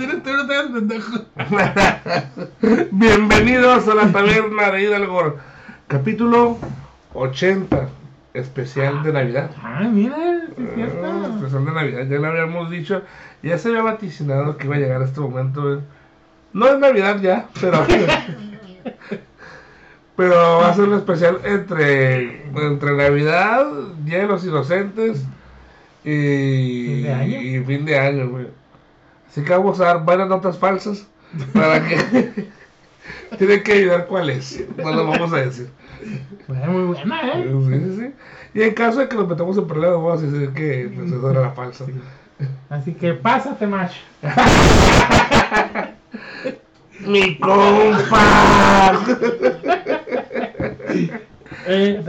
Bienvenidos a la taberna de Hidalgo, capítulo 80, especial de Navidad. Ah, mira, sí Ah, especial de Navidad, ya lo habíamos dicho, ya se había vaticinado que iba a llegar este momento. eh. No es Navidad ya, pero pero va a ser un especial entre, entre Navidad, Día de los Inocentes y ¿Fin de año? y fin de año, güey. Así que vamos a dar varias notas falsas para que tienen que ayudar cuál es. No lo vamos a decir. Fue muy buena, ¿eh? Sí, sí, sí. Y en caso de que nos metamos en problemas, vamos a decir que pues, esa era la falsa. Sí. Así que pásate, macho. ¡Mi compa! Eh,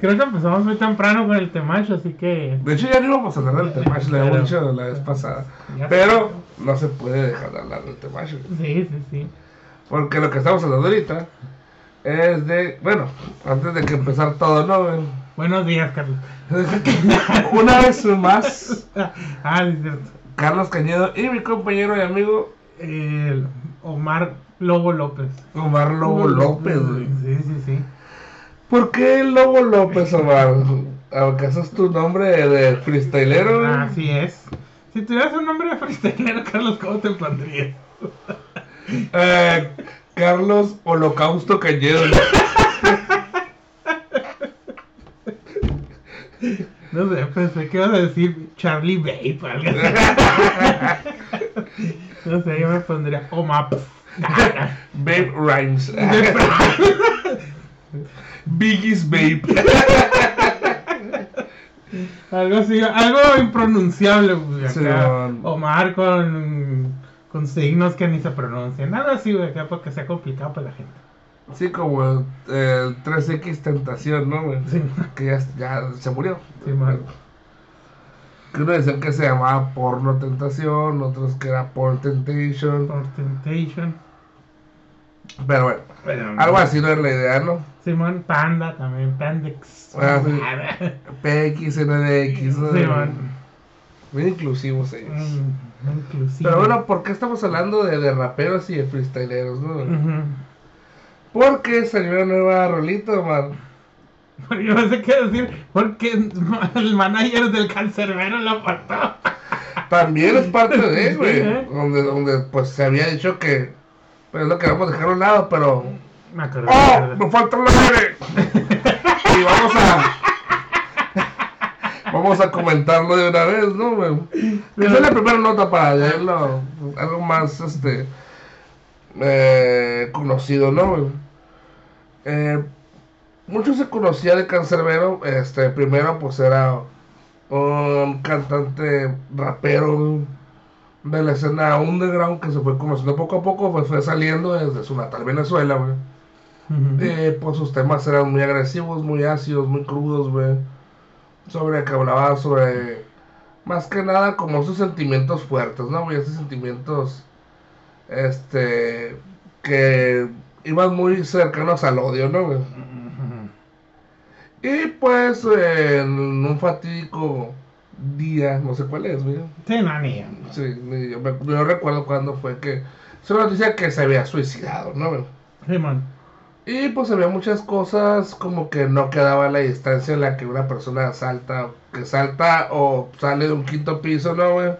creo que empezamos muy temprano con el temacho, así que. De hecho, ya no íbamos a hablar del Temash, lo habíamos dicho la vez pasada. Pero no se puede dejar de hablar del Temash. Sí, sí, sí. Porque lo que estamos hablando ahorita es de. Bueno, antes de que empezar todo, ¿no? Buenos días, Carlos. Una vez más, Ah, sí, es cierto. Carlos Cañedo y mi compañero y amigo El Omar Lobo López. Omar Lobo López, güey. Sí, sí, sí. ¿Por qué Lobo López, Omar? ¿Acaso es tu nombre de freestylero? güey? Así es. Si tuvieras un nombre de freestylero, Carlos, ¿cómo te pondrías? Eh, Carlos Holocausto Cañedo. No sé, pensé que ibas a decir Charlie Babe o algo así. No sé, yo me pondría Omap. Babe Rhymes. Biggie's Babe. algo así, algo impronunciable. pues, Sí, acá. man. Omar con, con signos que ni se pronuncian. Nada así, güey, acá porque sea complicado para la gente. Sí, como el, el 3X Tentación, ¿no? güey? Sí. Que ya, ya se murió. Sí, man. Que uno decía que se llamaba Porno Tentación, otros que era Porn Temptation. Pero bueno, Pero, algo así no es la idea, ¿no? Simón Panda también, Pandex. Ah, sí. PX, NDX. Sí, man. Muy inclusivos ellos. Mm, inclusive. Pero bueno, ¿por qué estamos hablando de, de raperos y de freestyleros, no? Ujú. Porque salió una nueva rolita, man. Yo no sé qué decir, porque el manager del cancerbero lo apartó. También es parte de, Sí, güey. ¿eh? Donde, donde pues se había dicho que. Pues es lo que vamos a dejar a un lado, pero. Me acordé. ¡Oh! ¡Me falta la aire! y vamos a. Vamos a comentarlo de una vez, ¿no? Esa es la primera nota para leerlo. Algo más, este. eh, conocido, ¿no? Eh, mucho se conocía de Cancerbero. Este, primero, pues era un cantante rapero de la escena underground que se fue conociendo poco a poco, pues fue saliendo desde su natal Venezuela, güey. Ujú. Eh, pues sus temas eran muy agresivos, muy ácidos, muy crudos, güey. Sobre que hablaba sobre, más que nada, como sus sentimientos fuertes, ¿no, güey? Esos sentimientos, este, que iban muy cercanos al odio, ¿no, güey? Y pues, eh, en un fatídico día, no sé cuál es, güey. Sí, no, ni yo. Sí, ni yo, me- yo recuerdo cuando fue que, se noticia que se había suicidado, ¿no, güey? Simón. Y pues había muchas cosas como que no quedaba la distancia en la que una persona salta, que salta o sale de un quinto piso, ¿no, güey?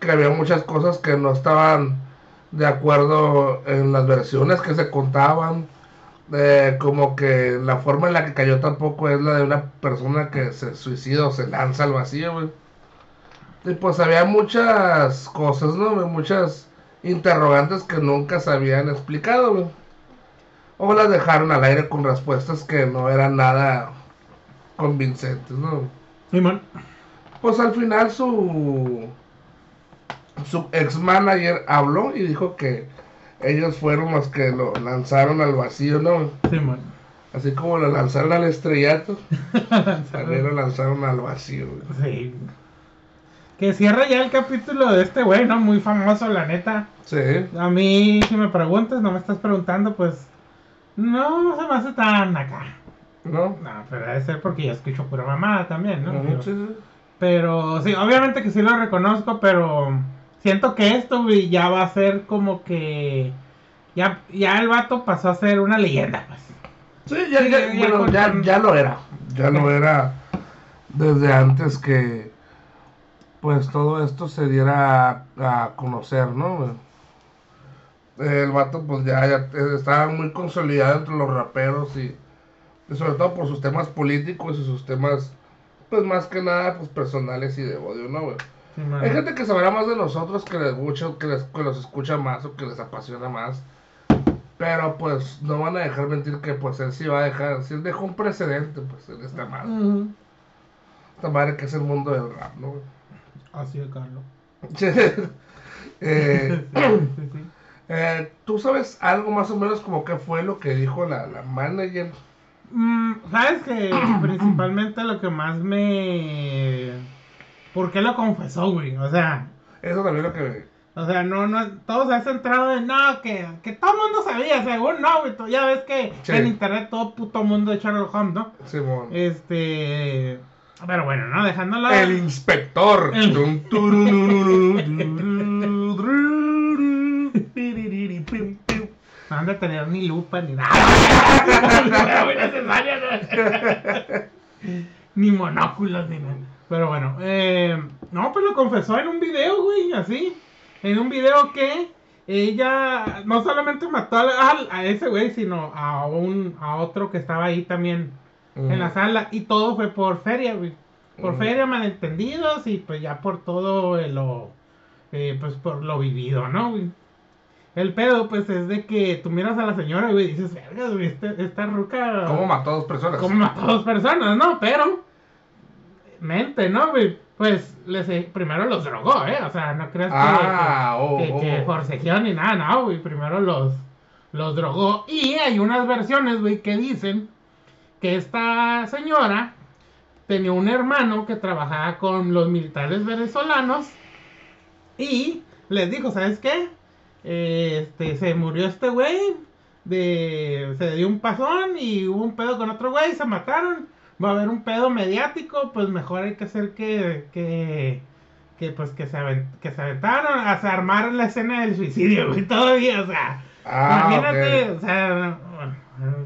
Que había muchas cosas que no estaban de acuerdo en las versiones que se contaban. eh, como que la forma en la que cayó tampoco es la de una persona que se suicida o se lanza al vacío, güey. Y pues había muchas cosas, ¿no? Muchas interrogantes que nunca se habían explicado, güey. O las dejaron al aire con respuestas que no eran nada convincentes, ¿no? Simón. Pues al final su su ex manager habló y dijo que ellos fueron los que lo lanzaron al vacío, ¿no? Simón. Así como lo lanzaron al estrellato, también lo lanzaron al vacío. güey. Sí. Que cierra ya el capítulo de este güey, ¿no? Muy famoso, la neta. Sí, A mí, si me preguntas, no me estás preguntando, pues. No se me hace tan acá. ¿no? No, pero debe ser porque yo escucho pura mamada también, ¿no? Digo, sí, sí. Pero sí, obviamente que sí lo reconozco, pero siento que esto, güey, ya va a ser como que. Ya, ya el vato pasó a ser una leyenda, pues. Sí, ya, Sí, ya, ya bueno, con- ya, ya lo era. Ya lo era desde antes que pues todo esto se diera a, a conocer, ¿no? El vato pues ya, ya estaba muy consolidado entre los raperos y, y sobre todo por sus temas políticos y sus temas pues más que nada pues personales y de odio, ¿no? güey? Hay gente que sabrá más de nosotros que les escucha, que, les, que los escucha más o que les apasiona más. Pero pues no van a dejar mentir que pues él sí va a dejar, sí él dejó un precedente pues en esta madre. Ujú. Esta madre que es el mundo del rap, ¿no? Así de Carlos. Eh, Sí, sí. Eh, ¿Tú sabes algo más o menos como qué fue lo que dijo la, la manager? Mm, Sabes que principalmente lo que más me. ¿Por qué lo confesó, güey? O sea, Eso también lo que... o sea, no, no, todos se han centrado en no, que, que todo el mundo sabía, según no, güey. tú- Ya ves que Sí. en internet todo puto mundo de Sherlock Holmes, ¿no? Simón. Este. Pero bueno, ¿no? Dejándolo. El inspector. El- No han de tener ni lupa ni nada. Ni monóculos ni nada. Pero bueno, eh, no, pues lo confesó en un video, güey, así. En un video que ella no solamente mató a, ese güey, sino a un a otro que estaba ahí también en la sala. Y todo fue por feria, güey. Por feria, malentendidos y pues ya por todo lo, eh, pues por lo vivido, ¿no, güey? El pedo, pues, es de que tú miras a la señora, y dices, verga, güey, esta, esta ruca... ¿Cómo mató a dos personas? ¿Cómo mató a dos personas, no? Pero, mente, ¿no, güey? Pues, les, eh, primero los drogó, ¿eh? O sea, no creas que, Ah, que, oh, que, oh. que forcejeó ni nada, no, güey. Primero los, los drogó. Y hay unas versiones, güey, que dicen que esta señora tenía un hermano que trabajaba con los militares venezolanos y les dijo, ¿sabes qué? Este, se murió este güey, de, se dio un pasón y hubo un pedo con otro güey, se mataron, va a haber un pedo mediático, pues mejor hay que hacer que, que, que pues que se, que se aventaron, a armar la escena del suicidio, güey, todavía, o sea, Ah, imagínate, o sea,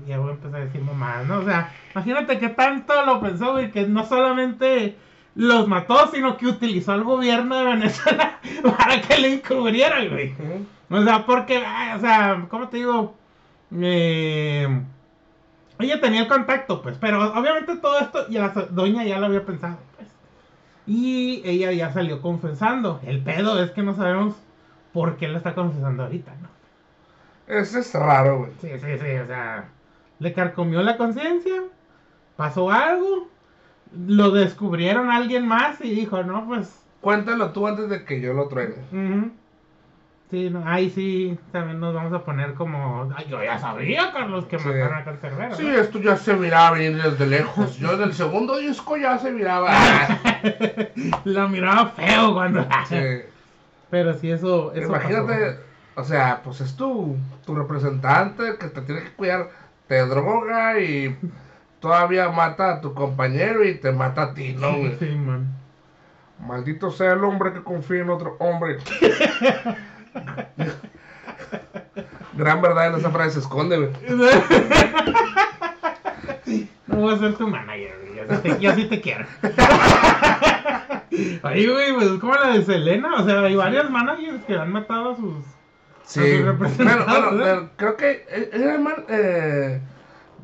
ya voy a empezar a decir mamadas, ¿no? O sea, imagínate que tanto lo pensó, güey, que no solamente los mató, sino que utilizó al gobierno de Venezuela para que le encubrieran, güey. O sea, porque, o sea, ¿cómo te digo? Eh, ella tenía el contacto, pues, pero obviamente todo esto, ya la doña ya lo había pensado, pues. Y ella ya salió confesando. El pedo es que no sabemos por qué lo está confesando ahorita, ¿no? Ese es raro, güey. Sí, sí, sí, o sea, le carcomió la conciencia, pasó algo, lo descubrieron a alguien más y dijo, no, pues, Cuéntalo tú antes de que yo lo truene. ujú. Sí, no, ahí sí, también nos vamos a poner como, ay, yo ya sabía, Carlos, que Sí. mataron a Cancerbero. Sí, esto ya se miraba venir desde lejos. Yo en el segundo disco ya se miraba. Lo miraba feo cuando... Sí. Pero sí, eso... eso Imagínate, o sea, pues es tu, tu representante que te tiene que cuidar, te droga y todavía mata a tu compañero y te mata a ti, ¿no? Sí, man. Maldito sea el hombre que confía en otro hombre. Gran verdad en esa frase se esconde, güey. No voy a ser tu manager, güey. Yo sí te, yo sí te quiero. Ay, güey, pues es como la de Selena. O sea, hay varios managers que han matado a sus. Sí, A sus bueno, bueno, creo que eh, era el man, eh,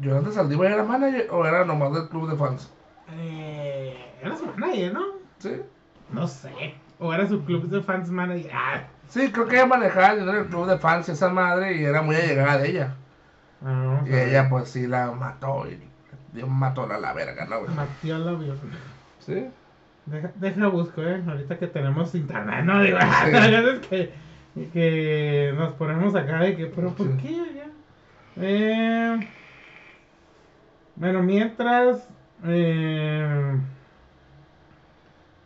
Jonathan Saldívar era manager o era nomás del club de fans. Eh, era su manager, ¿no? Sí, No sé. O era su club de fans manager. Ah, sí, creo que ella manejaba el del club de fans esa madre y era muy allegada de ella. ah, Y ella pues sí la mató y dio mató a la verga, ¿no? güey? Mató la viola. Sí. Deja, deja busco, eh. Ahorita que tenemos internet, no digo. Sí. es que, que nos ponemos acá de que, pero ¿por Sí. qué ya? Eh, bueno, mientras. Eh,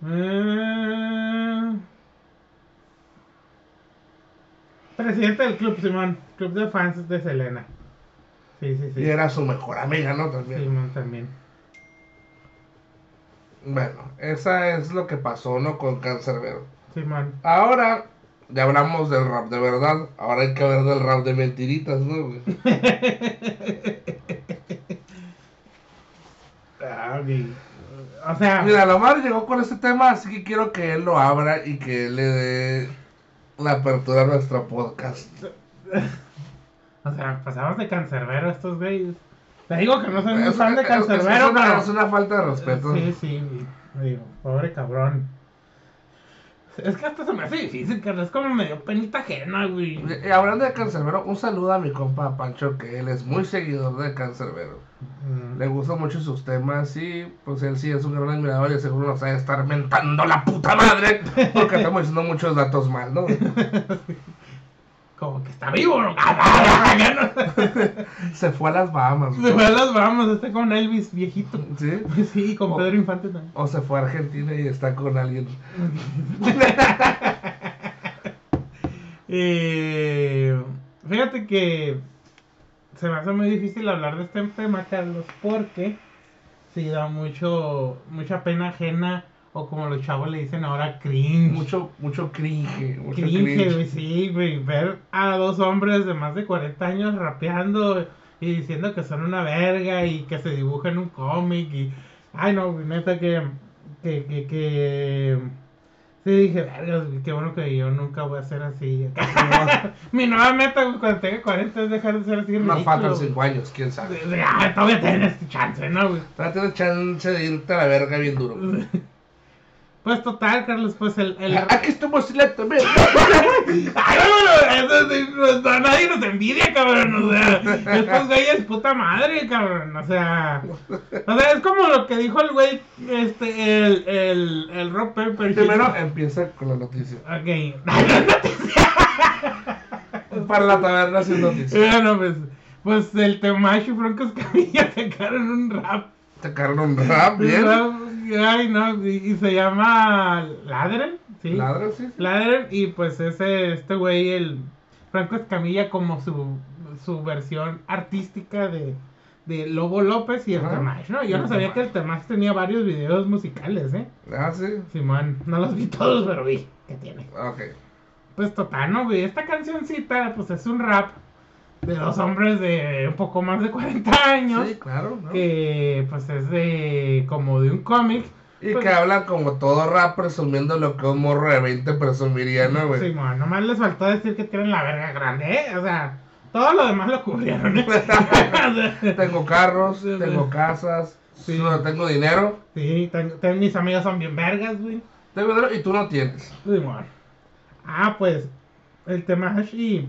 eh, presidente del club, Simón. Club de fans de Selena. Sí, sí, sí. Y era su mejor amiga, ¿no? También. Simón también. Bueno, esa es lo que pasó, ¿no? Con Cancerbero. Simón. Ahora, ya hablamos del rap de verdad, ahora hay que hablar del rap de mentiritas, ¿no, güey? Ah, ok. O sea, Mira, Lomar llegó con este tema, así que quiero que él lo abra y que él le dé la apertura a nuestro podcast. o sea, pasamos de cancerbero estos güeyes. Te digo que no soy muy Es, fan de es- es cancerbero, pero... es una falta de respeto. Sí, sí, digo, pobre cabrón. Es que hasta se me hace difícil, que es como medio penita ajena, güey. Y hablando de Cancerbero, un saludo a mi compa Pancho, que él es muy seguidor de Cancerbero. Mm. Le gustan mucho sus temas y pues él sí es un gran admirador y seguro nos va a estar mentando la puta madre porque estamos diciendo muchos datos mal, ¿no? Como que está vivo, ¿no? Ah. Se fue a las Bahamas, Se fue a las vamos, está con Elvis viejito. ¿sí? Sí, con. Pedro Infante también. O se fue a Argentina y está con alguien. Eh, fíjate que se me hace muy difícil hablar de este tema, Carlos, porque sí da mucho, mucha pena ajena, o como los chavos le dicen ahora, cringe. Mucho, mucho cringe, mucho cringe, cringe. güey, sí, güey, ver a dos hombres de más de 40 años rapeando y diciendo que son una verga y que se dibuja en un cómic y... Ay, no, güey, neta que... que, que, que... Sí, dije, vergas, qué bueno que yo nunca voy a ser así. Mi nueva meta, güey, cuando tenga 40 es dejar de ser así Nos faltan güey. 5 años, quién sabe. De- de- ah, todavía tienes chance, ¿no, güey? Todavía tienes chance de irte a la verga bien duro. Pues total, Carlos, pues el... el... Aquí estamos en la también. Ay, bueno, no- nadie nos envidia, cabrón. O sea, estos güeyes, puta madre, cabrón. O sea, o sea, es como lo que dijo el güey, este, el, el, el Rob Pepper. Primero empieza con la noticia. Ok. Para la taberna sin noticia. bueno, pues, pues el Temash y Franco Escamilla sacaron un rap. Sacaron un rap, bien. Ay, no, y, y se llama Ladren, ¿sí? Ladra, sí. sí. Ladren y pues ese este güey el Franco Escamilla como su, su versión artística de, de Lobo López y el Ajá. Temash, ¿no? Yo no sabía que el Temash tenía varios videos musicales, ¿eh? Ah, sí. Simón, no los vi todos, pero vi que tiene. Ok. Pues total, ¿no, güey? Esta cancioncita, pues es un rap de dos hombres de un poco más de 40 años. Sí, claro, ¿no? Que pues es de como de un cómic. Y Pues- que hablan como todo rap presumiendo lo que un morro de 20 presumiría, ¿no, güey? Sí, bueno, nomás les faltó decir que tienen la verga grande, ¿eh? O sea, todo lo demás lo cubrieron, ¿eh? Tengo carros, tengo casas, Sí. tengo dinero, sí, ten- ten- mis amigos son bien vergas, güey. tengo dinero y tú no tienes. Sí, bueno. Ah, pues, el Temash y,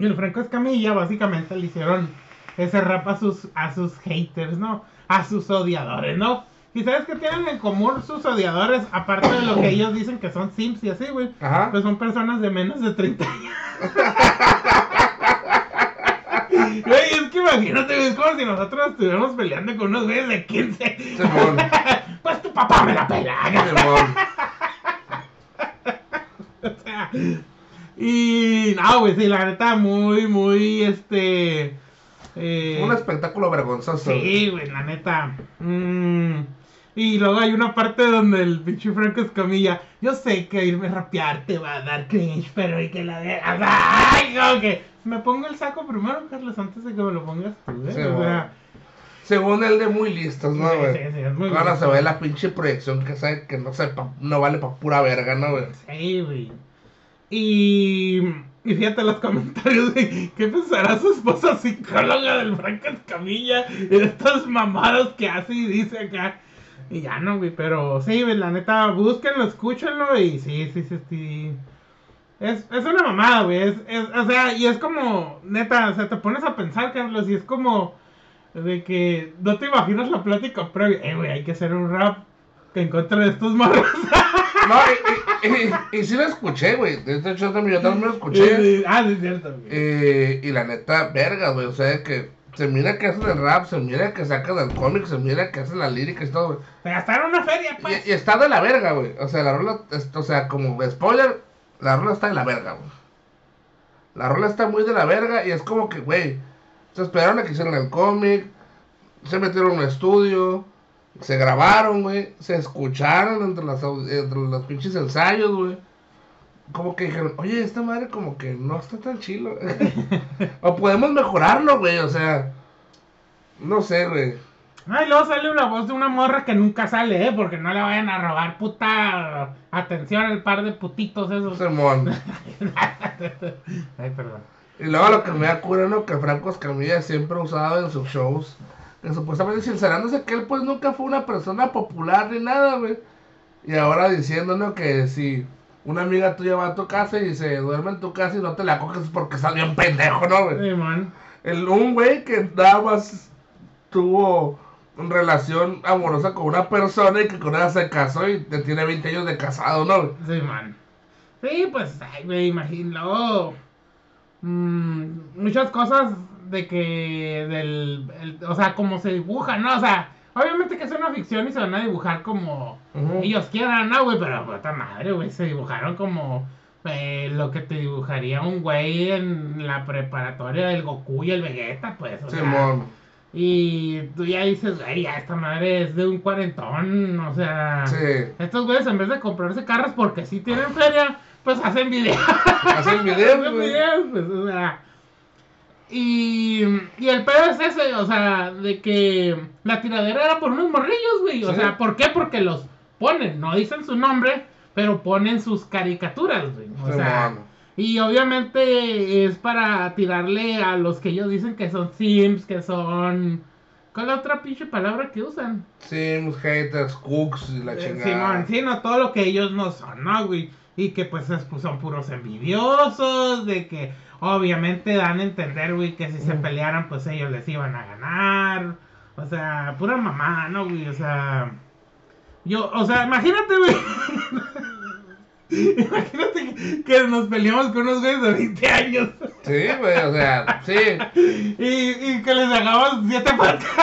y el Franco Escamilla básicamente le hicieron ese rap a sus, a sus haters, ¿no? A sus odiadores, ¿no? ¿Y sabes qué tienen en común sus odiadores? Aparte de lo que ellos dicen que son simps y así, güey. Ajá. Pues son personas de menos de 30 años. Güey, es que imagínate, es como si nosotros estuviéramos peleando con unos güeyes de 15. Simón. Pues tu papá me la pela. Simón. O sea, y no, güey, sí, la neta, muy, muy, este... eh, Un espectáculo vergonzoso. Sí, güey, la neta. Mm, Y luego hay una parte donde el pinche Franco Escamilla, yo sé que irme a rapear te va a dar cringe, pero y que la de... ¡Ay, como que me pongo el saco primero, Carlos, antes de que me lo pongas tú, ¿eh? Sí, o bueno. sea, Según el de muy listos, ¿no, güey? sí, sí, es muy Ahora listo. se ve la pinche proyección que sabe que no, sepa, no vale pa' pura verga, ¿no, güey? Sí, güey. Y, y fíjate los comentarios de qué pensará su esposa psicóloga del Franco Escamilla de estas mamadas que hace y dice acá. Y ya no, güey, pero sí, la neta, búsquenlo, escúchenlo y sí, sí, sí, sí. Es, es una mamada, güey. Es, es, o sea, y es como, neta, o sea, te pones a pensar, Carlos, y es como de que no te imaginas la plática previa. Eh, güey, hay que hacer un rap que en contra de estos morros. No, y, y, y, y sí lo escuché, güey. De hecho, yo también, yo también lo escuché. ah, sí, cierto, güey. Eh, y la neta, verga, güey. O sea, que se mira que hacen el rap, se mira que sacan el cómic, se mira que hacen las líricas y todo, güey. Se gastaron una feria, pues. Y, está de la verga, güey. O sea, la rola, o sea, como spoiler, la rola está de la verga, güey. La rola está muy de la verga y es como que, güey, se esperaron a que hicieran el cómic, se metieron en un estudio, se grabaron, güey, se escucharon entre, las, entre los pinches ensayos, güey. como que dijeron, oye, esta madre como que no está tan chilo. o podemos mejorarlo, güey, o sea, no sé, güey. Ay, luego sale una voz de una morra que nunca sale, ¿eh? Porque no le vayan a robar puta atención al par de putitos esos. Sermón. Ay, perdón. Y luego lo que me da cura, ¿no? Que Franco Escamilla siempre ha usado en sus shows, que supuestamente sincerándose que él pues nunca fue una persona popular ni nada, güey. Y ahora diciéndonos que si una amiga tuya va a tu casa y se duerme en tu casa y no te la coges porque salió un pendejo, ¿no, güey? Sí, man. El, un güey que nada más tuvo relación amorosa con una persona y que con ella se casó y te tiene 20 años de casado, ¿no? güey? Sí, man. Sí, pues, ay, me imagino. mm, muchas cosas de que. del el- O sea, como se dibuja, ¿no? O sea, obviamente que es una ficción y se van a dibujar como ellos quieran, ¿no, güey? Pero puta madre, güey. Se dibujaron como. eh, lo que te dibujaría un güey en la preparatoria del Goku y el Vegeta, pues. O sea, Simón. y tú ya dices, güey, ya esta madre es de un cuarentón, o sea. Sí. Estos güeyes en vez de comprarse carros porque sí tienen feria, pues hacen videos. Hacen videos, hacen güey. videos, pues, o sea. Y, y el pedo es ese, o sea, de que la tiradera era por unos morrillos, güey. O Sí. sea, ¿por qué? Porque los ponen, no dicen su nombre, pero ponen sus caricaturas, güey. O sea, y obviamente es para tirarle a los que ellos dicen que son sims, que son... ¿Cuál es la otra pinche palabra que usan? Sims, haters, cooks y la Eh, chingada. Simón, sí, no, todo lo que ellos no son, ¿no, güey? Y que pues es- pues, son puros envidiosos, de que obviamente dan a entender, güey, que si se pelearan, pues ellos les iban a ganar. O sea, pura mamá, ¿no, güey? O sea, yo, o sea, imagínate, güey. imagínate que, que nos peleamos con unos güeyes de 20 años Sí, güey, o sea, sí. y, y que les hagamos siete partes.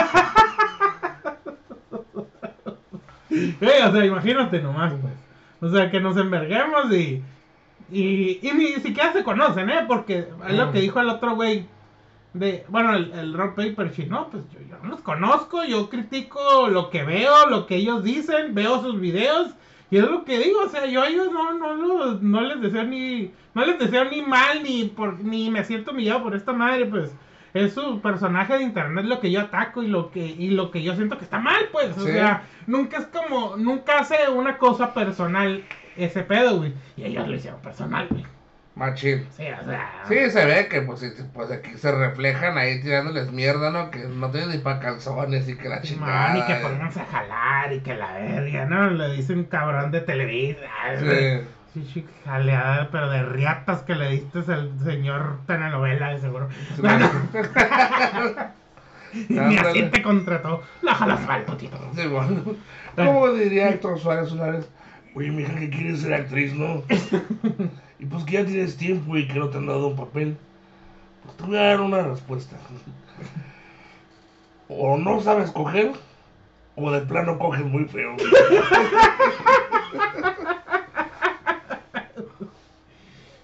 Eh, o sea, imagínate nomás, pues. O sea, que nos enverguemos y, y. Y ni siquiera se conocen, ¿eh? Porque es lo que dijo el otro güey. De, bueno, el, el Rock Paper Sheet, no, pues yo, yo no los conozco, yo critico lo que veo, lo que ellos dicen, veo sus videos, y es lo que digo, o sea, yo a ellos no, no, los- no les deseo ni, no les deseo ni mal, ni por, ni me siento humillado por esta madre, pues, es su personaje de internet lo que yo ataco y lo que, y lo que yo siento que está mal, pues, o Sí. sea, nunca es como, nunca hace una cosa personal ese pedo, güey, y ellos lo hicieron personal, güey, Machín. sí, o sea, Sí, se ve que pues, pues aquí se reflejan ahí tirándoles mierda, ¿no? Que no tienen ni para calzones y que la chingada. Man, y que pónganse a jalar y que la verga, ¿no? Le dicen cabrón de Televisa. Sí. Sí, jaleada, pero de riatas que le diste al señor telenovela, de seguro. Bueno, ni así te contrató. La jalas mal, putito. bueno. Como diría Héctor Suárez vez, oye, mija, que quieres ser actriz, ¿no? y pues que ya tienes tiempo y que no te han dado un papel. Pues te voy a dar una respuesta. O no sabes coger, o de plano coges muy feo.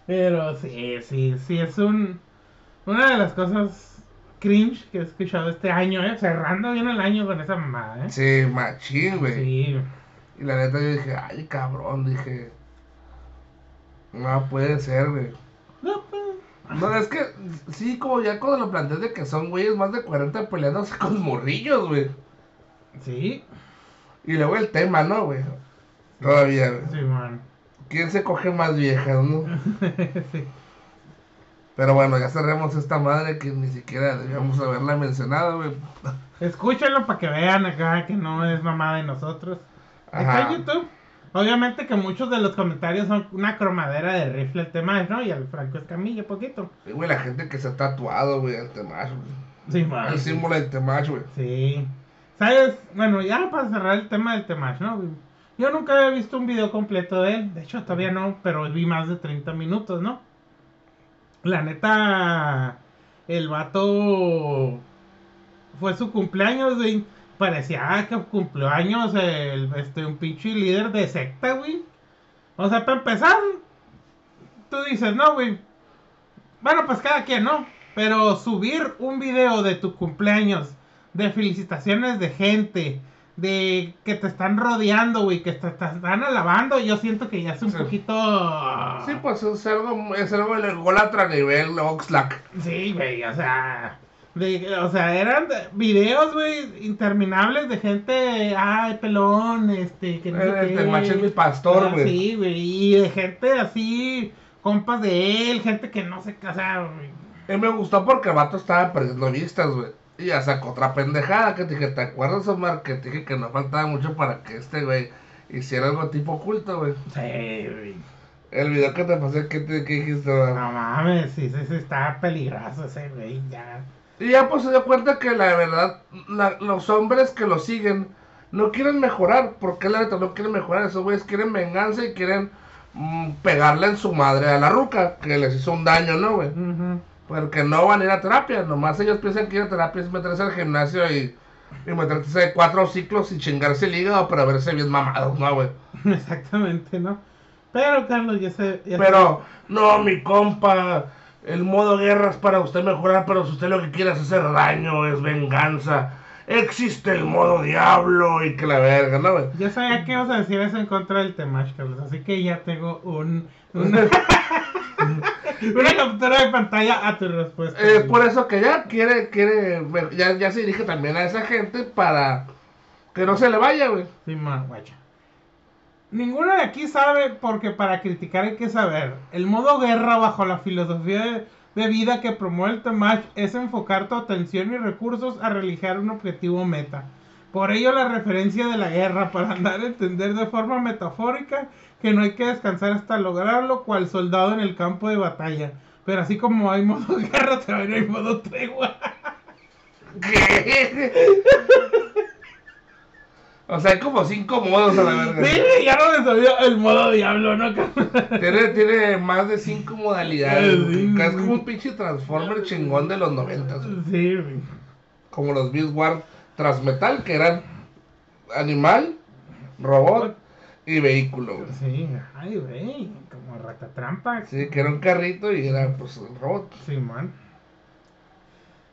Pero sí, sí, sí, es un. Una de las cosas cringe que he escuchado este año, ¿eh? Cerrando bien el año con esa mamada, ¿eh? Sí, machín, güey. Sí. Y la neta yo dije, ay, cabrón, dije. No puede ser, güey. No, pues. No, es que sí, como ya cuando lo planteé de que son güeyes más de 40 peleándose con morrillos, güey. Sí, Y luego el tema, ¿no, güey? Todavía, güey. sí, man. ¿Quién se coge más viejas, no? sí. Pero bueno, ya cerremos esta madre que ni siquiera debíamos haberla mencionado, güey. Escúchenlo para que vean acá que no es mamá de nosotros. Está Ajá. en YouTube. Obviamente que muchos de los comentarios son una cromadera de rifle el tema, ¿no? Y al Franco Escamilla poquito. Y, güey, la gente que se ha tatuado, güey, el temash, güey. Sí, man. El símbolo del temash, güey. Sí. ¿Sabes? Bueno, ya para cerrar el tema del Temash, ¿no? Yo nunca había visto un video completo de él. De hecho, todavía no, pero vi más de 30 minutos, ¿no? La neta, el vato fue su cumpleaños, güey. Parecía que cumplió años el, este, un pinche líder de secta, güey. O sea, para empezar, tú dices, no, güey. Bueno, pues cada quien, ¿no? Pero subir un video de tu cumpleaños, de felicitaciones de gente, de que te están rodeando, güey, que te, te están alabando, yo siento que ya es un Sí. poquito... Sí, pues es algo, es algo el a nivel Oxlack. Sí, güey, o sea... de- o sea, eran de- videos, güey, interminables de gente, ay, pelón, este, que no sé El qué. Mi pastor, Ah, güey. Sí, güey, y de gente así, compas de él, gente que no se casa, güey. Y me gustó porque el vato estaba perdiendo vistas, güey. Y ya sacó otra pendejada que te dije, ¿te acuerdas, Omar? Que te dije que no faltaba mucho para que este güey hiciera algo tipo oculto, güey. Sí, güey. El video que te pasé, ¿qué, te, qué dijiste, güey? No mames, sí, sí, sí, está peligroso ese güey, ya. Y ya pues se dio cuenta que la verdad, la- los hombres que lo siguen no quieren mejorar. porque la neta no quieren mejorar? Esos güeyes quieren venganza y quieren mm, pegarle en su madre a la ruca que les hizo un daño, ¿no, güey? Ujú. Porque no van a ir a terapia. Nomás ellos piensan que ir a terapia es meterse al gimnasio y, y meterse cuatro ciclos y chingarse el hígado para verse bien mamados, ¿no, güey? Exactamente, ¿no? Pero, Carlos, ya sé. ya Pero, no, mi compa, el modo guerra es para usted mejorar, pero si usted lo que quiere es hacer daño, es venganza. Existe el modo diablo y que la verga, ¿no, güey? Yo sabía que ibas a decir eso en contra del Temash, Carlos, así que ya tengo un. una captura de pantalla a tu respuesta. Es güey. por eso que ya quiere, quiere, ya, ya se dirige también a esa gente para que no se le vaya, güey. Sí, ma, guacha. Ninguno de aquí sabe porque para criticar hay que saber. El modo guerra bajo la filosofía de, de vida que promueve el Temash es enfocar tu atención y recursos a realizar un objetivo meta. Por ello la referencia de la guerra para dar a entender de forma metafórica que no hay que descansar hasta lograrlo cual soldado en el campo de batalla. Pero así como hay modo guerra, también hay modo tregua. ¿Qué? O sea, hay como cinco modos a la verga. Sí, ya no me sabía el modo diablo, ¿no? Tiene, tiene más de cinco modalidades. Sí. Es como un pinche Transformer chingón de los noventas. Sí, güey. Como los Beast Wars Transmetal, que eran animal, robot y vehículo. güey. Sí, ay, güey, como ratatrampa. Sí, que era un carrito y era pues un robot. Sí, man.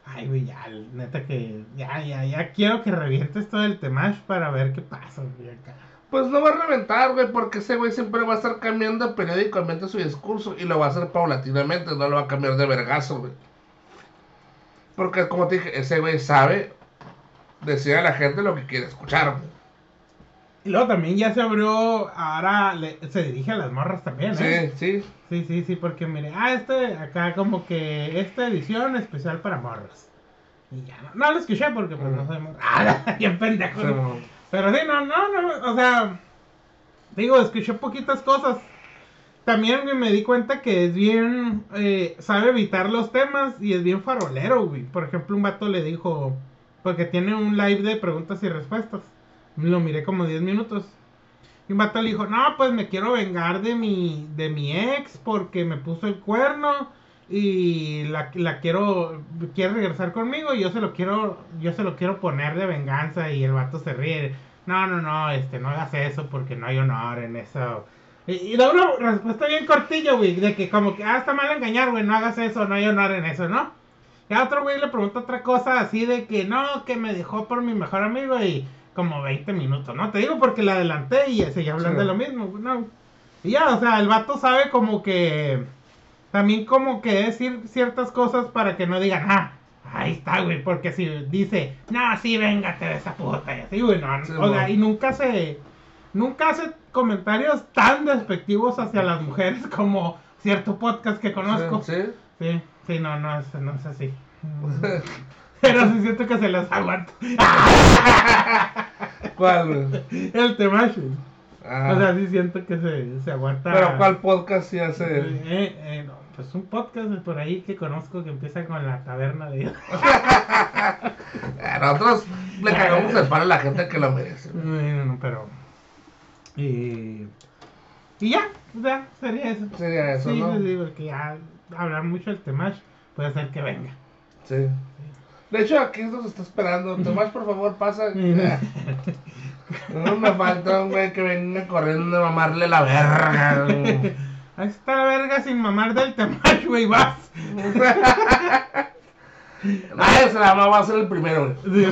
Ay, güey, ya, neta que. Ya, ya, ya quiero que revientes todo el Temash para ver qué pasa, güey, acá. Pues no va a reventar, güey, porque ese güey siempre va a estar cambiando periódicamente su discurso y lo va a hacer paulatinamente, no lo va a cambiar de vergazo, güey. Porque, como te dije, ese güey sabe decir a la gente lo que quiere escuchar, güey. Y luego también ya se abrió. Ahora le- se dirige a las morras también, ¿eh? Sí, sí. Sí, sí, sí, porque mire, ah, este, acá como que esta edición especial para morras. Y ya, no, no lo escuché porque pues no soy morra. Ah, bien pendejo. sí, ¿no? mo- Pero sí, no, no, no, o sea, digo, escuché poquitas cosas. También güey, me di cuenta que es bien, eh, sabe evitar los temas y es bien farolero, güey. Por ejemplo, un vato le dijo, porque tiene un live de preguntas y respuestas. Lo miré como 10 minutos. Y un vato le dijo, no, pues me quiero vengar de mi, de mi ex porque me puso el cuerno y la, la quiero, quiere regresar conmigo y yo se lo quiero, yo se lo quiero poner de venganza y el vato se ríe. No, no, no, este, no hagas eso porque no hay honor en eso. Y, y da una respuesta bien cortilla, güey, de que como que, ah, está mal engañar, güey, no hagas eso, no hay honor en eso, ¿no? Y a otro güey le pregunta otra cosa así de que no, que me dejó por mi mejor amigo y como 20 minutos, ¿no? Te digo porque la adelanté y seguía hablando Sí. de lo mismo, no. Y ya, o sea, el vato sabe como que también como que decir ciertas cosas para que no digan, ah, ahí está, güey, porque si dice, no, sí, véngate de esa puta, y así, güey, no, Sí, o sea, y nunca se, nunca hace comentarios tan despectivos hacia las mujeres como cierto podcast que conozco. Sí, sí. Sí, sí, no, no es, no es así. Pero sí siento que se las aguanto. ¿Cuál? El Temash. Ah, O sea, sí siento que se, se aguanta. Pero ¿cuál podcast sí Eh, hace? eh, no, pues un podcast de por ahí que conozco que empieza con la taberna de Eh, Nosotros le cagamos el palo a la gente que lo merece. Bueno, no, pero. Y. Y ya, ya, sería eso. Sería eso, sí, ¿no? sí, sí, porque ya hablar mucho del Temash puede ser que venga. Sí. De hecho, aquí nos está esperando. Tomás, por favor, pasa. No me falta un güey que venga corriendo a mamarle la verga. güey. Ahí está la verga sin mamar del Temash, güey, vas. Nadie se la va a ser el primero, güey.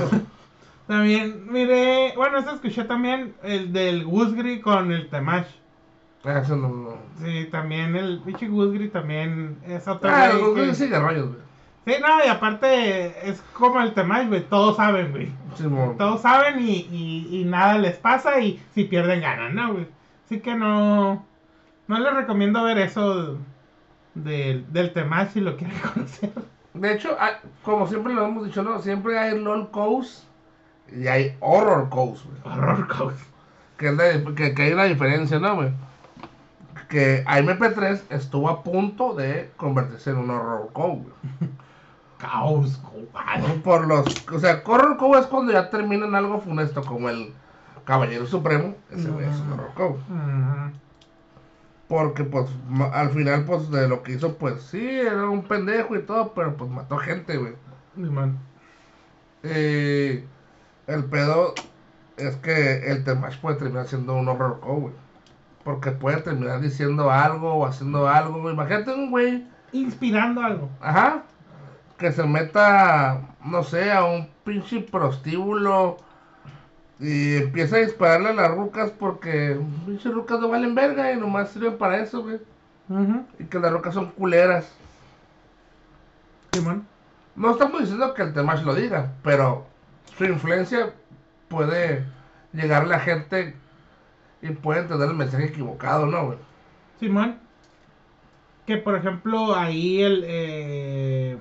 También, mire, bueno, eso escuché también el del Gusgri con el Temash. Ah, Eso no, no. Sí, también el pinche Gusgri también es otro Ah, güey los que- sigue rollos, güey. Sí, no, y aparte es como el Temash, güey, todos saben, güey. Simón. Todos saben y, y, y nada les pasa y si pierden ganan, ¿no, güey? Así que no, no les recomiendo ver eso del, del Temash si lo quieren conocer. De hecho, hay- como siempre lo hemos dicho, ¿no? Siempre hay LOL codes y hay Horror codes, güey. Horror Code. Que, que, que hay una diferencia, ¿no, güey? Que AMP3 estuvo a punto de convertirse en un Horror code, güey. Caos, compadre. Por los, o sea, Horror Code es cuando ya terminan algo funesto como el Caballero Supremo. Ese güey es un Horror Code. Ujú. Porque, pues, al final, pues, de lo que hizo, pues, sí, era un pendejo y todo, pero, pues, mató gente, güey. Y el pedo es que el Temash puede terminar siendo un Horror güey. Porque puede terminar diciendo algo o haciendo algo, güey. Imagínate un güey Inspirando algo. Ajá. Que se meta, no sé, a un pinche prostíbulo y empieza a dispararle a las rucas porque pinches rucas no valen verga y nomás sirven para eso, güey. Y que las rucas son culeras. Simón. No estamos diciendo que el Temash lo diga, pero su influencia puede llegarle a gente y puede entender el mensaje equivocado, ¿no, güey? Simón. Que por ejemplo ahí el... eh,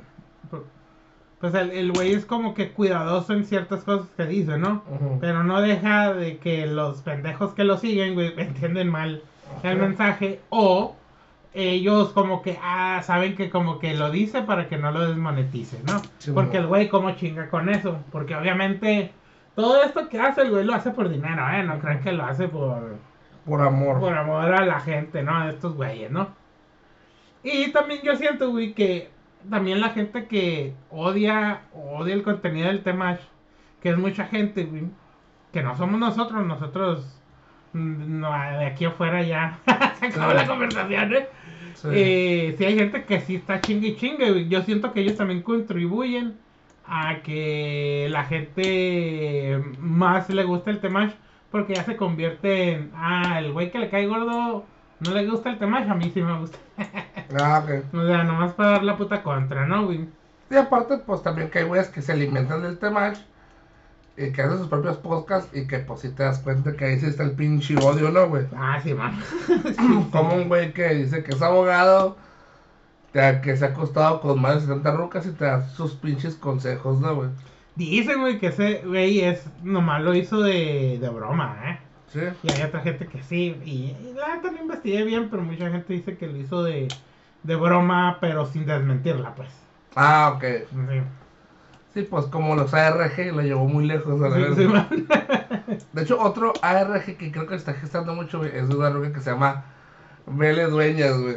pues el el güey es como que cuidadoso en ciertas cosas que dice, ¿no? Pero no deja de que los pendejos que lo siguen, güey, entienden mal el mensaje. O ellos como que, ah, saben que como que lo dice para que no lo desmonetice, ¿no? Sí, Porque el güey como chinga con eso. Porque obviamente todo esto que hace el güey lo hace por dinero, ¿eh? No crean que lo hace por Por amor. por amor a la gente, ¿no? A estos güeyes, ¿no? Y también yo siento, güey, que también la gente que odia, odia el contenido del Temash, que es mucha gente, güey, que no somos nosotros, nosotros mm, no, de aquí afuera ya se acabó la conversación, ¿eh? Sí. Eh, sí hay gente que sí está chingue y chingue, güey. Yo siento que ellos también contribuyen a que la gente más le guste el Temash porque ya se convierte en, ah, el güey que le cae gordo no le gusta el Temash, a mí sí me gusta. Ah, ok. O sea, nomás para dar la puta contra, ¿no, güey? Y aparte, pues también que hay güeyes que se alimentan del Temash y que hacen sus propios podcasts y que pues si te das cuenta que ahí sí está el pinche odio, ¿no, güey? Ah, sí, man. Como un güey que dice que es abogado, que se ha acostado con más de 70 rucas y te da sus pinches consejos, ¿no, güey? Dicen, güey, que ese güey es, nomás lo hizo de, de broma, ¿eh? Sí. Y hay otra gente que sí, y, y la neta no investigué bien, pero mucha gente dice que lo hizo de, de broma, pero sin desmentirla, pues. Ah, ok. Sí, Sí, pues como los ARG lo llevó muy lejos, a la Sí. De hecho, otro ARG que creo que está gestando mucho, güey, es una ruca que se llama Vele Dueñas, güey.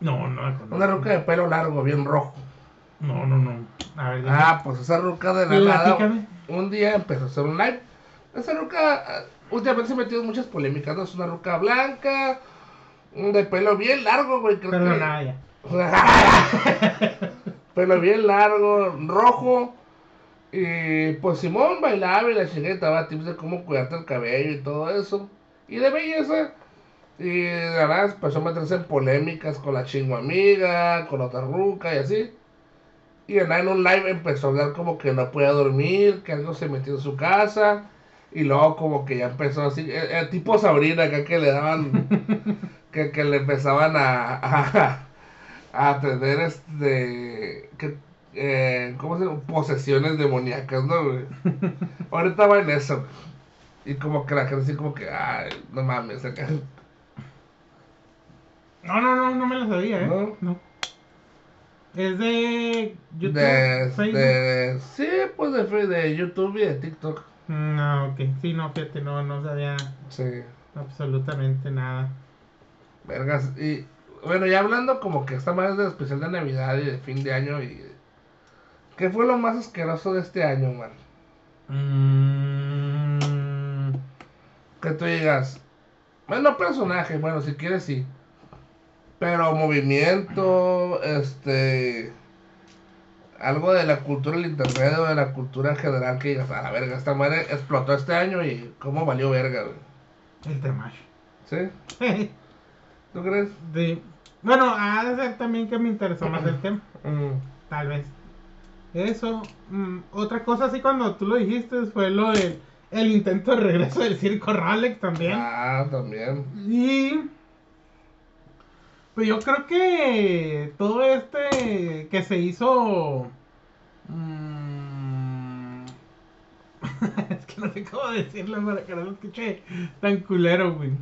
No, no, no. Una ruca de pelo largo, bien rojo. No, no, no. A ver. Ah, pues esa ruca de la nada. Un día empezó a hacer un live. Esa ruca ah, últimamente se ha metido en muchas polémicas, ¿no? Es una ruca blanca, mm, de pelo bien largo, güey. Creo Pero que... nada, pelo bien largo, rojo. Y pues Simón bailaba y la chingada daba tips de cómo cuidarte el cabello y todo eso. Y de belleza. Y la nada empezó a meterse en polémicas con la chingo amiga, con otra ruca y así. Y en un live empezó a hablar como que no podía dormir, que algo se metió en su casa. Y luego como que ya empezó así, eh, eh, tipo Sabrina acá que le daban, que, que le empezaban a, a, a tener este, que, eh, ¿cómo se llama? Posesiones demoníacas, ¿no, güey? Ahorita va en eso, güey. Y como que la gente así como que, ay, no mames, acá. No, no, no, no me lo sabía, ¿eh? ¿No? No. Es de YouTube, De, de, sí, pues de, de YouTube y de TikTok. No, ok. Sí, no, fíjate, no, no sabía Sí, absolutamente nada. vergas. Y bueno, ya hablando como que esta más de especial de Navidad y de fin de año y... ¿Qué fue lo más asqueroso de este año, man? Mm, Que tú digas, bueno, personaje, bueno, si quieres sí. Pero movimiento, este... algo de la cultura del internet o de la cultura en general que digas, a la verga, esta madre explotó este año y cómo valió verga, güey. El Temash. ¿Sí? ¿Tú crees? Sí. Bueno, ha de ser también que me interesó más el tema. Mm. Tal vez. Eso. mm, otra cosa así cuando tú lo dijiste fue lo del el intento de regreso del circo Ralex también. Ah, también. Y pues yo creo que todo este que se hizo mm, es que no sé cómo decirlo para que no lo escuche tan culero, güey.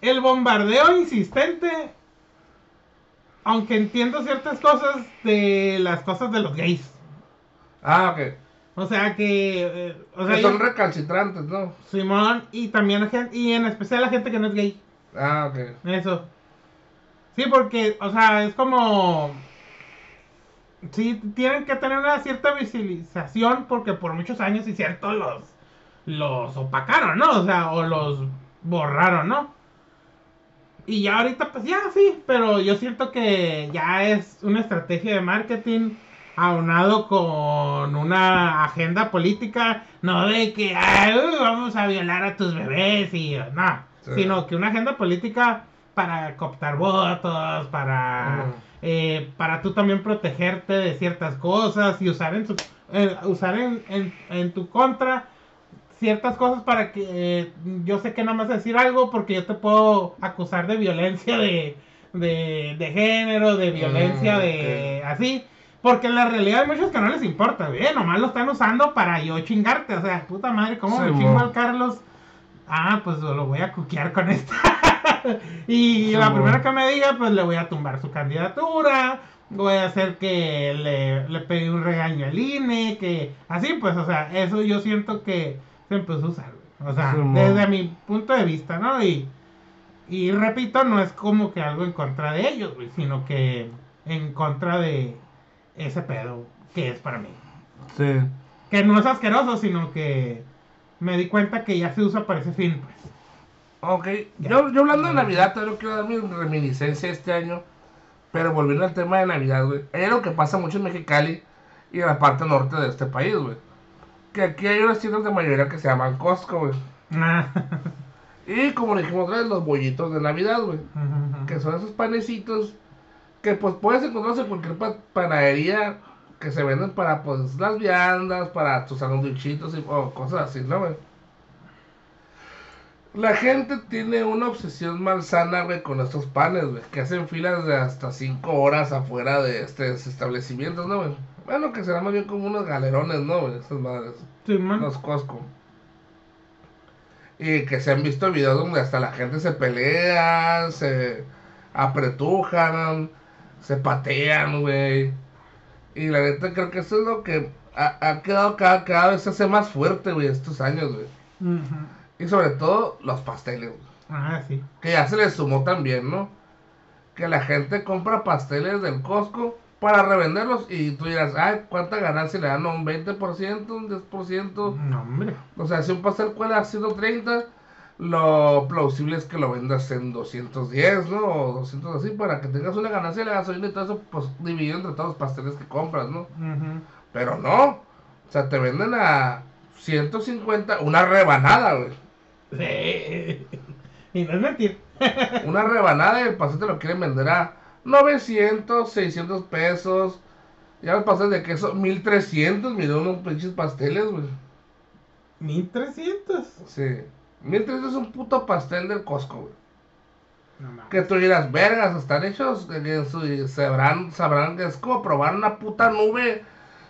El bombardeo insistente, aunque entiendo ciertas cosas de las cosas de los gays. Ah, ok. O sea que, eh, o sea, que son yo- recalcitrantes, ¿no? Simón y también la gente, y en especial la gente que no es gay. Ah, ok. Eso. Sí, porque, o sea, es como. Sí, tienen que tener una cierta visibilización porque por muchos años, y cierto, los. Opacaron, ¿no? O sea, o los borraron, ¿no? Y ya ahorita, pues ya sí, pero yo siento que ya es una estrategia de marketing aunado con una agenda política, no de que "Ay, vamos a violar a tus bebés y no, Sí. sino que una agenda política para cooptar votos, para eh, para tú también protegerte de ciertas cosas y usar en su eh, usar en, en, en tu contra ciertas cosas para que eh, yo sé que no me vas a decir algo porque yo te puedo acusar de violencia de, de, de género, de violencia Mm, de así. Porque en la realidad hay muchos que no les importa, güey. Nomás lo están usando para yo chingarte. O sea, puta madre, ¿cómo me Sí, chingo mo. al Carlos? Ah, pues lo voy a cuquear con esta. y Sí, la primera que me diga, pues le voy a tumbar su candidatura. Voy a hacer que le, le pegue un regaño al INE. Que así, pues, o sea, eso yo siento que se empezó a usar. O sea, Sí, desde mi punto de vista, ¿no? Y, y repito, no es como que algo en contra de ellos, güey, sino que en contra de ese pedo que es para mí. Sí. Que no es asqueroso, sino que me di cuenta que ya se usa para ese fin, pues. Ok, yo, yo hablando de Navidad, todavía quiero dar mi reminiscencia este año, pero volviendo al tema de Navidad, güey. Hay algo que pasa mucho en Mexicali y en la parte norte de este país, güey. Que aquí hay unas tiendas de mayoría que se llaman Costco, güey. Ah. Y como dijimos otra vez, los bollitos de Navidad, güey. Que son esos panecitos que pues puedes encontrarlos en cualquier pa- panadería que se venden para pues las viandas, para tus sandwichitos y o cosas así, ¿no, güey? La gente tiene una obsesión malsana, güey, con estos panes, güey, que hacen filas de hasta 5 horas afuera de estos establecimientos, ¿no, güey? Bueno, que serán más bien como unos galerones, ¿no, güey? Esas madres. Sí, man. Los Costco. Y que se han visto videos donde hasta la gente se pelea, se apretujan, se patean, güey. Y la neta creo que eso es lo que ha, ha quedado cada, cada vez se hace más fuerte, güey, estos años, güey. Y sobre todo los pasteles, güey. Ah, sí. Que ya se les sumó también, ¿no? Que la gente compra pasteles del Costco para revenderlos y tú dirás, ay, ¿cuánta ganancia le dan? ¿Un 20%? ¿Un 10%? No, hombre. O sea, si un pastel cuela a 130, lo plausible es que lo vendas en 210, ¿no? O 200 así, para que tengas una ganancia de la gasolina y todo eso, pues dividido entre todos los pasteles que compras, ¿no? Pero no. O sea, te venden a 150, una rebanada, güey. Sí. Y no es mentir. Una rebanada y el pastel te lo quieren vender a 900, 600 pesos. Ya los pasteles de queso, 1300, miró unos pinches pasteles, güey. 1300. Sí. 1300 es un puto pastel del Costco, güey. No. Que tú dirás, vergas, están hechos, que- sabrán, sabrán que es como probar una puta nube.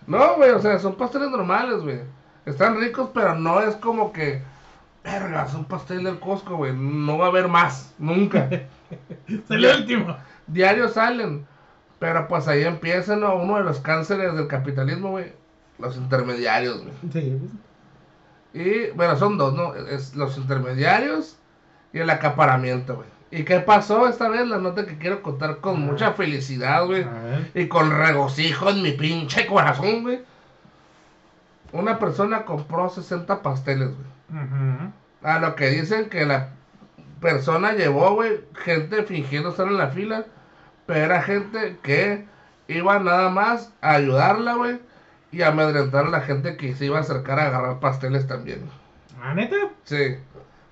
No, güey, o sea, son pasteles normales, güey. Están ricos, pero no es como que, vergas, un pastel del Costco, güey. No va a haber más, nunca. Es el último. Diarios salen. Pero pues ahí empiezan ¿no? uno de los cánceres del capitalismo, güey. Los intermediarios, güey. Sí. Y, bueno, son dos, ¿no? Es los intermediarios y el acaparamiento, güey. ¿Y qué pasó esta vez? La nota que quiero contar con Ah. mucha felicidad, güey. Y con regocijo en mi pinche corazón, güey. Una persona compró 60 pasteles, güey. A lo que dicen que la persona llevó, güey, gente fingiendo estar en la fila. Pero era gente que iba nada más a ayudarla, güey, y amedrentar a la gente que se iba a acercar a agarrar pasteles también. ¿Ah, neta? Sí.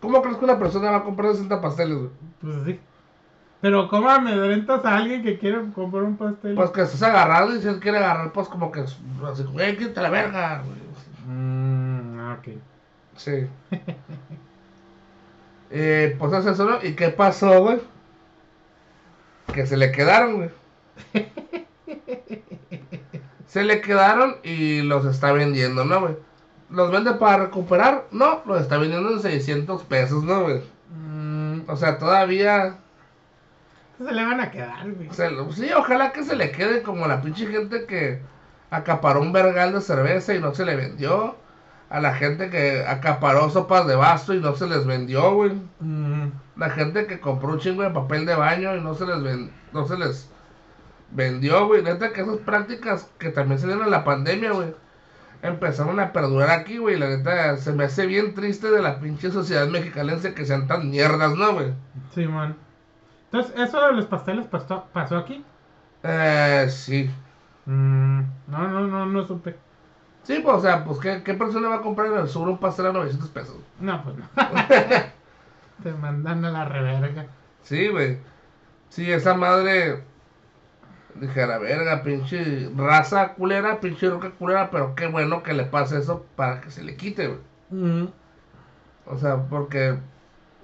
¿Cómo crees que una persona va a comprar 60 pasteles, güey? Pues sí. Pero ¿cómo amedrentas a alguien que quiere comprar un pastel? Pues que estás agarrado y si él quiere agarrar, pues como que así, güey, quítate la verga, güey. Mm, ah, ok. Sí. eh, pues hace eso, ¿no? ¿Y qué pasó, güey? Que se le quedaron, güey. Se le quedaron y los está vendiendo, ¿no, güey? ¿Los vende para recuperar? No, los está vendiendo en 600 pesos, ¿no, güey? Mm, O sea, todavía... se le van a quedar, güey. se sí, ojalá que se le quede como la pinche gente que acaparó un vergal de cerveza y no se le vendió. A la gente que acaparó sopas de basto y no se les vendió, güey. Mm, La gente que compró un chingo de papel de baño y no se les ven- no se les vendió, güey. Neta que esas prácticas que también se dieron en la pandemia, güey. Empezaron a perdurar aquí, güey. La neta se me hace bien triste de la pinche sociedad mexicalense que sean tan mierdas, ¿no, güey? sí, man. Entonces, ¿eso de los pasteles pasó, pasó aquí? Eh, sí. Mm, no, no, no, no supe. Sí, pues, o sea, pues, ¿qué, qué persona va a comprar en el sur un pastel a 900 pesos? No, pues no. Te mandan a la reverga. Sí, güey. Sí, esa madre. Dije, a la verga, pinche raza culera, pinche roca culera, pero qué bueno que le pase eso para que se le quite, güey. O sea, porque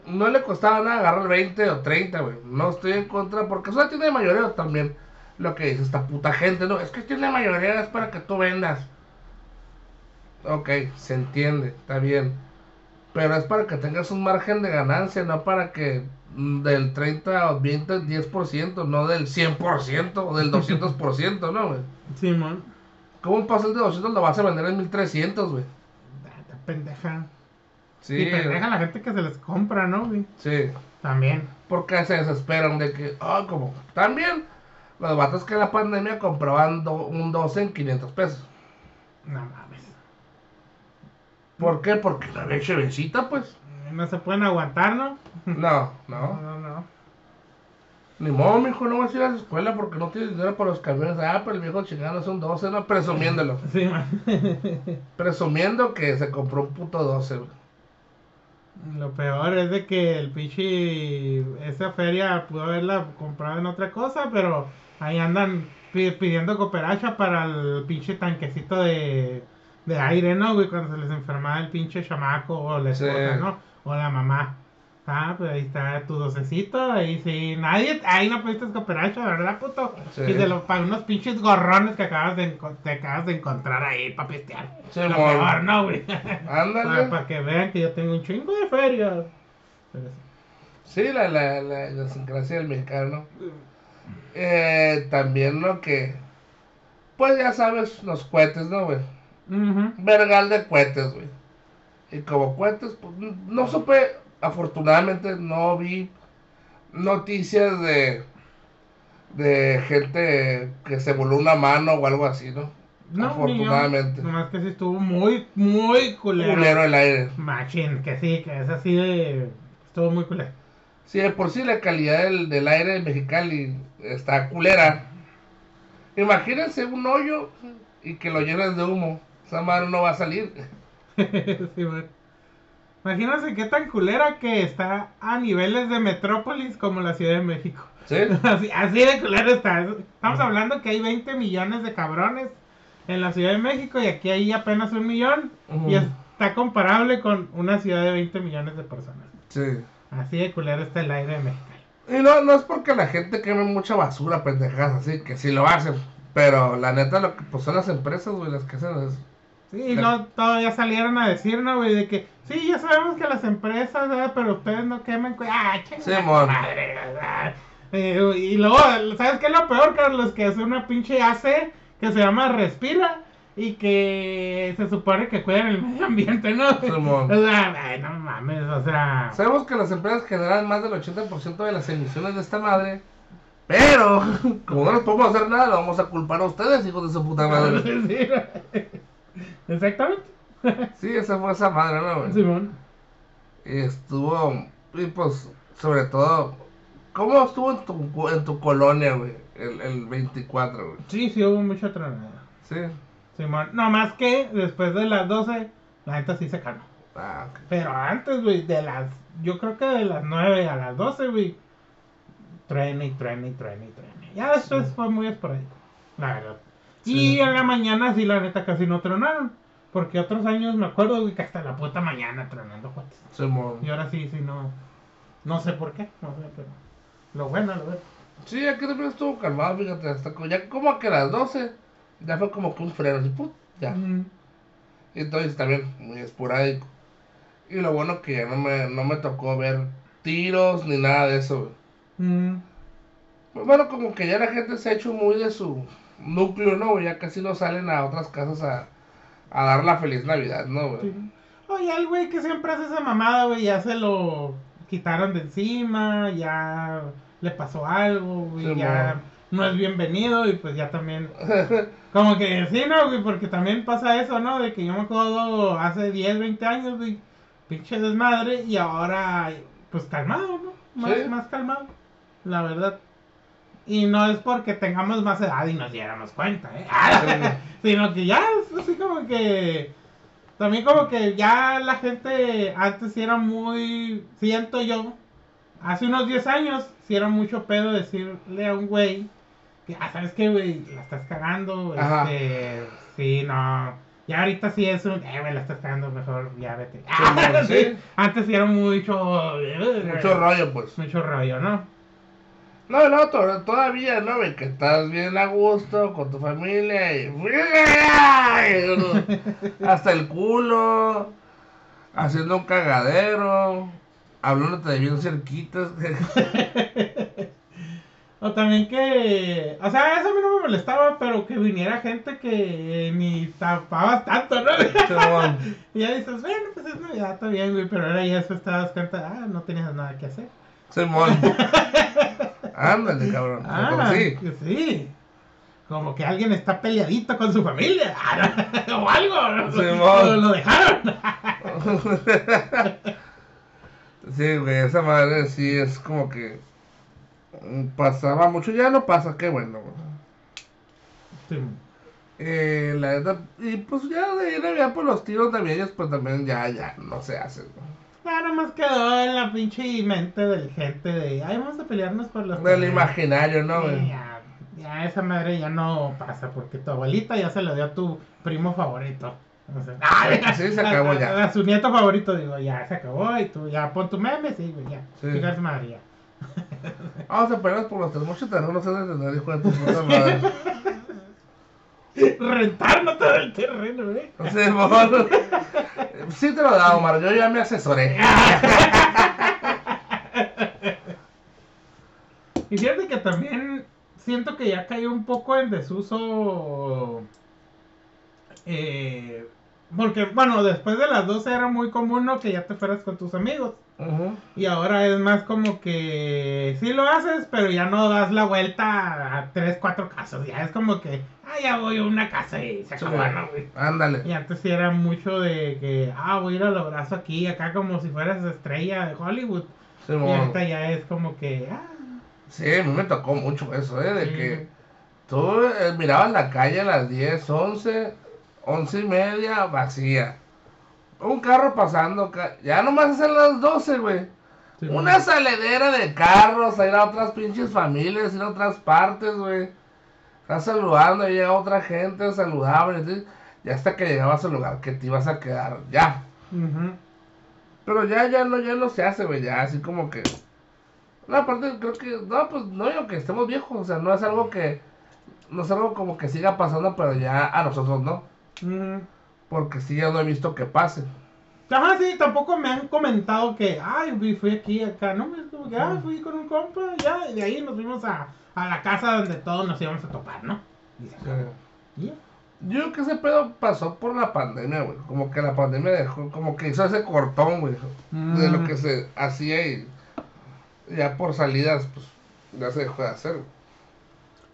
no le costaba nada agarrar 20 o 30, güey. No estoy en contra, porque eso tiene mayoría también. Lo que dice esta puta gente, no, es que tiene mayoría, es para que tú vendas. Ok, se entiende, está bien. Pero es para que tengas un margen de ganancia, no para que mm, del 30 o 20, 10%, no del 100% o del 200%, ¿no, güey? sí, man. ¿Cómo un pastel de 200 lo vas a vender en 1300, güey? Pendeja. Sí, y pendeja la gente que se les compra, ¿no, güey? sí. También. Porque se desesperan de que, ah, como, también, los vatos que en la pandemia compraban do- un 12 en 500 pesos. No mames. ¿Por qué? Porque la leche besita, pues. No se pueden aguantar, ¿no? No, No, no. no. Ni modo, mijo, no vas a ir a la escuela porque no tienes dinero para los camiones. Ah, pero el viejo chingado es un 12, ¿no? Presumiéndolo. Sí, man. Presumiendo que se compró un puto 12, güey. Lo peor es de que el pinche. Esa feria pudo haberla comprado en otra cosa, pero ahí andan pi- pidiendo cooperacha para el pinche tanquecito de, de aire, ¿no, güey? Cuando se les enfermaba el pinche chamaco o la Sí. esposa, ¿no? O la mamá. Ah, pues ahí está tu docecito, ahí sí. Nadie, ahí no pediste cooperacha, ¿verdad, puto? Sí. Y de lo, para unos pinches gorrones que acabas de, te acabas de encontrar ahí para pistear. Sí, lo peor, ¿no, güey? Ándale. Para que vean que yo tengo un chingo de ferias. Sí, la, la, la idiosincrasia del mexicano. Eh, también lo que. Pues ya sabes, los cohetes, ¿no, güey? Ujú. vergal de cohetes, güey. Y como cohetes, pues no supe, afortunadamente no vi noticias de de gente que se voló una mano o algo así, ¿no? No, Afortunadamente. yo. Nomás que sí estuvo muy, muy culero. Culero el aire. Machín, que sí, que es así de. Estuvo muy culero. Sí, de por sí la calidad del, del aire de Mexicali está culera. Imagínense un hoyo y que lo llenes de humo. Esa madre no va a salir. sí. Imagínense qué tan culera que está a niveles de metrópolis como la Ciudad de México. ¿Sí? Así, así de culero está. Estamos hablando que hay 20 millones de cabrones en la Ciudad de México y aquí hay apenas un millón. Y está comparable con una ciudad de 20 millones de personas. Sí. Así de culero está el aire de México. Y no, no es porque la gente queme mucha basura, pendejadas así, que sí lo hacen. Pero la neta, lo que pues son las empresas, güey, las que hacen eso. Sí, y luego todavía salieron a decir, ¿no, güey? De que, sí, ya sabemos que las empresas, ¿verdad? pero ustedes no queman. cu- ¡Ah, chinga Sí, madre! ¿verdad? Eh, y luego, ¿sabes qué es lo peor, Carlos? Que es una pinche AC que se llama Respira y que se supone que cuidan el medio ambiente, ¿no? Sí, o sea, ay, no mames, o sea. Sabemos que las empresas generan más del 80% de las emisiones de esta madre. Pero, como no les podemos hacer nada, lo vamos a culpar a ustedes, hijos de su puta madre. Exactamente. Sí, esa fue esa madre, ¿no, güey? Simón. Y estuvo, y pues, sobre todo, ¿cómo estuvo en tu, en tu colonia, güey? el, el 24, güey. Sí, sí hubo mucha tronada. Sí. Simón, no más que después de las 12, la neta sí se calmó. Ah, ok. Pero antes, güey, de las. Yo creo que de las 9 a las 12, güey. Truene y truene y truene y truene. Ya después Sí. fue muy esporádico, la verdad. Sí. Y en la mañana, sí, la neta casi no tronaron. Porque otros años me acuerdo, güey, que hasta la puta mañana tronando cuates. Y ahora sí, sí, no. No sé por qué, no sé, pero. Lo bueno, lo bueno. Sí, aquí también estuvo calmado, fíjate, hasta como, ya como que a las 12, ya fue como que un freno, así, put, ya. Mm, Y entonces también muy esporádico. Y lo bueno que ya no me, no me tocó ver tiros ni nada de eso, güey. mm, bueno, como que ya la gente se ha hecho muy de su núcleo, ¿no? Ya casi no salen a otras casas a, a dar la feliz Navidad, ¿no, güey? sí. Oye, el güey que siempre hace esa mamada, güey, ya se lo quitaron de encima, ya le pasó algo, güey, Sí, ya no es bienvenido y pues ya también... Como que sí, no, güey, porque también pasa eso, ¿no? De que yo me acuerdo hace 10, 20 años, güey, pinche desmadre y ahora, pues calmado, ¿no? Más, Sí. más calmado, la verdad. Y no es porque tengamos más edad y nos diéramos cuenta, ¿eh? Sino que ya es así como que... También como que ya la gente antes era muy... Siento yo, hace unos 10 años, sí era mucho pedo decirle a un güey que, ah, ¿sabes qué, güey? La estás cagando, este... Sí, no... Ya ahorita sí es un... Eh, güey, la estás cagando, mejor ya vete. Sí, sí. Antes sí era mucho... Mucho rollo, pues. Mucho rollo, ¿no? No, no, to- todavía, ¿no? güey? Que estás bien a gusto con tu familia y... Hasta el culo, haciendo un cagadero, hablándote de bien cerquitas. O también que, o sea, eso a mí no me molestaba, pero que viniera gente que ni tapabas tanto, ¿no? Y ya dices, bueno, pues es Navidad, está bien, güey, pero ahora ya después te das cuenta, ah, no tenías nada que hacer. Simón. Ándale, cabrón. Ah, sí. Como que alguien está peleadito con su familia, o algo, ¿no? Simón. lo, dejaron. Sí, güey, esa madre sí es como que pasaba mucho, ya no pasa, qué bueno. Sí. Eh, la neta, y pues ya de en Navidad, pues los tiros navideños, pues también ya, ya no se hacen, ¿no? Claro, más quedó en la pinche mente del gente de, ay, vamos a pelearnos por los Del terrenos". imaginario, ¿no, Sí, ya, ya esa madre ya no pasa porque tu abuelita ya se lo dio a tu primo favorito. O sea, Sí, se acabó a, ya. A, a su nieto favorito, digo, ya se acabó y tú ya pon tu meme, sí, güey, ya. Sí. Madre, ya. Vamos a pelearnos por los terreno, no se debe tener, hijo de tu puta madre. Rentarnos todo el terreno, ¿eh? Sí, por- sí te lo da, Omar, yo ya me asesoré. Y fíjate que también siento que ya cayó un poco en desuso. Eh, porque, bueno, después de las 12 era muy común ¿no? que ya te fueras con tus amigos. Y ahora es más como que sí lo haces, pero ya no das la vuelta a tres, cuatro casas. Ya es como que, ah, ya voy a una casa y se Sí, acabó. ¿no, güey? Ándale. Y antes sí era mucho de que, ah, voy a ir al abrazo aquí, acá como si fueras estrella de Hollywood. Y Simón. ahorita ya es como que, ah, Sí, a mí me tocó mucho eso, ¿eh? De Sí. que tú eh, mirabas la calle a las 10, 11, 11 y media, vacía. Un carro pasando, ya nomás a las 12, güey. sí, Una saledera de carros, a ir a otras pinches familias, ir a otras partes, güey. Estás saludando, y llega otra gente, saludaban, y así, y hasta que llegabas al lugar que te ibas a quedar, ya. Ujú. Pero ya, ya no, ya no se hace, güey, ya, así como que... No, aparte, creo que, no, pues, no digo que estemos viejos, o sea, no es algo que, no es algo como que siga pasando, pero ya a nosotros no, Ujú. porque sí ya no he visto que pase. Ajá, sí, tampoco me han comentado que, ay, fui, fui aquí, acá, no, que, ah, fui con un compa, ya, y de ahí nos fuimos a, a la casa donde todos nos íbamos a topar, ¿no? Y se acabó. Y ya. Yo creo que ese pedo pasó por la pandemia, güey, como que la pandemia dejó, como que hizo ese cortón, güey, de lo Mm. que se hacía y ya por salidas, pues, ya se dejó de hacer.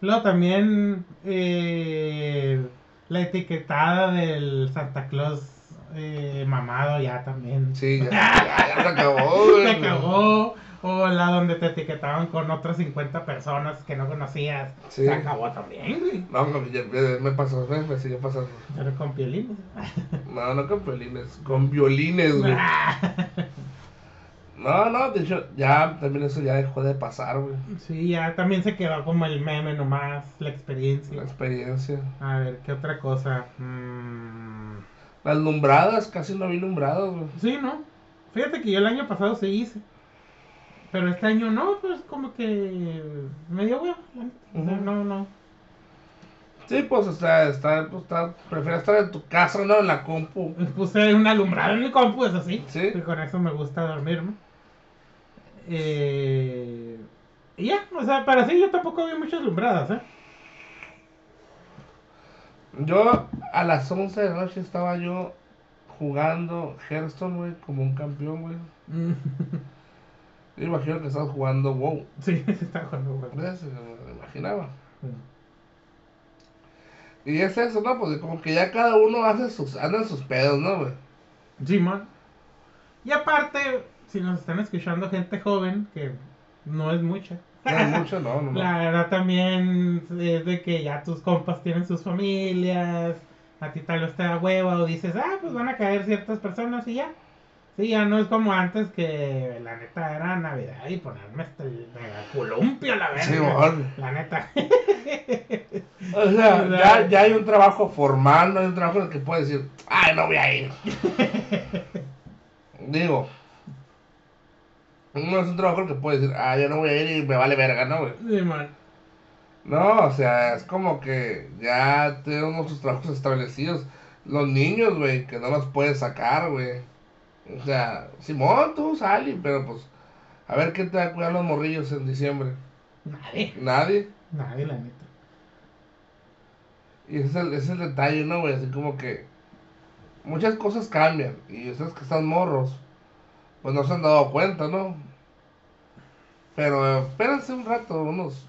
Luego también eh, la etiquetada del Santa Claus eh, mamado ya también. Sí, ya, ya, ya se acabó. Se acabó. O la donde te etiquetaban con otras 50 personas que no conocías. Sí. Se acabó también, güey. No, no, ya- me pasó, me, me sigue pasando. Pero con piolines. No, no con violines, con violines, güey. No, no, de hecho, ya también eso ya dejó de pasar, güey. Sí, ya también se quedó como el meme nomás, la experiencia. La experiencia. A ver, ¿qué otra cosa? Mm, Las lumbradas, casi no vi lumbradas, güey. Sí, ¿no? Fíjate que yo el año pasado sí hice. Pero este año no, pues como que me dio huevo. sea, Ujú. no, no. Sí, pues, o sea, está, pues, está, prefiero estar en tu casa, no en la compu. Puse una alumbrada en mi compu, eso sí. Sí. Y con eso me gusta dormirme. Eh, y ya, o sea, para sí yo tampoco vi muchas alumbradas, ¿eh? Yo, a las 11 de la noche estaba yo jugando Hearthstone, güey, como un campeón, güey. Imagino que estabas jugando WoW. sí, está jugando. ¿Ves? Me imaginaba. Y es eso, ¿no? Pues como que ya cada uno hace sus, anda en sus pedos, ¿no, güey? Simón. Y aparte, si nos están escuchando gente joven, que no es mucha. No es mucho, no, no, no. La verdad también es de que ya tus compas tienen sus familias, a ti tal vez te da hueva o dices, ah, pues van a caer ciertas personas y ya. Sí, ya no es como antes que la neta era Navidad y ponerme el mega columpio a la verga. Sí, mon. La neta. O sea, O sea, ya, ya hay un trabajo formal, no hay un trabajo en el que puedes decir, ay, no voy a ir. Digo, no es un trabajo en el que puedes decir, ah, yo no voy a ir y me vale verga, ¿no, güey? Sí, man. No, o sea, es como que ya tenemos sus trabajos establecidos. Los niños, güey, que no los puedes sacar, güey. O sea, Simón, tú sales, pero pues, a ver quién te va a cuidar los morrillos en diciembre. Nadie. Nadie. Nadie, la neta. Y ese es el, ese es el detalle, ¿no, güey? Así como que muchas cosas cambian. Y ustedes que están morros, pues no se han dado cuenta, ¿no? Pero eh, espérense un rato, unos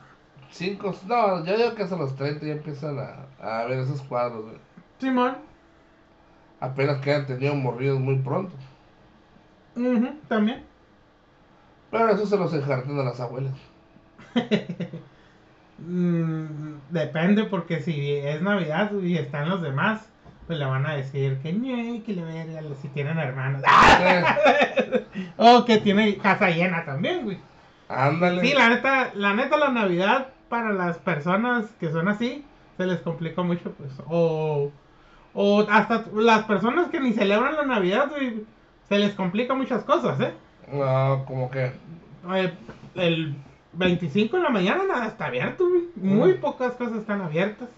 5, no, yo digo que hasta los 30 ya empiezan a, a ver esos cuadros, güey. Simón. Apenas que han tenido morridos muy pronto. Ujú, También. Pero eso se los enjartan a las abuelas. Mm, depende porque si es Navidad y están los demás, pues le van a decir que ñe, que le verga si tienen hermanos. O que tiene casa llena también, güey. ándale. Sí, la neta, la neta la Navidad para las personas que son así se les complica mucho, pues. O, o hasta las personas que ni celebran la Navidad, güey, se les complica muchas cosas, ¿eh? No, como que. Eh, el 25 de la mañana nada está abierto, güey. Muy Mm. pocas cosas están abiertas.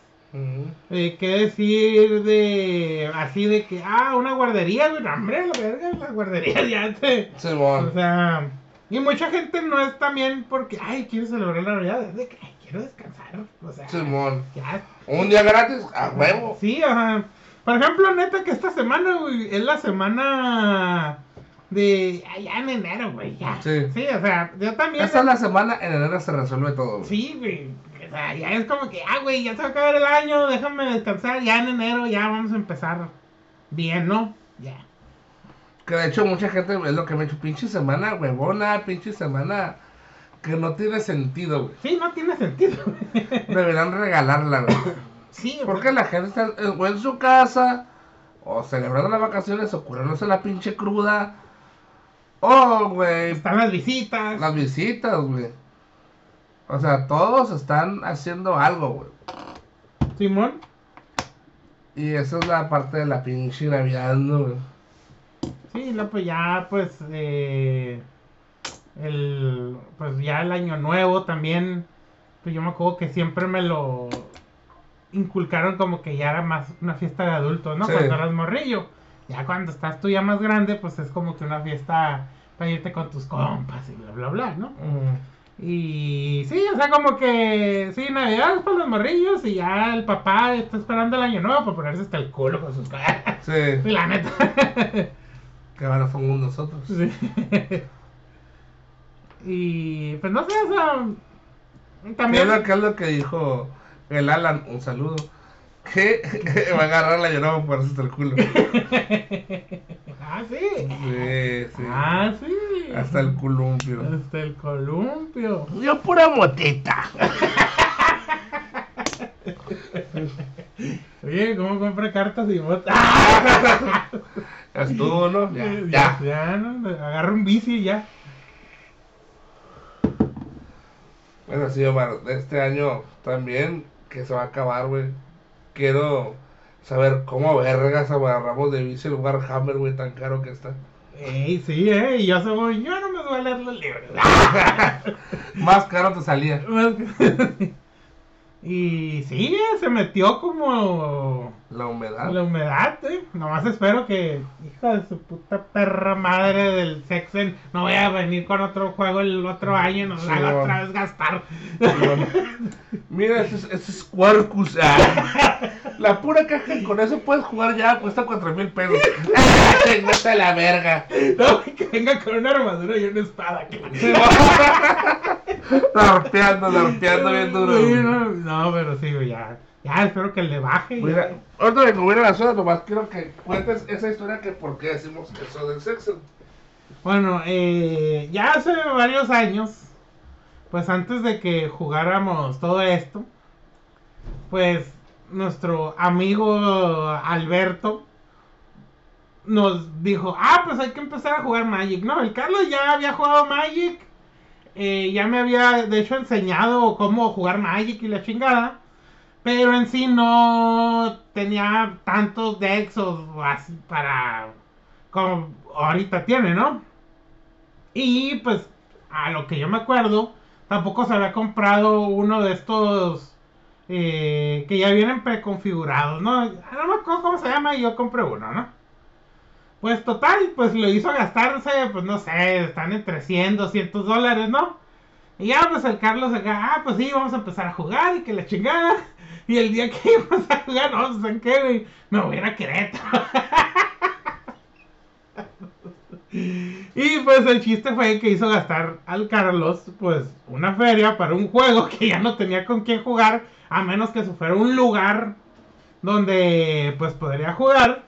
Eh, ¿Qué decir de así de que, ah, una guardería, güey? No, hombre, la verga, las guarderías ya te. O Simón. sea, y mucha gente no es también porque, ay, quiero celebrar la Navidad, es de que, ay, quiero descansar. O sea, Simón. ya. Un día gratis, a huevo. Sí, ajá. Por ejemplo, neta, que esta semana, güey, es la semana de. ya en enero, güey, ya. Sí. Sí, o sea, yo también. Esta es la semana, en enero se resuelve todo. güey. Sí, güey. O sea, ya es como que, ah, güey, ya se va a acabar el año, déjame descansar, ya en enero ya vamos a empezar bien, ¿no? Ya. Que de hecho mucha gente es lo que me ha dicho, pinche semana huevona, pinche semana que no tiene sentido, güey. Sí, no tiene sentido. güey. Deberían regalarla, güey. Sí, Porque la gente está eh, o en su casa, o celebrando las vacaciones, o curándose la pinche cruda. O, güey, están las visitas. las visitas, güey. O sea, todos están haciendo algo, güey. Simón. Y esa es la parte de la pinche Navidad, ¿no, güey? Sí, no, pues ya, pues, eh, el, pues ya el año nuevo también, pues yo me acuerdo que siempre me lo inculcaron como que ya era más una fiesta de adultos, ¿no? Sí. Cuando eras morrillo. Ya cuando estás tú ya más grande, pues es como que una fiesta para irte con tus compas y bla, bla, bla, ¿no? Y sí, o sea, como que sí, Navidad es para los morrillos y ya el papá está esperando el año nuevo para ponerse hasta el culo con sus caras. Sí, la neta. que ahora somos nosotros. Sí. y pues no sé, o sea, ¿Qué también que es lo que dijo el Alan? Un saludo. ¿Qué? Va a agarrar la llorona por hasta el culo. ah, sí. Sí, sí. Ah, sí. Hasta el columpio. Hasta el columpio. Yo pura motita. Oye, ¿cómo compra cartas y botas? Ya estuvo, ¿no? Ya, ya, ya. ya, ¿no? Agarra un bici y ya. Bueno, sí, Omar, este año también, que se va a acabar, güey. Quiero saber cómo vergas agarramos de bici el Warhammer, güey, tan caro que está. Ey, sí, eh, y yo soy, yo no me voy a leer los libros. Más caro te salía. y sí, se metió como La humedad. la humedad, eh. Nomás espero que, hija de su puta perra madre del Sexen, no vaya a venir con otro juego el otro año y nos Sí, haga bueno. otra vez gastar. Mira, ese es, ese es Quarkus. Ah. La pura caja, con eso puedes jugar ya, cuesta 4 mil pesos. A la verga. No, que venga con una armadura y una espada. claro. Darpeando, darpeando bien duro. Sí, no, no, pero sí, ya. Ya, espero que le baje. Mira, ahorita de hubiera la zona, nomás quiero que cuentes esa historia que por qué decimos eso del sexo. Bueno, eh, ya hace varios años, pues antes de que jugáramos todo esto, pues nuestro amigo Alberto nos dijo, ah, pues hay que empezar a jugar Magic. No, el Carlos ya había jugado Magic, eh, ya me había de hecho enseñado cómo jugar Magic y la chingada. Pero en sí no tenía tantos decks o así para como ahorita tiene, ¿no? Y pues, a lo que yo me acuerdo, tampoco se había comprado uno de estos eh, que ya vienen preconfigurados, ¿no? No me acuerdo cómo se llama y yo compré uno, ¿no? Pues total, pues lo hizo gastarse, pues no sé, están entre 100, 200 dólares, ¿no? Y ya pues el Carlos acá, ah, pues sí, vamos a empezar a jugar y que la chingada. Y el día que íbamos a jugar, no, ¿saben qué, güey? Me voy a ir a Querétaro. Y pues el chiste fue que hizo gastar al Carlos pues una feria para un juego que ya no tenía con quién jugar, a menos que se fuera un lugar donde pues podría jugar.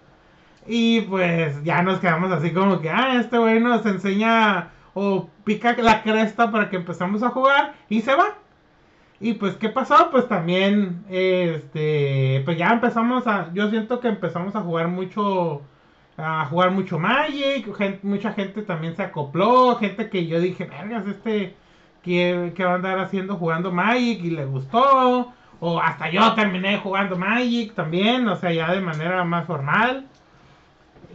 Y pues ya nos quedamos así como que, ah, este güey nos enseña o pica la cresta para que empezamos a jugar y se va. Y pues, ¿qué pasó? Pues también, este, pues ya empezamos a, yo siento que empezamos a jugar mucho, a jugar mucho Magic, mucha gente también se acopló, gente que yo dije, vergas, este, que, que va a andar haciendo jugando Magic y le gustó, o hasta yo terminé jugando Magic también, o sea, ya de manera más formal.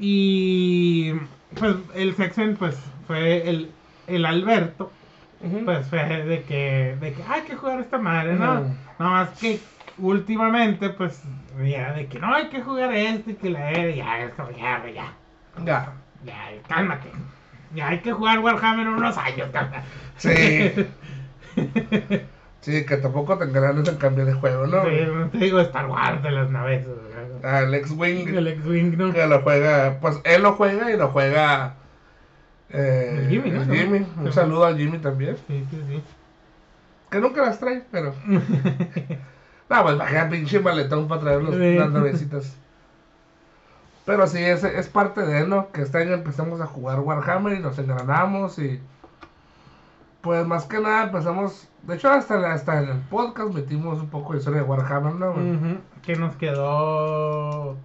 Y pues el Sexen, pues fue el, el Alberto, pues fue de que, de que hay que jugar esta madre, ¿no? Nada más que últimamente, pues, ya de que no hay que jugar este y que la era, ya, ya, ya, Ya. ya, cálmate. Ya hay que jugar Warhammer unos años, cálmate. Sí. Sí, que tampoco te ganas en cambio de juego, ¿no? Sí, no te digo Star Wars de las naves. güey. Al X-Wing. El X-Wing, ¿no? que lo juega, pues él lo juega y lo juega eh, El Jimmy. Un saludo al Jimmy también. Sí, sí, sí. Que nunca las trae, pero. No, pues bajé a pinche maletón para traer los- las navecitas. Pero sí, es, es parte de, ¿no? Que este año empezamos a jugar Warhammer y nos engranamos y. Pues más que nada empezamos. De hecho, hasta, hasta en el podcast metimos un poco de historia de Warhammer, ¿no? Ujú, Que nos quedó.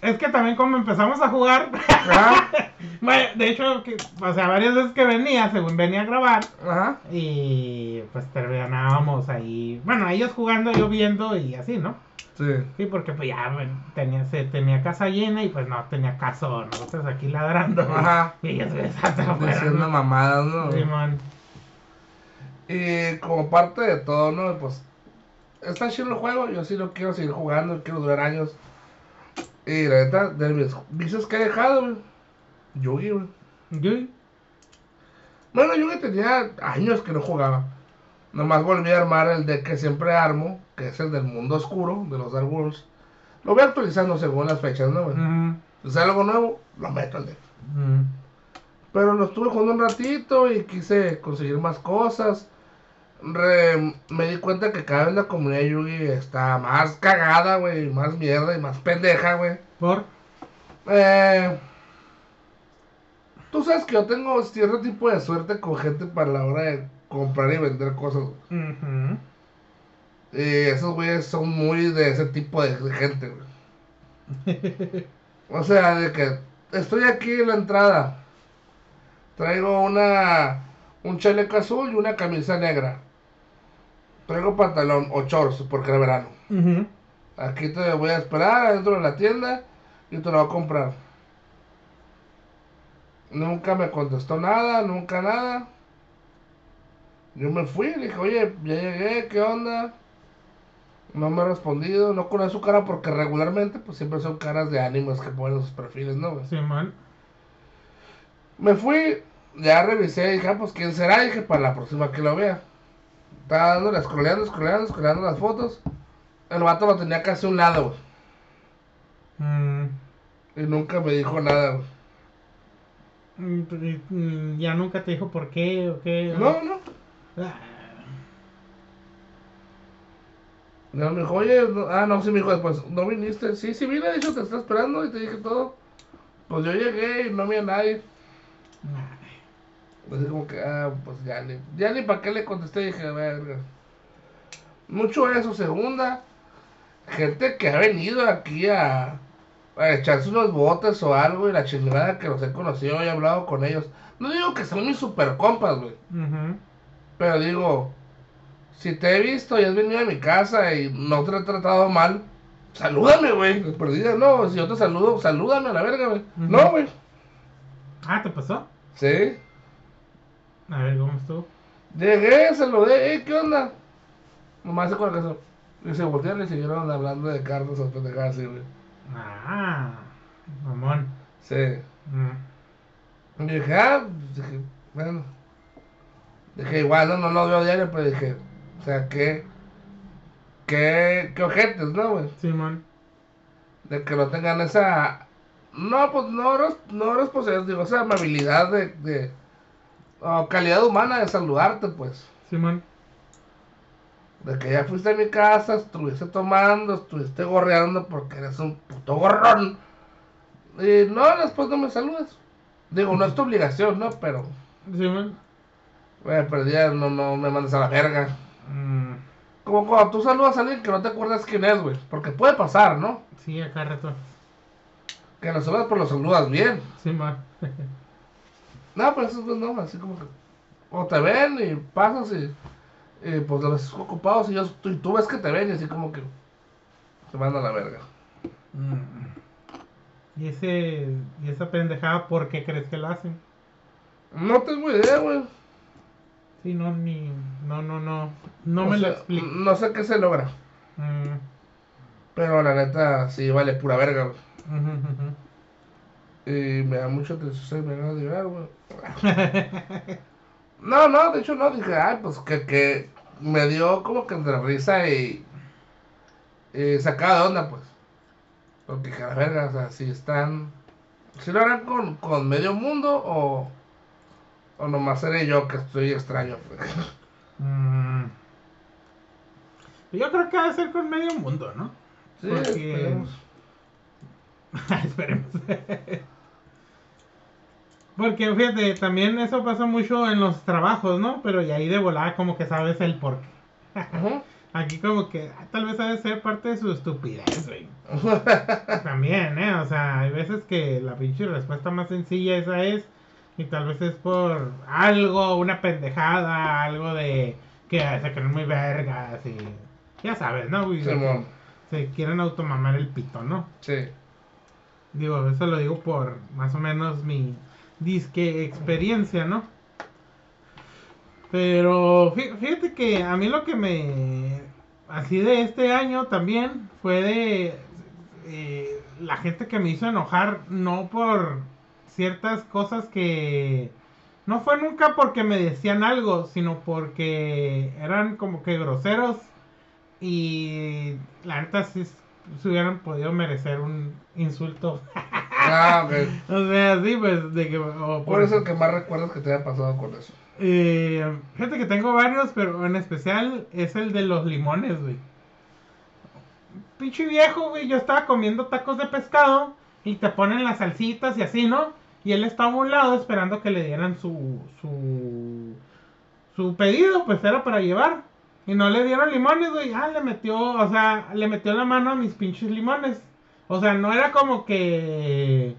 Es que también como empezamos a jugar, bueno, de hecho, que, o sea, varias veces que venía, según venía a grabar, Ajá. y pues terminábamos ahí, bueno, ellos jugando, yo viendo y así, ¿no? Sí. Sí, porque pues ya bueno, tenía, se, tenía casa llena y pues no tenía caso nosotros aquí ladrando. Ajá. Y ellos afuera, ¿no? mamadas, ¿no? Simón. Y como parte de todo, ¿no? Pues está chido el juego, yo sí lo quiero seguir jugando, quiero durar años. Y la neta, de mis vicios que he dejado, güey, Yugi, güey. Yo, Bueno, Yugi tenía años que no jugaba. Nomás volví a armar el deck que siempre armo, que es el del mundo oscuro, de los Dark Worlds. Lo voy actualizando según las fechas, ¿no, güey? Si sale algo nuevo, lo meto al deck. ujú. Pero lo estuve jugando un ratito y quise conseguir más cosas. Re- me di cuenta que cada vez la comunidad Yugi está más cagada, güey, más mierda y más pendeja, güey. Por. Eh, tú sabes que yo tengo cierto tipo de suerte con gente para la hora de comprar y vender cosas. Ujú. Y esos güeyes son muy de ese tipo de, de gente, güey. O sea, de que estoy aquí en la entrada. Traigo una un chaleco azul y una camisa negra. Traigo pantalón o shorts porque era verano. Aquí te voy a esperar adentro de la tienda y te lo voy a comprar. Nunca me contestó nada, nunca nada. Yo me fui, le dije, oye, ya llegué, ¿qué onda? No me ha respondido, no conozco su cara porque regularmente pues siempre son caras de ánimos que ponen en sus perfiles, ¿no? güey? Simón. Me fui, ya revisé, dije, ah, pues quién será, dije, para la próxima que lo vea. Estaba dándole, scrolleando, scrolleando, scrolleando las fotos. El vato lo tenía casi a un lado, güey. Mm. Y nunca me dijo nada, güey. Mm, pues, mm, Ya nunca te dijo por qué o qué. No, no. Ah, No, me dijo, oye, no- ah, no, sí me dijo después, ¿no viniste? Sí, sí vine, de hecho te está esperando y te dije todo. Pues yo llegué y no había nadie. ay, Así como que, ah, pues ya ni, ya ni para qué le contesté, dije, verga. Mucho eso, segunda, gente que ha venido aquí a, a echarse unos botes o algo y la chingada que los he conocido y he hablado con ellos. No digo que son mis super compas, güey. Pero digo, si te he visto y has venido a mi casa y no te he tratado mal, salúdame, güey. Perdida, no, si yo te saludo, salúdame a la verga, güey. No, güey. Ah, ¿te pasó? Sí. A ver, ¿cómo estuvo? Llegué, saludé, hey, ¿qué onda? Nomás se con la casa. Y se voltearon y siguieron hablando de carnes o pendejadas así, güey. Ah, mamón. Sí. Mm. Y dije, ah, pues, dije, bueno. Dije, igual, no, no lo veo diario, pero dije, o sea, qué, qué, qué ojetes, ¿no, güey? Simón. de que no tengan esa no pues no res- no responsabilidad digo esa amabilidad de, de calidad humana de saludarte pues. Simón. de que ya fuiste a mi casa estuviste tomando estuviste gorreando porque eres un puto gorrón. Y no después no me saludas digo no es tu obligación no pero Simón. me perdía no no me mandes a la verga. Mm, como cuando tú saludas a alguien que no te acuerdas quién es güey. Porque puede pasar no sí, acá rato. que lo saludas pero lo saludas bien. Simón. No, pero eso pues no, así como que. O te ven y pasas y. y pues los ves ocupados y, ellos- tú, y tú ves que te ven y así como que. Se van a la verga. Mm. ¿Y, ese, ¿Y esa pendejada por qué crees que la hacen? No tengo idea, güey. Sí, no, ni. No, no, no. No O me lo explico. No sé qué se logra. Mm, Pero la neta, sí vale pura verga, güey. ujú, ujú. Y me da mucha tristeza y me da de llorar, güey. No, no, de hecho no, dije, ay, pues que, que me dio como que entre risa y, y sacada de onda, pues. Porque la verga, o sea, si están, si lo harán con, con medio mundo o, o nomás seré yo que estoy extraño, pues. Mm. Yo creo que va a ser con medio mundo, ¿no? Sí, Porque- esperemos. Esperemos. Porque fíjate, también eso pasa mucho en los trabajos, ¿no? Pero y ahí de volada como que sabes el por qué. Aquí como que ah, tal vez debe ser parte de su estupidez, güey. También, ¿eh? O sea, hay veces que la pinche respuesta más sencilla esa es. Y tal vez es por algo, una pendejada, algo de que se creen muy vergas y... Ya sabes, ¿no, güey? De se quieren automamar el pito, ¿no? sí. Digo, eso lo digo por más o menos mi disque experiencia, ¿no? Pero fí- fíjate que a mí lo que me... Así de este año también fue de eh, la gente que me hizo enojar, no por ciertas cosas que... No fue nunca porque me decían algo, sino porque eran como que groseros y la neta sí se hubieran podido merecer un insulto. Ah, o sea, sí, pues, de que... o ¿Cuál es el que más recuerdas que te haya pasado con eso? Eh, fíjate que tengo varios, pero en especial es el de los limones, güey. Pinche viejo, güey. Yo estaba comiendo tacos de pescado y te ponen las salsitas y así, ¿no? Y él estaba a un lado esperando que le dieran su, su, su pedido, pues era para llevar. Y no le dieron limones, güey. Ah, le metió, o sea, le metió la mano a mis pinches limones. O sea, no era como que...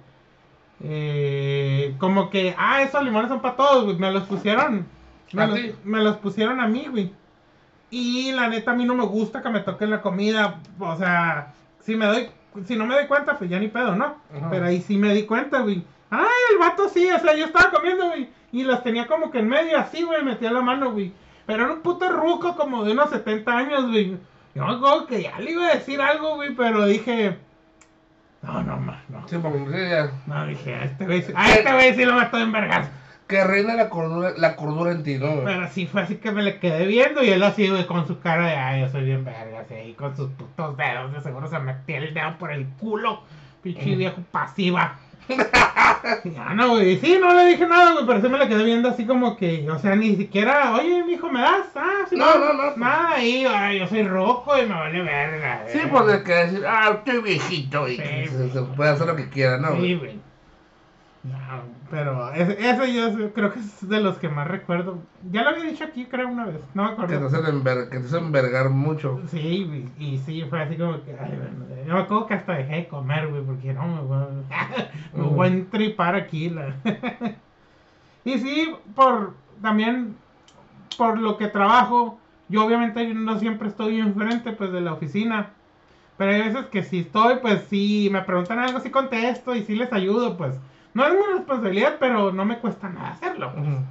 Eh, como que, ah, esos limones son para todos, güey. Me los pusieron. Me, ¿A los, ti? me los pusieron a mí, güey. Y la neta, a mí no me gusta que me toquen la comida. O sea, si me doy, si no me doy cuenta, pues ya ni pedo, ¿no? Ajá. Pero ahí sí me di cuenta, güey. Ay, el vato sí, o sea, yo estaba comiendo, güey. Y las tenía como que en medio así, güey, metía la mano, güey. Pero era un puto ruco como de unos 70 años, güey. Yo me acuerdo que ya le iba a decir algo, güey, pero dije. No, no, ma, no. Sí, porque ya. No, dije, a este güey, sí- a este güey sí lo mató en vergas. Que reina la cordura, la cordura en ti, ¿no? Pero sí fue así que me le quedé viendo y él así, güey, con su cara de, ay, yo soy bien vergas, y con sus putos dedos, de seguro se metía el dedo por el culo, pinche viejo pasiva. Ya no, güey, sí, no le dije nada, güey, pero sí me le quedé viendo así como que, o sea, ni siquiera, oye, mijo, ¿me das? Ah, sí, No, no, no, pues. Nada, ahí, ay, yo soy rojo y me vale verga. Sí, eh. pues de que decir, ah, estoy viejito y Sí, que se, se puede hacer lo que quiera, ¿no? Sí, güey? No, pero ese yo creo que es de los que más recuerdo. Ya lo había dicho aquí, creo, una vez. No me Que te acuerdo. hacen enver- que te hacen envergar mucho. Sí, y sí, fue así como que. Ay, bueno, yo me acuerdo que hasta dejé de comer, güey, porque no, me voy a, me voy a entripar aquí. La... y sí, por también por lo que trabajo, yo obviamente no siempre estoy enfrente pues de la oficina. Pero hay veces que si estoy, pues si me preguntan algo, sí contesto y sí les ayudo, pues. No es mi responsabilidad, pero no me cuesta nada hacerlo. Ujú.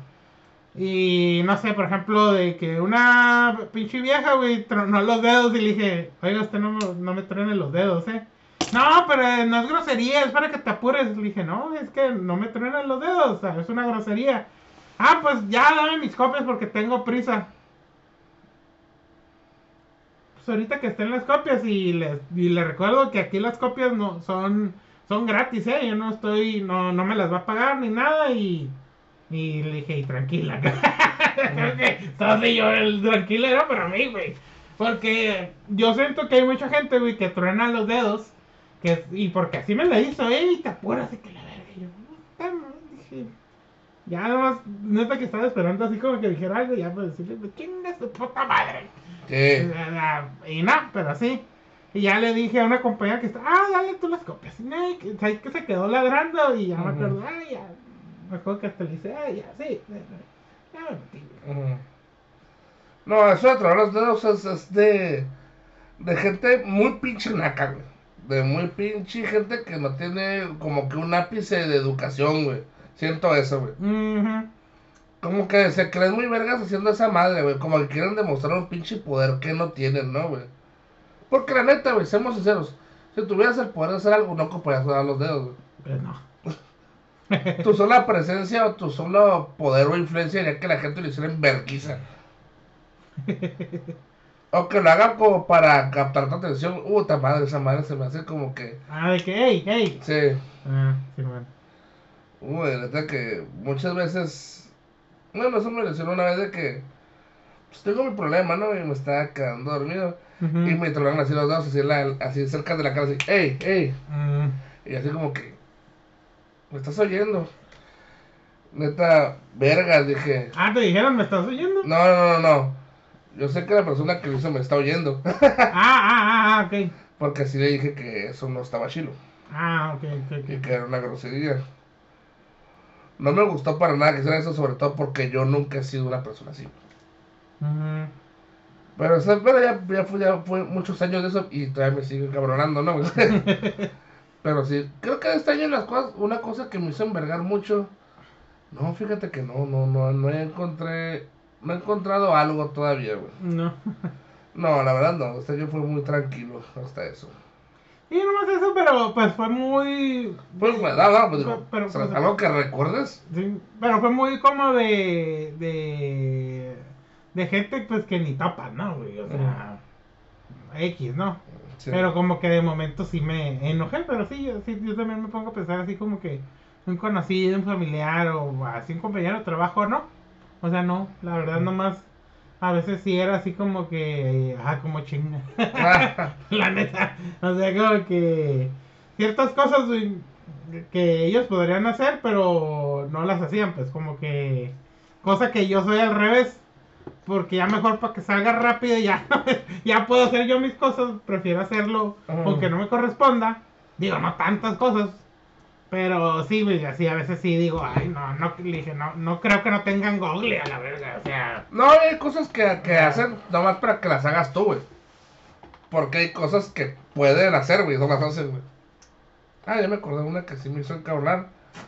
Y no sé, por ejemplo, de que una pinche vieja, güey, tronó los dedos y le dije, oiga, usted no, me- no me truene los dedos, ¿eh? No, pero eh, no es grosería, es para que te apures. Le dije, no, es que no me truenan los dedos, o sea, es una grosería. Ah, pues ya dame mis copias porque tengo prisa. Pues ahorita que estén las copias y les, y les recuerdo que aquí las copias no son, son gratis, ¿eh? Yo no estoy, no, no me las va a pagar ni nada y... Y le dije, y tranquila. Creo que soy yo el tranquilo era para mí, güey. Porque yo siento que hay mucha gente, güey, que truena los dedos. Que, y porque así me la hizo, ¿eh? Y te apuras de que la verga. Y yo, dije. Ya nada más, neta que estaba esperando así como que dijera algo, ya pues decirle, "Pues, chinga su puta madre. Sí. Y no, pero sí. Y ya le dije a una compañera que está, ah, dale tú las copias. Y y que, ¿sabes que se quedó ladrando y ya me acuerdo, ah, ya. Me acuerdo que hasta le dice, ah, ya, sí. Ya me metí. No, eso de tronar los dedos es, es de, de gente muy pinche naca, güey. De muy pinche gente que no tiene como que un ápice de educación, güey. Siento eso, güey. Ujú. Como que se creen muy vergas haciendo esa madre, güey. Como que quieren demostrar un pinche poder que no tienen, ¿no, güey? Porque la neta, güey, seamos sinceros. Si tuvieras el poder de hacer algo, no ocuparías dar los dedos, güey. Pues no. Tu sola presencia o tu solo poder o influencia haría que la gente lo hiciera en vergüenza. O que lo hagan como para captar tu atención. Uh, ta madre, esa madre se me hace como que. Ah, de que, hey, hey. Sí. Ah, sí, bueno. Uh, de neta que muchas veces. Bueno, eso me lesionó una vez de que. Pues tengo mi problema, ¿no? Y me estaba quedando dormido. Y me tronaron así los dedos, así, la- así cerca de la cara, así, ¡ey, ey! Mm. Y así como que. ¿Me estás oyendo? Neta, vergas, dije. Ah, te dijeron, ¿me estás oyendo? No, no, no, no. Yo sé que la persona que lo hizo me está oyendo. Ah, ah, ah, ah, ok. Porque así le dije que eso no estaba chilo. Ah, ok, ok, ok. Y que era una grosería. No me gustó para nada que hiciera eso, sobre todo porque yo nunca he sido una persona así. Ujú. Pero, o sea, pero ya, ya, fue, ya fue muchos años de eso y todavía me sigue cabronando, ¿no? pero sí, creo que este año las cosas, una cosa que me hizo envergar mucho. No, fíjate que no, no, no, no encontré, no he encontrado algo todavía, güey. No. No, la verdad no, este año fue muy tranquilo hasta eso. Y nomás eso, pero pues fue muy. Pues, no, no, pues, Pero- o sea, pues- algo que recuerdes. Sí, pero fue muy como de. de. De gente pues que ni tapas, ¿no, güey? O sea. X, ¿no? Sí. Pero como que de momento sí me enojé, pero sí, yo, sí, yo también me pongo a pensar así como que un conocido, un familiar o así un compañero de trabajo, ¿no? O sea, no, la verdad nomás a veces sí era así como que, ah, como chinga. la neta. O sea, como que ciertas cosas que ellos podrían hacer, pero no las hacían, pues como que cosa que yo soy al revés. Porque ya mejor para que salga rápido ya, ya puedo hacer yo mis cosas, prefiero hacerlo aunque no me corresponda. Digo, no tantas cosas, pero sí, güey, así a veces sí digo, ay, no, no, le dije, no, no creo que no tengan Google a la verga, o sea. No, hay cosas que, que hacen nomás para que las hagas tú, güey. Porque hay cosas que pueden hacer, güey, no las hacen, güey. Ah, ya me acordé de una que sí me hizo encabronar.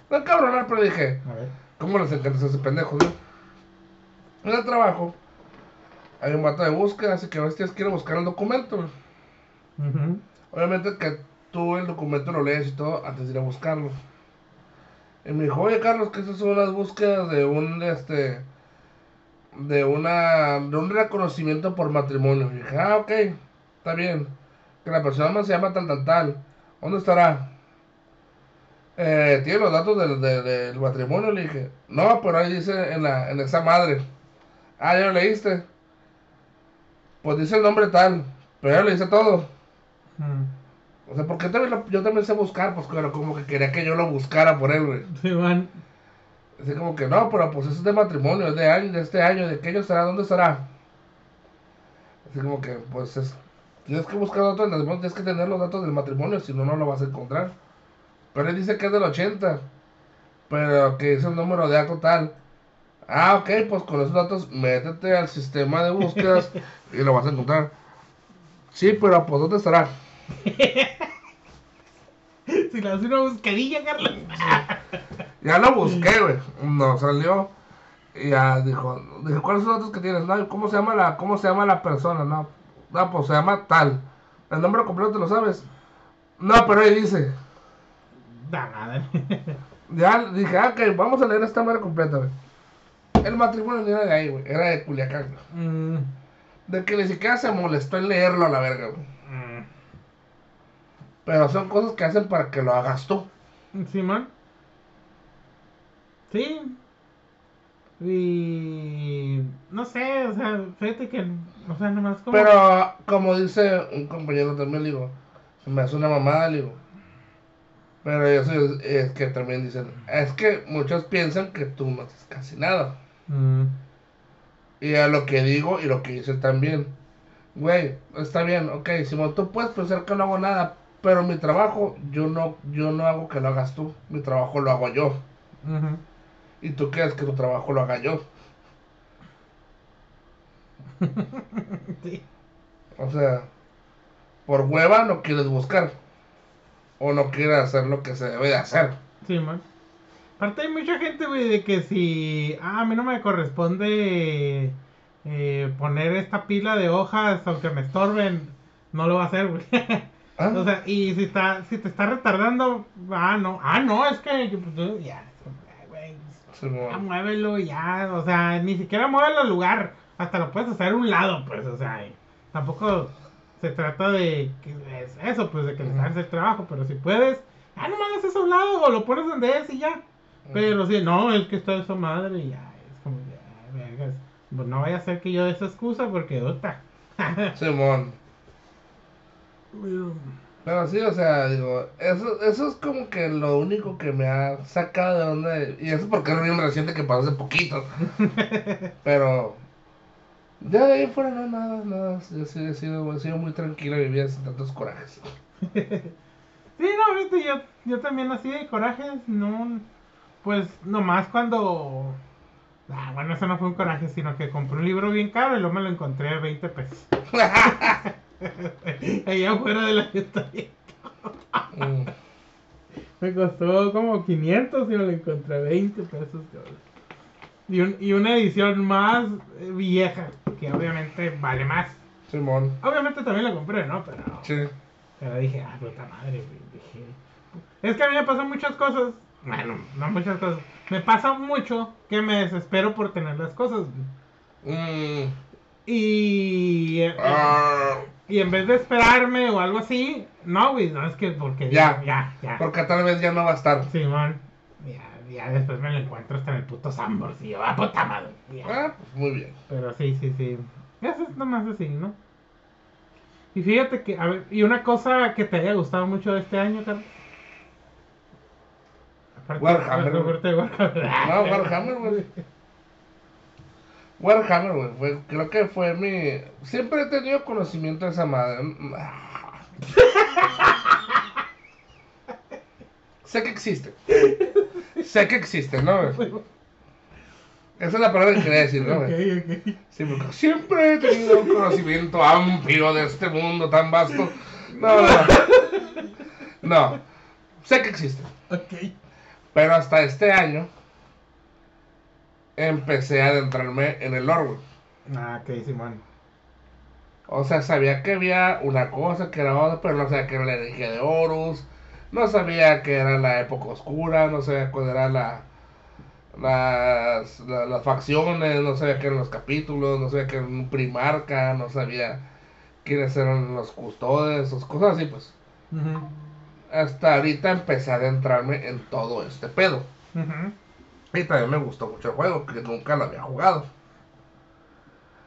No encabronar, pero dije, a ver. ¿cómo les encanta ese pendejo, güey? En el trabajo, hay un vato de búsqueda, así que a veces quiere buscar el documento. Obviamente que tú el documento lo lees y todo antes de ir a buscarlo. Y me dijo, oye Carlos, que esas son las búsquedas de un este de una de un reconocimiento por matrimonio. Y dije, ah, ok, está bien. Que la persona se llama tal tal tal. ¿Dónde estará? Eh, ¿Tiene los datos del, del, matrimonio? Le dije, no, pero ahí dice en la, en esa madre. Ah, ya lo leíste. Pues dice el nombre tal, pero ya lo dice todo. Mm. O sea, porque también yo también sé buscar, pues claro, como que quería que yo lo buscara por él, güey. Sí, man. Así como que no, pero pues eso es de matrimonio, es de año, de este año, de qué año será, dónde estará. Así como que, pues es. Tienes que buscar datos del matrimonio, tienes que tener los datos del matrimonio, si no, no lo vas a encontrar. Pero él dice que es del 80, pero que es el número de acto tal. Ah, ok, pues con esos datos métete al sistema de búsquedas y lo vas a encontrar. Sí, pero pues ¿dónde estará? si le hace una buscadilla, Carlos. ya lo busqué, güey. No salió. Y ya dijo, dije, ¿cuáles son los datos que tienes? No, ¿cómo se llama la, cómo se llama la persona? No, no, pues se llama tal. ¿El nombre completo te lo sabes? No, pero ahí dice. Da nada. ya dije, ah, ok, vamos a leer esta madre completa, güey. El matrimonio no era de ahí, güey, era de Culiacán. Mm. De que ni siquiera se molestó en leerlo a la verga, güey. Pero son cosas que hacen para que lo hagas tú. Sí, man. Sí. Y. No sé, o sea, fíjate que. O sea, nomás como. Pero, como dice un compañero también, digo, se me hace una mamada, digo. Pero eso es, que también dicen, es que muchos piensan que tú no haces casi nada. Mm. Y a lo que digo y lo que dice también, güey, está bien, ok, Simón, tú puedes pensar que no hago nada, pero mi trabajo, yo no, yo no hago que lo hagas tú. Mi trabajo lo hago yo. Y tú quieres que tu trabajo lo haga yo. sí. O sea, por hueva no quieres buscar. O no quieres hacer lo que se debe de hacer. Sí, man. Aparte hay mucha gente, güey, de que si... Ah, a mí no me corresponde eh, poner esta pila de hojas aunque me estorben, no lo va a hacer, güey. ¿Ah? O sea, y si está, si te está retardando, ah, no, ah, no, es que pues, ya, güey, ya muévelo, ya, o sea, ni siquiera muévelo al lugar, hasta lo puedes hacer a un lado, pues, o sea, tampoco se trata de que es eso, pues, de que les hagas el trabajo, pero si puedes, ah, no me hagas eso a un lado, o lo pones donde es y ya, pero si no, es que está esa madre y ya, es como, ya, pues no vaya a ser que yo dé esa excusa porque, otra. Simón. Pero sí, o sea, digo, eso, eso es como que lo único que me ha sacado de onda. Y eso porque es bien reciente que pasó hace poquito. Pero ya de ahí fuera no, nada, nada. Yo sí he sido, he sido muy tranquilo y vivía sin tantos corajes. sí, no, viste, yo, yo también así de corajes, no, pues nomás cuando... Ah, bueno, eso no fue un coraje, sino que compré un libro bien caro y luego me lo encontré a 20 pesos. Allá afuera de la mm. Me costó como 500 y lo encontré 20 pesos. Y, y una edición más vieja, que obviamente vale más. Simón. Obviamente también la compré, ¿no? Pero, sí. pero dije, ah, puta madre, Dije, es que a mí me pasan muchas cosas. Bueno, no muchas cosas. Me pasa mucho que me desespero por tener las cosas. Mm. Y. Ah. Y en vez de esperarme o algo así, no, güey, no es que porque ya, ya, ya. Porque tal vez ya no va a estar. Sí, man. Ya, ya después me lo encuentro hasta en el puto Sambors. Y yo, ah, puta madre. ya. Ah, pues muy bien. Pero sí, sí, sí. Eso es nomás así, ¿no? Y fíjate que, a ver, y una cosa que te haya gustado mucho de este año, Carlos. Warhammer. No, Warhammer, güey. Warhammer, güey. fue- creo que fue mi. Siempre he tenido conocimiento de esa madre. sé que existe. Sé que existe, ¿no? güey? Esa es la palabra que quería decir, ¿no? güey? Ok, ok. Sí, porque siempre he tenido un conocimiento amplio de este mundo tan vasto. No, no. No. Sé que existe. Ok. Pero hasta este año empecé a adentrarme en el güey. Ah, ok, Simón. O sea, sabía que había una cosa que era otra, pero no sabía que era la energía de Horus. No sabía que era la época oscura, no sabía cuál era la, las, la- las facciones, no sabía qué eran los capítulos, no sabía qué era un primarca, no sabía quiénes eran los custodes, esas cosas así, pues. Ujú, Hasta ahorita empecé a adentrarme en todo este pedo. Y también me gustó mucho el juego, que nunca lo había jugado.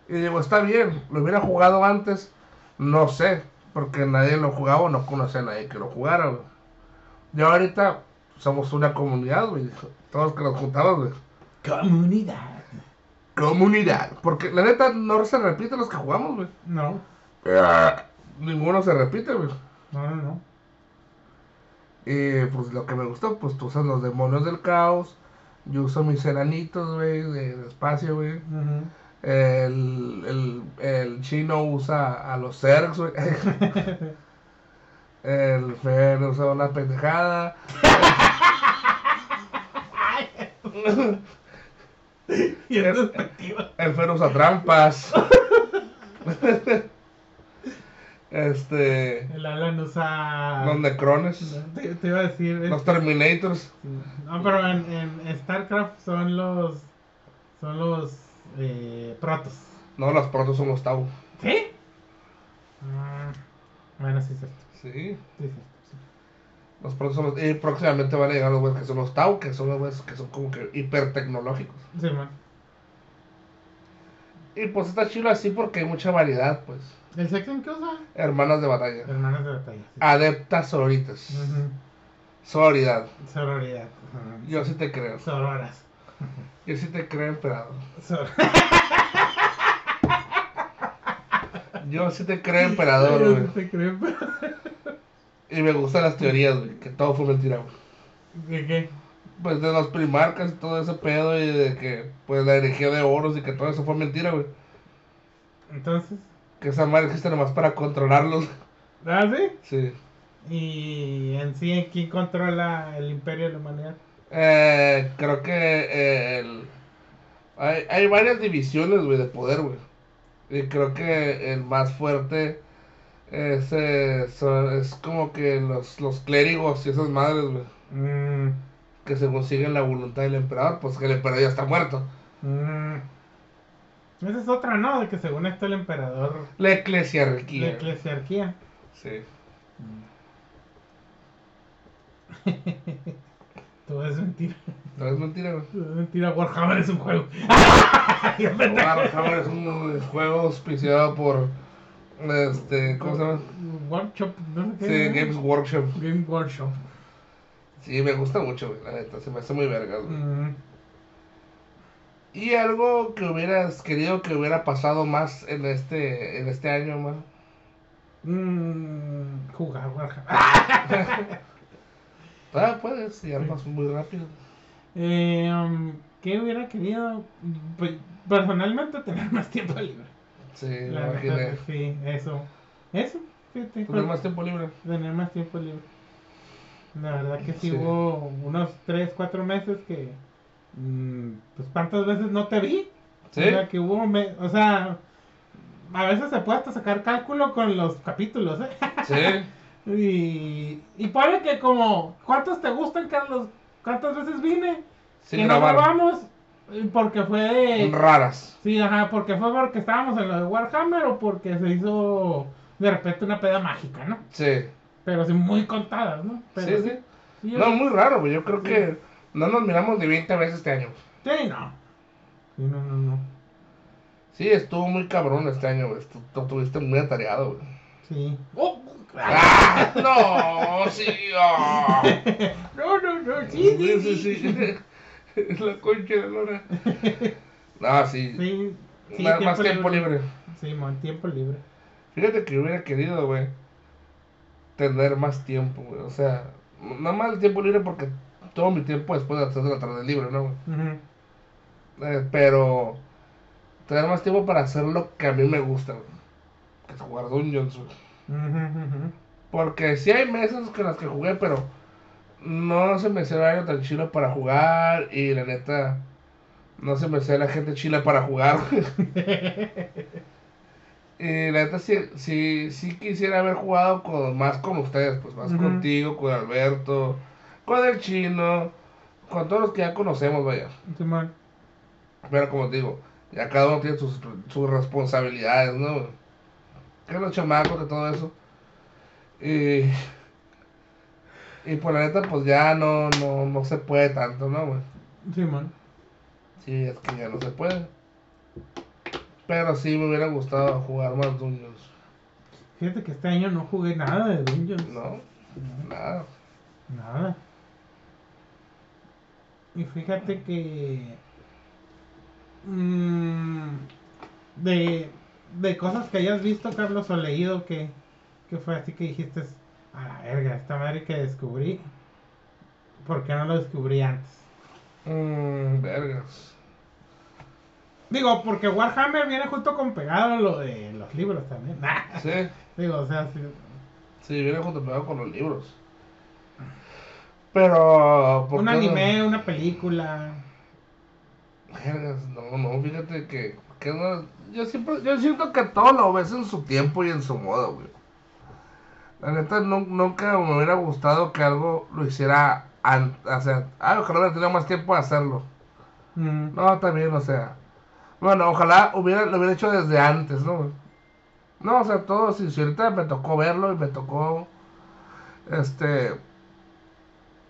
Y digo, está bien, lo hubiera jugado antes, no sé, porque nadie lo jugaba o no conocía a nadie que lo jugara, güey. Yo ahorita somos una comunidad, güey, todos que nos juntamos, güey. Comunidad. Comunidad, porque la neta no se repiten los que jugamos, güey. No, Ninguno se repite, güey. no, no, no. Y pues lo que me gustó, pues tú usas los demonios del caos, yo uso mis enanitos, güey, de, de espacio, güey. El, el, el chino usa a los Zergs, güey. El Fer usa una pendejada. Perspectiva. El Fer usa trampas. Este. El Alan usa. Los Necrones. Te, te iba a decir. Los Terminators. No, pero en, en StarCraft son los. Son los. Eh, protos. No, los protos son los Tau. ¿Sí? Mm, bueno, sí, es cierto. Sí. Sí, sí, sí. Los protos son los. Y próximamente van a llegar los güeyes que son los Tau, que son los güeyes que son como que hiper tecnológicos. Sí, man. Y pues está chido así porque hay mucha variedad, pues. ¿El sexo en qué usa? Hermanas de batalla. Hermanas de batalla. sí. Adeptas sororitas. Sororidad. Sororidad. Ujú. Yo sí te creo. Sororas. Yo sí te creo, emperador. Sor- Yo sí te creo, emperador, Yo sí te creo, pero- Y me gustan las teorías, güey. Que todo fue mentira, güey. ¿De qué? Pues de los primarcas y todo ese pedo. Y de que, pues la energía de oros y que todo eso fue mentira, güey. Entonces. Que esa madre existe nomás para controlarlos. ¿Ah, sí? Sí. Y en sí, ¿quién controla el imperio de la humanidad? Eh, creo que eh, el... hay, hay varias divisiones, güey, de poder, güey. Y creo que el más fuerte es, eh, es como que los, los clérigos y esas madres, güey. Mm, Que según siguen la voluntad del emperador, pues que el emperador ya está muerto. mm. Esa es otra, ¿no? De que según esto el emperador. La eclesiarquía. La eclesiarquía. Sí. Todo es mentira. No es mentira, güey. Todo es mentira. Warhammer es un juego. Warhammer es un juego auspiciado por... Este, ¿cómo se llama? Workshop, no sé qué. Sí. Games Workshop. Game Workshop. Sí, me gusta mucho, güey, la neta. Se me hace muy verga, güey. Mm, ¿Y algo que hubieras querido que hubiera pasado más en este, en este año, man? mm, jugar Warhammer. Ah, puedes, y armas muy rápido. Eh, ¿Qué hubiera querido? Pues, personalmente tener más tiempo libre. Sí, me La neta, imaginé. sí, eso. Eso, fíjate. Tener más tiempo libre. Tener más tiempo libre. La verdad que sí, Sí. hubo unos 3, 4 meses que. mm, pues cuántas veces no te vi. ¿Sí? O sea, que hubo. me- o sea, a veces se puede hasta sacar cálculo con los capítulos, ¿eh? Sí. Y, y pone que como, ¿cuántos te gustan, Carlos? ¿Cuántas veces vine? Sin que no grabamos eh, porque fue de... Raras. Sí, ajá, porque fue porque estábamos en lo de Warhammer o porque se hizo de repente una peda mágica, ¿no? Sí. Pero sí muy contadas, ¿no? Pero sí, sí. sí, yo- No, muy raro, güey. Yo creo Sí. que No nos miramos ni 20 veces este año. Sí, no. Sí, no, no, no. Sí, estuvo muy cabrón este año, güey. Estuviste muy atareado, güey. Sí. ¡Oh! ¡Ah! No, sí, ah. No, no, no, sí, sí, sí, sí. sí. La concha de lora. No, sí. Sí, sí, más, tiempo libre. Sí, más tiempo libre. Fíjate que hubiera querido, güey, tener más tiempo, güey. O sea, no más el tiempo libre porque todo mi tiempo después de hacer la tarde libre, ¿no, güey? Eh, pero tener más tiempo para hacer lo que a mí me gusta, güey. Que es jugar Dungeons, güey. Ujú. Porque sí hay meses con las que jugué, pero no se me hacía horario tan chilo para jugar. Y la neta, no se me hacía la gente chila para jugar. y la neta, sí, sí, sí quisiera haber jugado con, más con ustedes, pues más contigo, con Alberto, con el chino, con todos los que ya conocemos, vaya. Simón. Pero como te digo, ya cada uno tiene sus, sus responsabilidades, ¿no? Que los chamacos, que todo eso. Y, y por la neta, pues ya no, no, no se puede tanto, ¿no, güey? Simón. Sí, es que ya no se puede. Pero sí me hubiera gustado jugar más Dungeons. Fíjate que este año no jugué nada de Dungeons. ¿No? Nada. Nada. Y fíjate que. mm, de, de cosas que hayas visto, Carlos, o leído, que, que fue así que dijiste: A la verga, esta madre que descubrí. ¿Por qué no lo descubrí antes? Mmm, vergas. Digo, porque Warhammer viene junto con pegado lo de los libros también. Sí, Digo, o sea, sí. sí, viene junto pegado con los libros. Pero. ¿por Un no? anime, una película. No, no, fíjate que, que no, yo siempre, yo siento que todo lo ves en su tiempo y en su modo, güey. La neta, nu- nunca me hubiera gustado que algo lo hiciera antes, o sea, ah, ojalá hubiera tenido más tiempo de hacerlo. Mm, No, también, o sea, bueno, ojalá hubiera, lo hubiera hecho desde antes, ¿no? No, o sea, todo, si, si ahorita me tocó verlo y me tocó, este,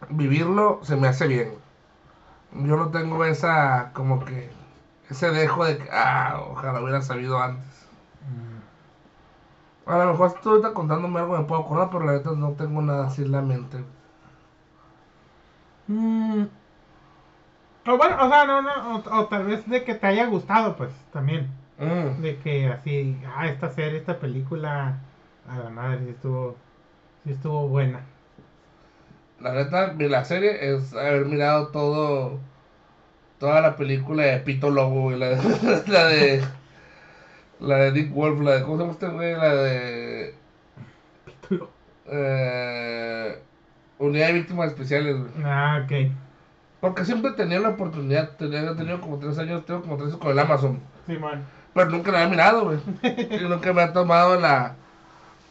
vivirlo, se me hace bien. Yo no tengo esa, como que, ese dejo de que, ah, ojalá hubiera sabido antes. mm. A lo mejor si tú ahorita contándome algo me puedo acordar, pero la neta no tengo nada así en la mente. Mm. O bueno, o sea, no, no, o, o tal vez de que te haya gustado, pues, también. Mm. De que así, ah, esta serie, esta película, a la madre, sí estuvo, sí estuvo buena. La neta, la serie es haber mirado todo, toda la película de Pito Lobo, güey, la de, la de, la de Dick Wolf, la de, ¿cómo se llama este güey? La de, eh, Unidad de Víctimas Especiales, güey. Ah, ok. Porque siempre tenía la oportunidad, tenía, he tenido como tres años, tengo como tres años con el Amazon, Simón. pero nunca la había mirado, güey. Y nunca me ha tomado la,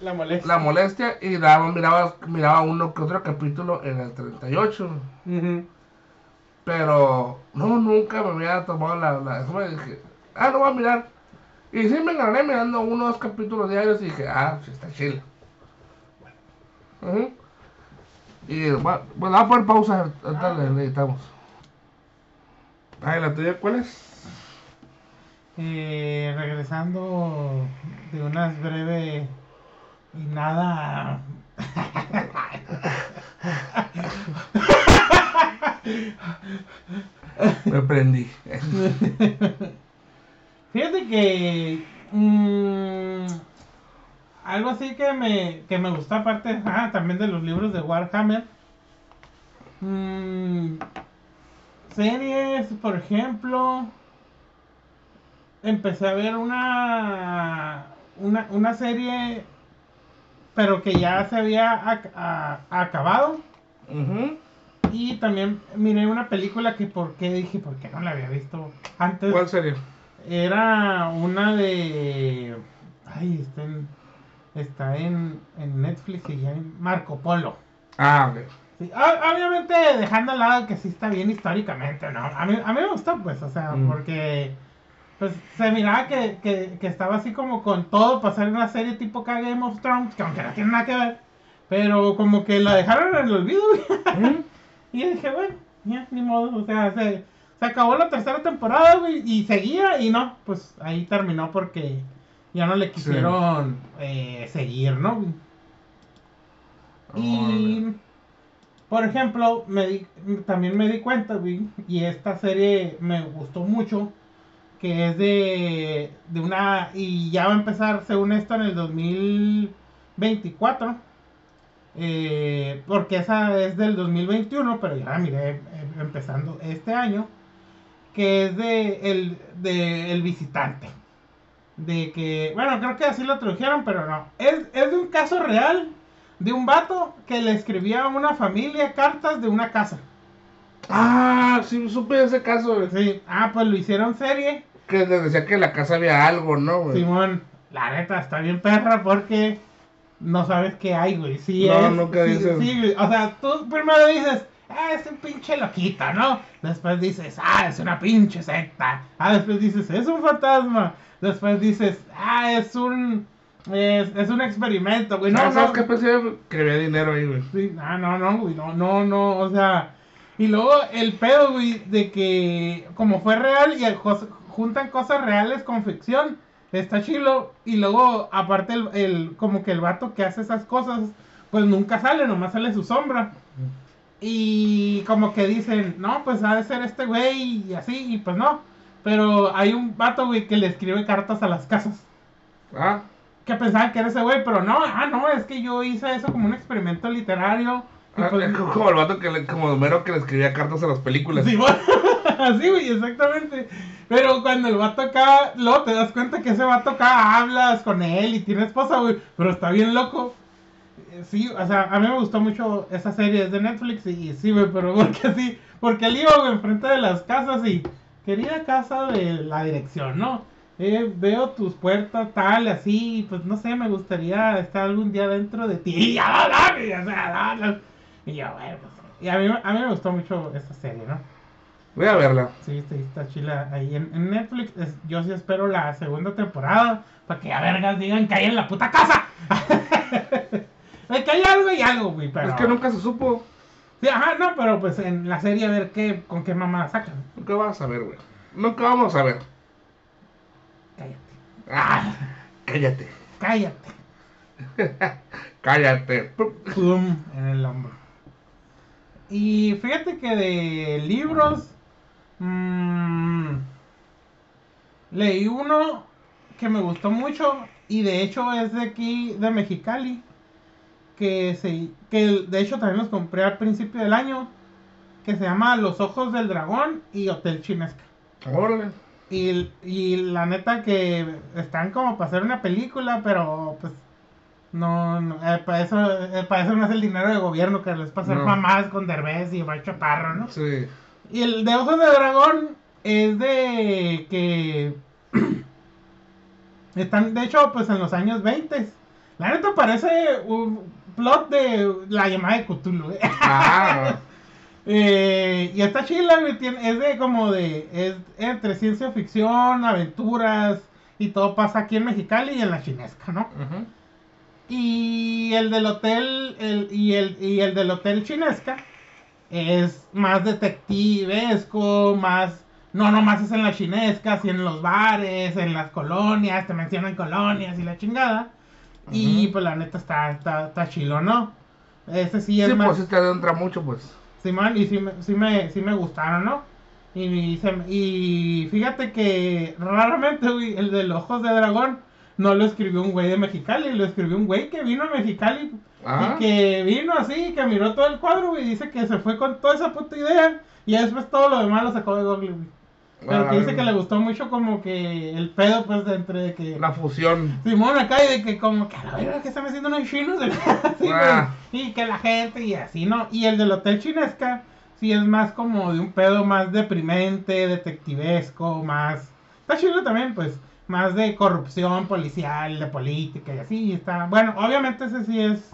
La molestia. la molestia y nada miraba, miraba uno que otro capítulo en el 38. Ujú. Pero no, nunca me había tomado la, la eso me dije, ah, no voy a mirar. Y sí me gané mirando uno o dos capítulos diarios y dije, ah, sí está chido. Ujú. Y bueno, bueno, vamos a poner pausa, ahorita le le editamos. Ay, la tuya, ¿cuál es? Eh, regresando de unas breve y nada. Me prendí. Fíjate que mm, algo así que me, que me gustó aparte ah, también de los libros de Warhammer. Mm, series, por ejemplo. Empecé a ver una, una, una serie, pero que ya se había a- acabado. Y también miré una película que por qué dije, ¿por qué no la había visto antes? ¿Cuál serie? Era una de. Ay, está en, está en, en Netflix y ya en Marco Polo. Ah, ok. Sí, obviamente dejando al lado que sí está bien históricamente, ¿no? A mí, a mí me gustó, pues, o sea, Mm. porque pues se miraba que, que, que estaba así como con todo para hacer una serie tipo K Game of Thrones, que aunque no tiene nada que ver, pero como que la dejaron en el olvido. Ujú. Y dije, bueno, ya, ni modo, o sea, se, se acabó la tercera temporada, güey, y seguía, y no, pues ahí terminó porque ya no le quisieron eh, seguir, ¿no? Y, por ejemplo, me di- también me di cuenta, güey, y esta serie me gustó mucho, que es de, de una, y ya va a empezar, según esto, en el 2024, eh, porque esa es del 2021, pero ya la miré eh, empezando este año, que es de el, de el visitante. De que, bueno, creo que así lo tradujeron, pero no. Es, es de un caso real de un vato que le escribía a una familia cartas de una casa. Ah, sí, supe ese caso, güey. Sí, ah, pues lo hicieron serie. Que les decía que en la casa había algo, ¿no, güey? Simón, la neta está bien perra porque no sabes qué hay, güey. Sí, No, es. nunca sí, dices. sí, güey. o sea, tú primero dices, ah, es un pinche loquito, ¿no? Después dices, ah, es una pinche secta. Ah, después dices, es un fantasma. Después dices, ah, es un. Es, es un experimento, güey. No, ¿Sabes, ¿Sabes no, qué pensé? Que había dinero ahí, güey. Sí, no, no, no, güey, no, no, no, o sea, y luego el pedo, güey, de que como fue real y el juntan cosas reales con ficción, está chilo, y luego aparte el, el- como que el vato que hace esas cosas, pues nunca sale, nomás sale su sombra, y como que dicen, no, pues ha de ser este güey, y así, y pues no, pero hay un vato, güey, que le escribe cartas a las casas Ah, que pensaban que era ese güey, pero no, ah, no, es que yo hice eso como un experimento literario. Ah, pues, es como el vato que le, como Homero que le escribía cartas a las películas. sí, bueno, así, güey, exactamente. Pero cuando el vato acá, luego te das cuenta que ese vato acá hablas con él y tiene esposa, güey, pero está bien loco. Sí, o sea, a mí me gustó mucho esa serie, es de Netflix y, sí, güey, pero porque sí, porque él iba, güey, enfrente de las casas y querida casa de la dirección, ¿no? Eh, veo tus puertas tal, así, pues no sé, me gustaría estar algún día dentro de ti. Y ya, y, la. Y yo, bueno, pues, y a mí, a mí me gustó mucho esta serie, ¿no? Voy a verla. Sí, sí, está chila ahí en, en Netflix. es- yo sí espero la segunda temporada para que a vergas digan que hay en la puta casa. Es que hay algo y algo, güey, pero... Es que nunca se supo. Sí, ajá, no, pero pues en la serie a ver qué, con qué mamá sacan. Nunca vas a ver, güey. Nunca vamos a ver. Cállate. Ah, cállate. Cállate. Cállate. Pum, en el hombro. Y fíjate que de libros. mm, leí uno que me gustó mucho. Y de hecho es de aquí, de Mexicali. Que, se, que de hecho también los compré al principio del año. Que se llama Los Ojos del Dragón y Hotel Chinesca. Órale. Y, y la neta que están como para hacer una película, pero pues no, no eh, para eso eh, para eso no es el dinero de gobierno que les pasa No. mamás con Derbez y Omar Chaparro, ¿no? Sí. Y el de Ojos de Dragón es de que están de hecho pues en los años 20. La neta parece un plot de la llamada de Cthulhu. ¿eh? Ah, Eh, y está chila, es de como de, es entre ciencia ficción, aventuras, y todo pasa aquí en Mexicali y en la chinesca, ¿no? Y el del hotel, el, y, el, y el del hotel chinesca es más detectivesco, más, no nomás es en la chinesca, sino en los bares, en las colonias, te mencionan colonias y la chingada. Y pues la neta está, está, está chilo, ¿no? Ese sí es Sí, más... pues sí te adentra mucho, pues. Simón, y sí me, sí me, sí me gustaron, ¿no? Y, se me- y fíjate que raramente, güey, el de los ojos de dragón no lo escribió un güey de Mexicali, lo escribió un güey que vino a Mexicali Ah, y que vino así, que miró todo el cuadro, güey, y dice que se fue con toda esa puta idea y después todo lo demás lo sacó de Google, güey. Pero que dice que le gustó mucho como que el pedo, pues, de entre que... La fusión. Simón acá y de que como que a la verga que están haciendo unos chinos así. Ah. y que la gente y así, ¿no? Y el del Hotel Chinesca sí es más como de un pedo más deprimente, detectivesco, más... Está chido también, pues, más de corrupción policial, de política y así, y está... Bueno, obviamente ese sí es,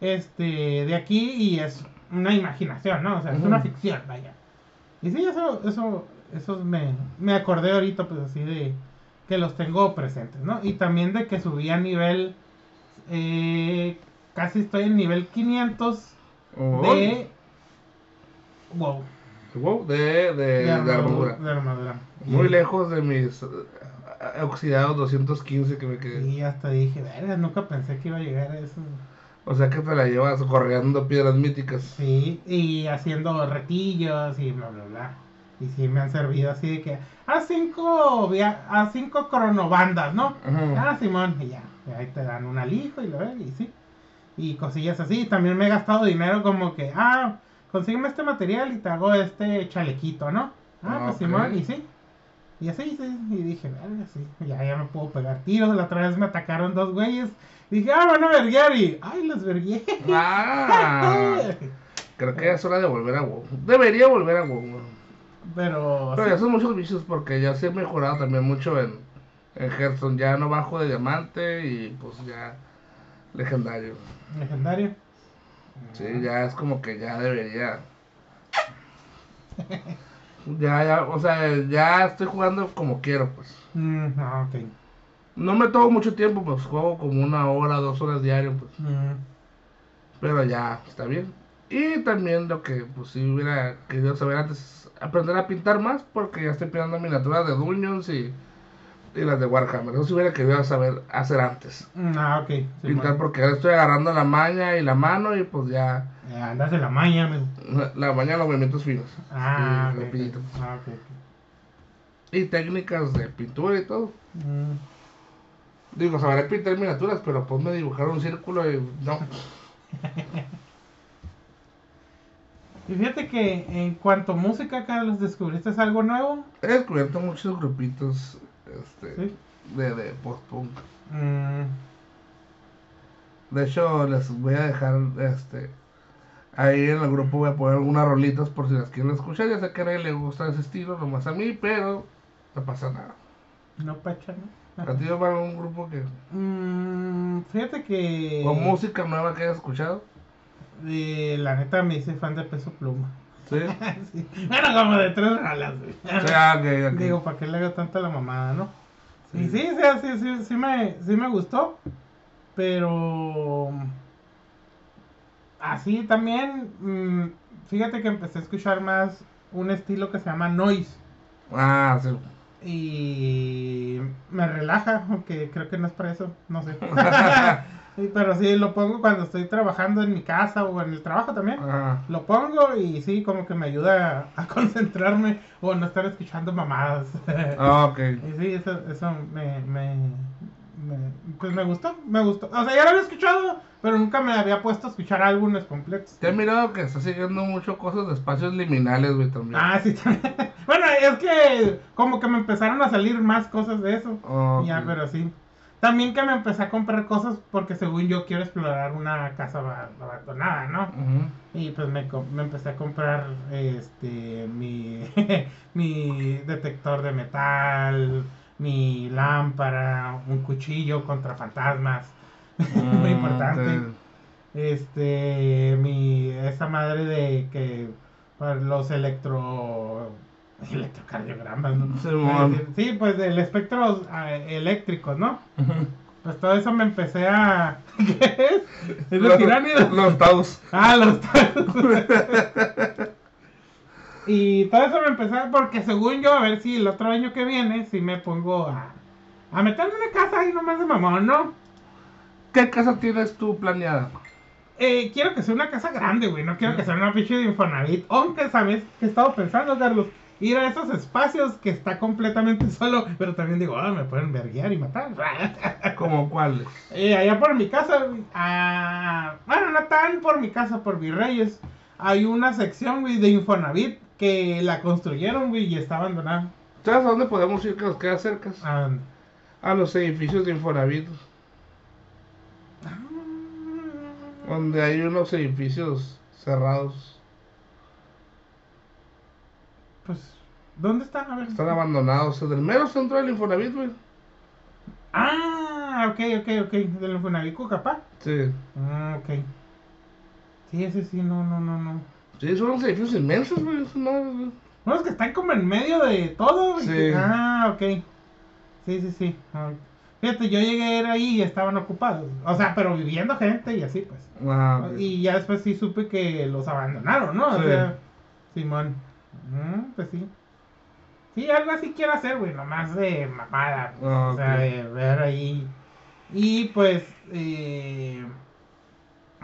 este, de aquí y es una imaginación, ¿no? O sea, es una ficción, vaya. Y sí, eso, eso, eso me, me acordé ahorita, pues así de que los tengo presentes, ¿no? Y también de que subí a nivel, eh, casi estoy en nivel 500 Oh, de... Wow. Wow, de, de, de armadura. De armadura. Muy lejos de mis eh, oxidados 215 que me quedé. Y hasta dije, verga, nunca pensé que iba a llegar a eso. O sea que te la llevas corriendo piedras míticas. Sí, y haciendo retillos y bla, bla, bla. Y sí me han servido así de que a cinco, via- a cinco cronobandas, ¿no? Ah, Simón, y ya, y ahí te dan un alijo y lo ves, y sí. Y cosillas así. También me he gastado dinero como que, ah, consígueme este material y te hago este chalequito, ¿no? Ah, pues. Simón, y sí. Y así, sí. Y dije, verga, sí, ya, ya me puedo pegar tiros. La otra vez me atacaron dos güeyes. Dije, ah, van a verguear y, ay, los vergué. Ah, creo que ya es hora de volver a WoW. Debería volver a WoW. Pero, Pero ya son muchos bichos porque ya se he mejorado también mucho en, en Hearthstone. Ya no bajo de diamante y pues ya legendario. legendario. Sí, ya es como que ya debería. Ya, ya, o sea, ya estoy jugando como quiero, pues. Mm, ah, ok. No me tomo mucho tiempo, pues juego como una hora, dos horas diario, pues. Mm, Pero ya, está bien. Y también lo que, pues sí hubiera querido saber antes es aprender a pintar más, porque ya estoy pintando miniaturas de Dungeons y, y las de Warhammer. Eso sí hubiera querido saber hacer antes. mm, ah, ok. Pintar porque ahora estoy agarrando la maña y la mano y pues ya, Eh, andas de la maña, amigo. la maña los movimientos finos. Ah, Sí, ok, rapidito. ok. Ah, ok, ok. Y técnicas de pintura y todo. Mm, Digo, sabré pintar miniaturas, pero pues me dibujar un círculo y no. Y fíjate que en cuanto a música, Carlos, ¿descubriste algo nuevo? He descubierto muchos grupitos este, Sí. de, de post-punk. Mm, De hecho, les voy a dejar este ahí en el grupo voy a poner algunas rolitas por si las quieren escuchar. Ya sé que a nadie le gusta ese estilo, nomás a mí, pero no pasa nada. no, pacha, ¿no? A ti un grupo que Mm, fíjate que... con música nueva que hayas escuchado. Eh, la neta me hice fan de Peso Pluma. Sí. Sí. Bueno, como de tres ralas, güey. Sí, ah, ok, ok. Digo, ¿para qué le hago tanto a la mamada, no? Sí. Y sí, sí, sí, sí, sí me, sí me gustó. Pero. Así también. mm, fíjate que empecé a escuchar más un estilo que se llama noise. Ah, sí. Y me relaja, aunque creo que no es para eso, no sé. Sí, Pero sí, lo pongo cuando estoy trabajando en mi casa o en el trabajo también. Lo pongo y sí, como que me ayuda a, a concentrarme o no estar escuchando mamadas. ah, ok. y sí, eso, eso me, me, me- Pues me gustó, me gustó. O sea, ya lo había escuchado, pero nunca me había puesto a escuchar álbumes completos. Te he mirado que estás siguiendo mucho cosas de espacios liminales, güey, también. Ah, sí, también. Bueno, es que como que me empezaron a salir más cosas de eso. Ah. Ya, pero sí. También que me empecé a comprar cosas porque según yo quiero explorar una casa aba- abandonada, ¿no? Y pues me, me empecé a comprar este mi, mi detector de metal, mi lámpara, un cuchillo contra fantasmas. Muy Mm, importante. Este, mi, esa madre de que para los electro, electrocardiogramas, ¿no? Sí, pues del espectro ah, eléctricos, ¿no? Pues todo eso me empecé a... ¿Qué es? ¿Es de Los- tiránidos? Los taus. Ah, los Y todo eso me empezó porque según yo, a ver si el otro año que viene, si me pongo a, a meterme en una casa ahí nomás de mamón, ¿no? ¿Qué casa tienes tú planeada? Eh, quiero que sea una casa grande, güey, no quiero que sea una pinche de Infonavit. Aunque, ¿sabes qué he estado pensando, Carlos? Ir a esos espacios que está completamente solo, pero también digo, ah, me pueden verguiar y matar. ¿Como cuáles? Eh, allá por mi casa, ah, bueno, no tan por mi casa, por Virreyes, hay una sección, güey, de Infonavit que la construyeron, güey, y está abandonada. ¿Sabes a dónde podemos ir que nos queda cerca? Ah, A los edificios de Infonavit, donde hay unos edificios cerrados. Pues, ¿dónde están? A ver. Están abandonados. En el mero centro del Infonavit, güey. Ah, ok, ok, ok, del Infonavit Cucapá. Sí. Ah, ok. Sí, ese sí, no, no, no, no. Sí, son unos edificios inmensos, güey. madres, güey. Unos que están como en medio de todo, güey. Sí. Ah, ok. Sí, sí, sí. Ah, Fíjate, yo llegué a ir ahí y estaban ocupados. O sea, pero viviendo gente y así, pues. Ah, ok. Y ya después sí supe que los abandonaron, ¿no? O Sí. sea, Simón. Mm, pues sí. Sí, algo así quiero hacer, güey, nomás de mamada. pues, Ah, o sea, de ver ahí. Y pues, eh,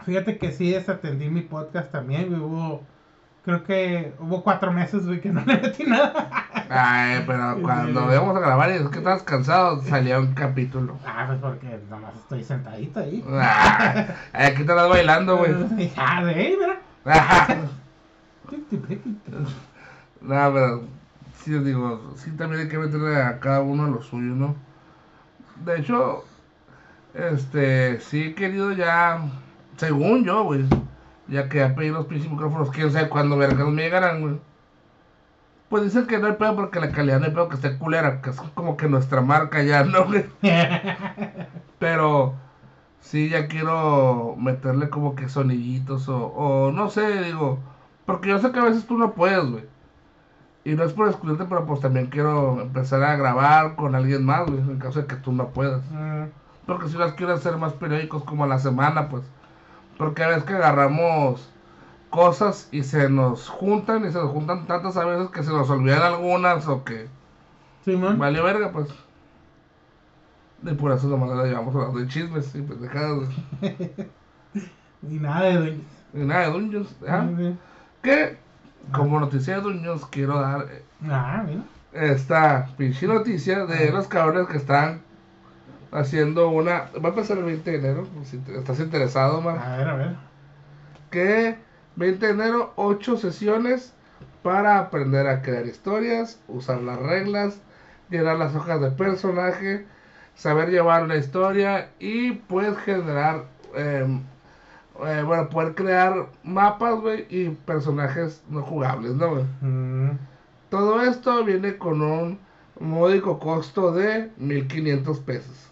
fíjate que sí desatendí mi podcast también, güey. Hubo, creo que hubo cuatro meses, güey, que no le metí nada. Ay, pero cuando íbamos a grabar y es que estabas cansado, salía un capítulo. ah, pues porque nomás estoy sentadito ahí. Ah, aquí te estás bailando, güey. Ah, de ahí, mira. No, pero sí, digo, sí también hay que meterle a cada uno a lo suyo, ¿no? De hecho, este, sí he querido ya, según yo, güey, ya que ya pedí los pinches micrófonos, quién sabe cuándo vergas me llegarán, güey. Pues dicen que no hay pedo porque la calidad no hay pedo que esté culera, que es como que nuestra marca ya, ¿no, güey? Pero sí, ya quiero meterle como que sonillitos o, o no sé, digo, porque yo sé que a veces tú no puedes, güey. Y no es por excluirte, pero pues también quiero empezar a grabar con alguien más, güey, en caso de que tú no puedas. Mm, Porque si las quiero hacer más periódicos como a la semana, pues. Porque a veces que agarramos cosas y se nos juntan y se nos juntan tantas a veces que se nos olvidan algunas o que Simón. vale verga, pues. Y por eso nomás la llevamos hablando de chismes y pendejadas, güey. Y nada de dueños. Y nada de Dungeons, ¿ah? Sí. Que, como noticia de Dungeons, quiero dar eh, Ah, mira. esta pinche noticia de los cabrones que están haciendo una. Va a empezar el 20 de enero, si estás interesado, man. A ver, a ver. Que 20 de enero, 8 sesiones para aprender a crear historias, usar las reglas, llenar las hojas de personaje, saber llevar una historia y puedes generar, em, eh, bueno, poder crear mapas, güey, y personajes no jugables, ¿no, güey? Mm, Todo esto viene con un módico costo de 1500 pesos.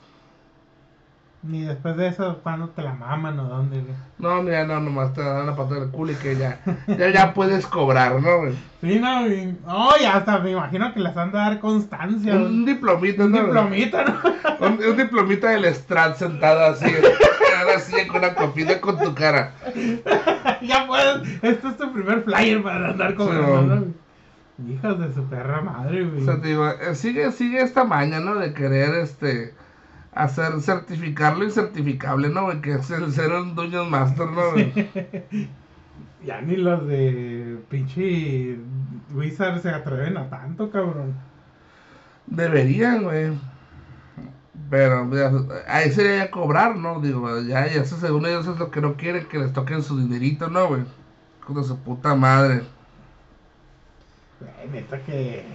Ni después de eso, ¿cuándo te la maman o dónde? güey? No, mira, no, nomás te dan la pata del culo y que ya, ya, ya puedes cobrar, ¿no, güey? Sí, no, y... Oh, ya hasta me imagino que les han de dar constancia. Un Un, diplomita, un ¿no? diplomita, ¿no? Un, un diplomita del Strat sentado así, así con una copita con tu cara. ya puedes. Este es tu primer flyer para andar cobrando, Sí. Hijas de su perra madre, güey. O sea, te digo, eh, sigue, sigue esta maña, ¿no? De querer, este, hacer certificar lo incertificable, ¿no? güey? Que es el ser un Dungeon Master, ¿no? güey? Ya ni los de pinche Wizard se atreven a tanto, cabrón. Deberían, güey. Pero mira, ahí sería ya cobrar, ¿no? Digo, ya, ya eso según ellos es lo que no quieren, que les toquen su dinerito, ¿no, güey? Con su puta madre. Güey, neta que.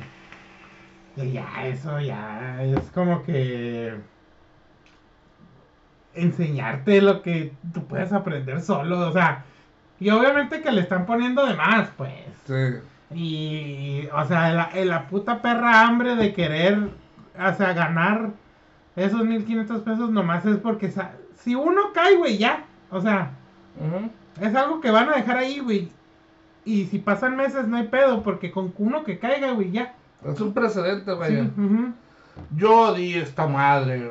que ya, eso ya es como que. Enseñarte lo que tú puedes aprender solo, o sea. Y obviamente que le están poniendo de más, pues. Sí. Y, o sea, la, la puta perra hambre de querer, o sea, ganar esos 1500 pesos nomás es porque, si uno cae, güey, ya. O sea, es algo que van a dejar ahí, güey. Y si pasan meses, no hay pedo, porque con uno que caiga, güey, ya. Es un precedente, Sí, vaya. ujú. Yo di esta madre.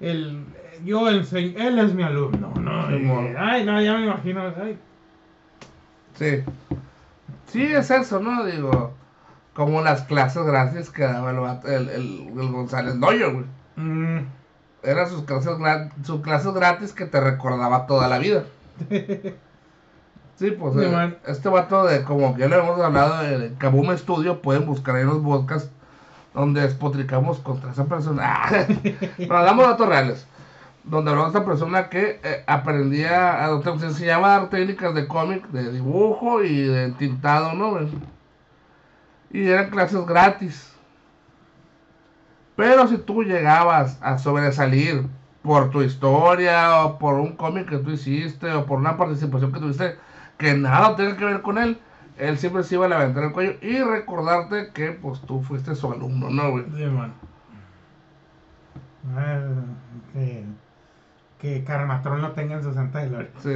El, yo enseño, él es mi alumno, ¿no? Sí, Y- ay, no, ya me imagino, ay. Sí. Sí, es eso, ¿no? Digo, como las clases gratis que daba el, el, el, el González Noyo, güey. Mm, Eran sus clases, sus clases gratis que te recordaba toda la vida. Sí, pues Sí, eh, este vato de, como ya lo hemos hablado, de Kaboom Studio, pueden buscar ahí los podcasts donde despotricamos contra esa persona. Pero damos datos reales. Donde hablamos de esta persona que eh, aprendía, a, se enseñaba a dar técnicas de cómic, de dibujo y de tintado, ¿no? Y eran clases gratis. Pero si tú llegabas a sobresalir por tu historia o por un cómic que tú hiciste o por una participación que tuviste que nada tenga que ver con él, él siempre se iba a levantar el cuello y recordarte que pues tú fuiste su alumno, ¿no, güey? Sí, man. Ah, que, que Karmatron lo tenga en su santa gloria. Sí.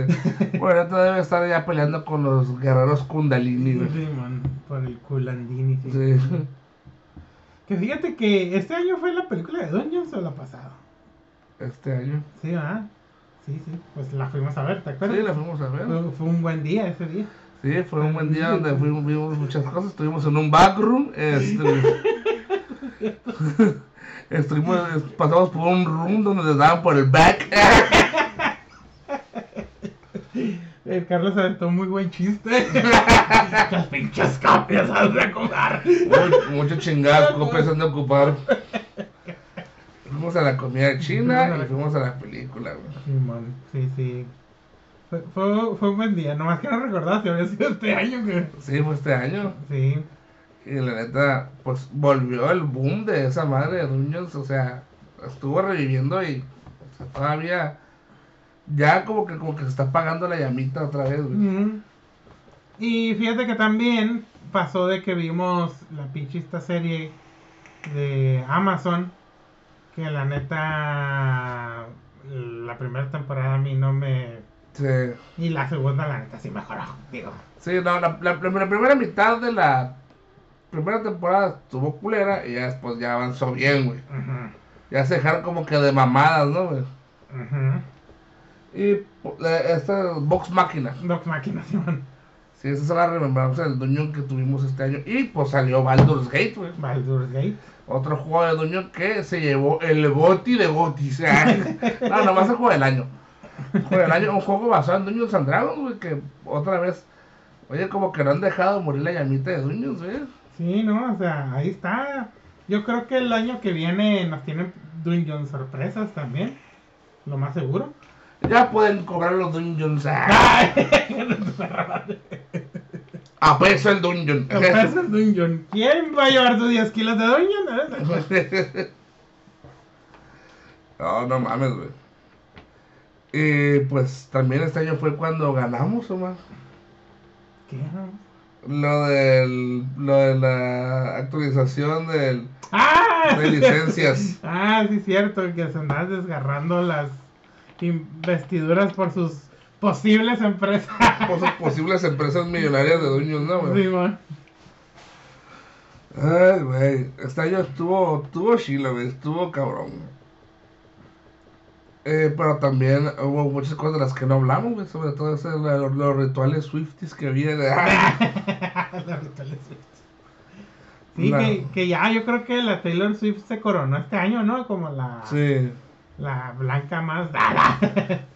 Bueno, debe estar ya peleando con los guerreros Kundalini, güey. Sí, man, por el culandini. Sí. Sí. Que fíjate que este año fue la película de Dungeons o la pasada. Este año. Sí, ¿verdad? Sí, sí, pues la fuimos a ver, ¿te acuerdas? Sí, la fuimos a ver. Fue, fue un buen día ese día. Sí, fue un buen día donde fuimos, vimos muchas cosas. Estuvimos en un backroom. Este, estuvimos, pasamos por un room donde nos daban por el back. El Carlos aventó un muy buen chiste. Las pinches copias has de ocupar. Mucho, mucho chingadas copias han de ocupar. Fuimos a la comida china y fuimos a la película, güey. Sí, man, sí, sí. Fue, fue, fue un buen día, nomás que no recordaba si había sido este año que. Sí, fue este año. Sí. Y la neta, pues volvió el boom de esa madre de Dungeons. O sea, estuvo reviviendo y o sea, todavía. Ya como que como que se está apagando la llamita otra vez, güey. Y fíjate que también pasó de que vimos la pinche esta serie de Amazon. Que la neta. La primera temporada a mí no me. Sí. Y la segunda, la neta, sí mejoró. Digo. Sí, no, la, la- la primera mitad de la primera temporada estuvo culera y ya después ya avanzó bien, güey. Ya se dejaron como que de mamadas, ¿no, güey? Y eh, esta Box Máquina. Doc Máquina, Simón. Sí, esa es la remembranza del Dungeon que tuvimos este año. Y pues salió Baldur's Gate, güey. Baldur's Gate. Otro juego de Dungeon que se llevó el Goti de Goti. O sea, no, nomás el juego del año. El juego del año, un juego basado en Dungeons and Dragons, güey. Que otra vez, oye, como que no han dejado morir la llamita de Dungeons, güey. Sí, no, o sea, ahí está. Yo creo que el año que viene nos tienen Dungeon sorpresas también. Lo más seguro. Ya pueden cobrar los Dungeons. ah, A peso el Dungeon. Capaz el Dungeon. ¿Quién va a llevar sus 10 kilos de Dungeon? no, no mames, güey. Y pues también este año fue cuando ganamos, Omar. ¿Qué? Lo del, lo de la actualización del, ¡Ah! de licencias. Ah, sí, cierto, que se andan desgarrando las investiduras por sus posibles empresas. Por sus posibles empresas millonarias de Dungeons, ¿no, güey? Simón. Ay, güey. Este año estuvo, estuvo chilo, güey. Estuvo cabrón. Eh, pero también hubo muchas cosas de las que no hablamos, güey. Sobre todo ese, la- los, rituales Swifties que vienen. Los rituales Swift. Sí, que, que ya yo creo que la Taylor Swift se coronó este año, ¿no? Como la, Sí. la blanca más...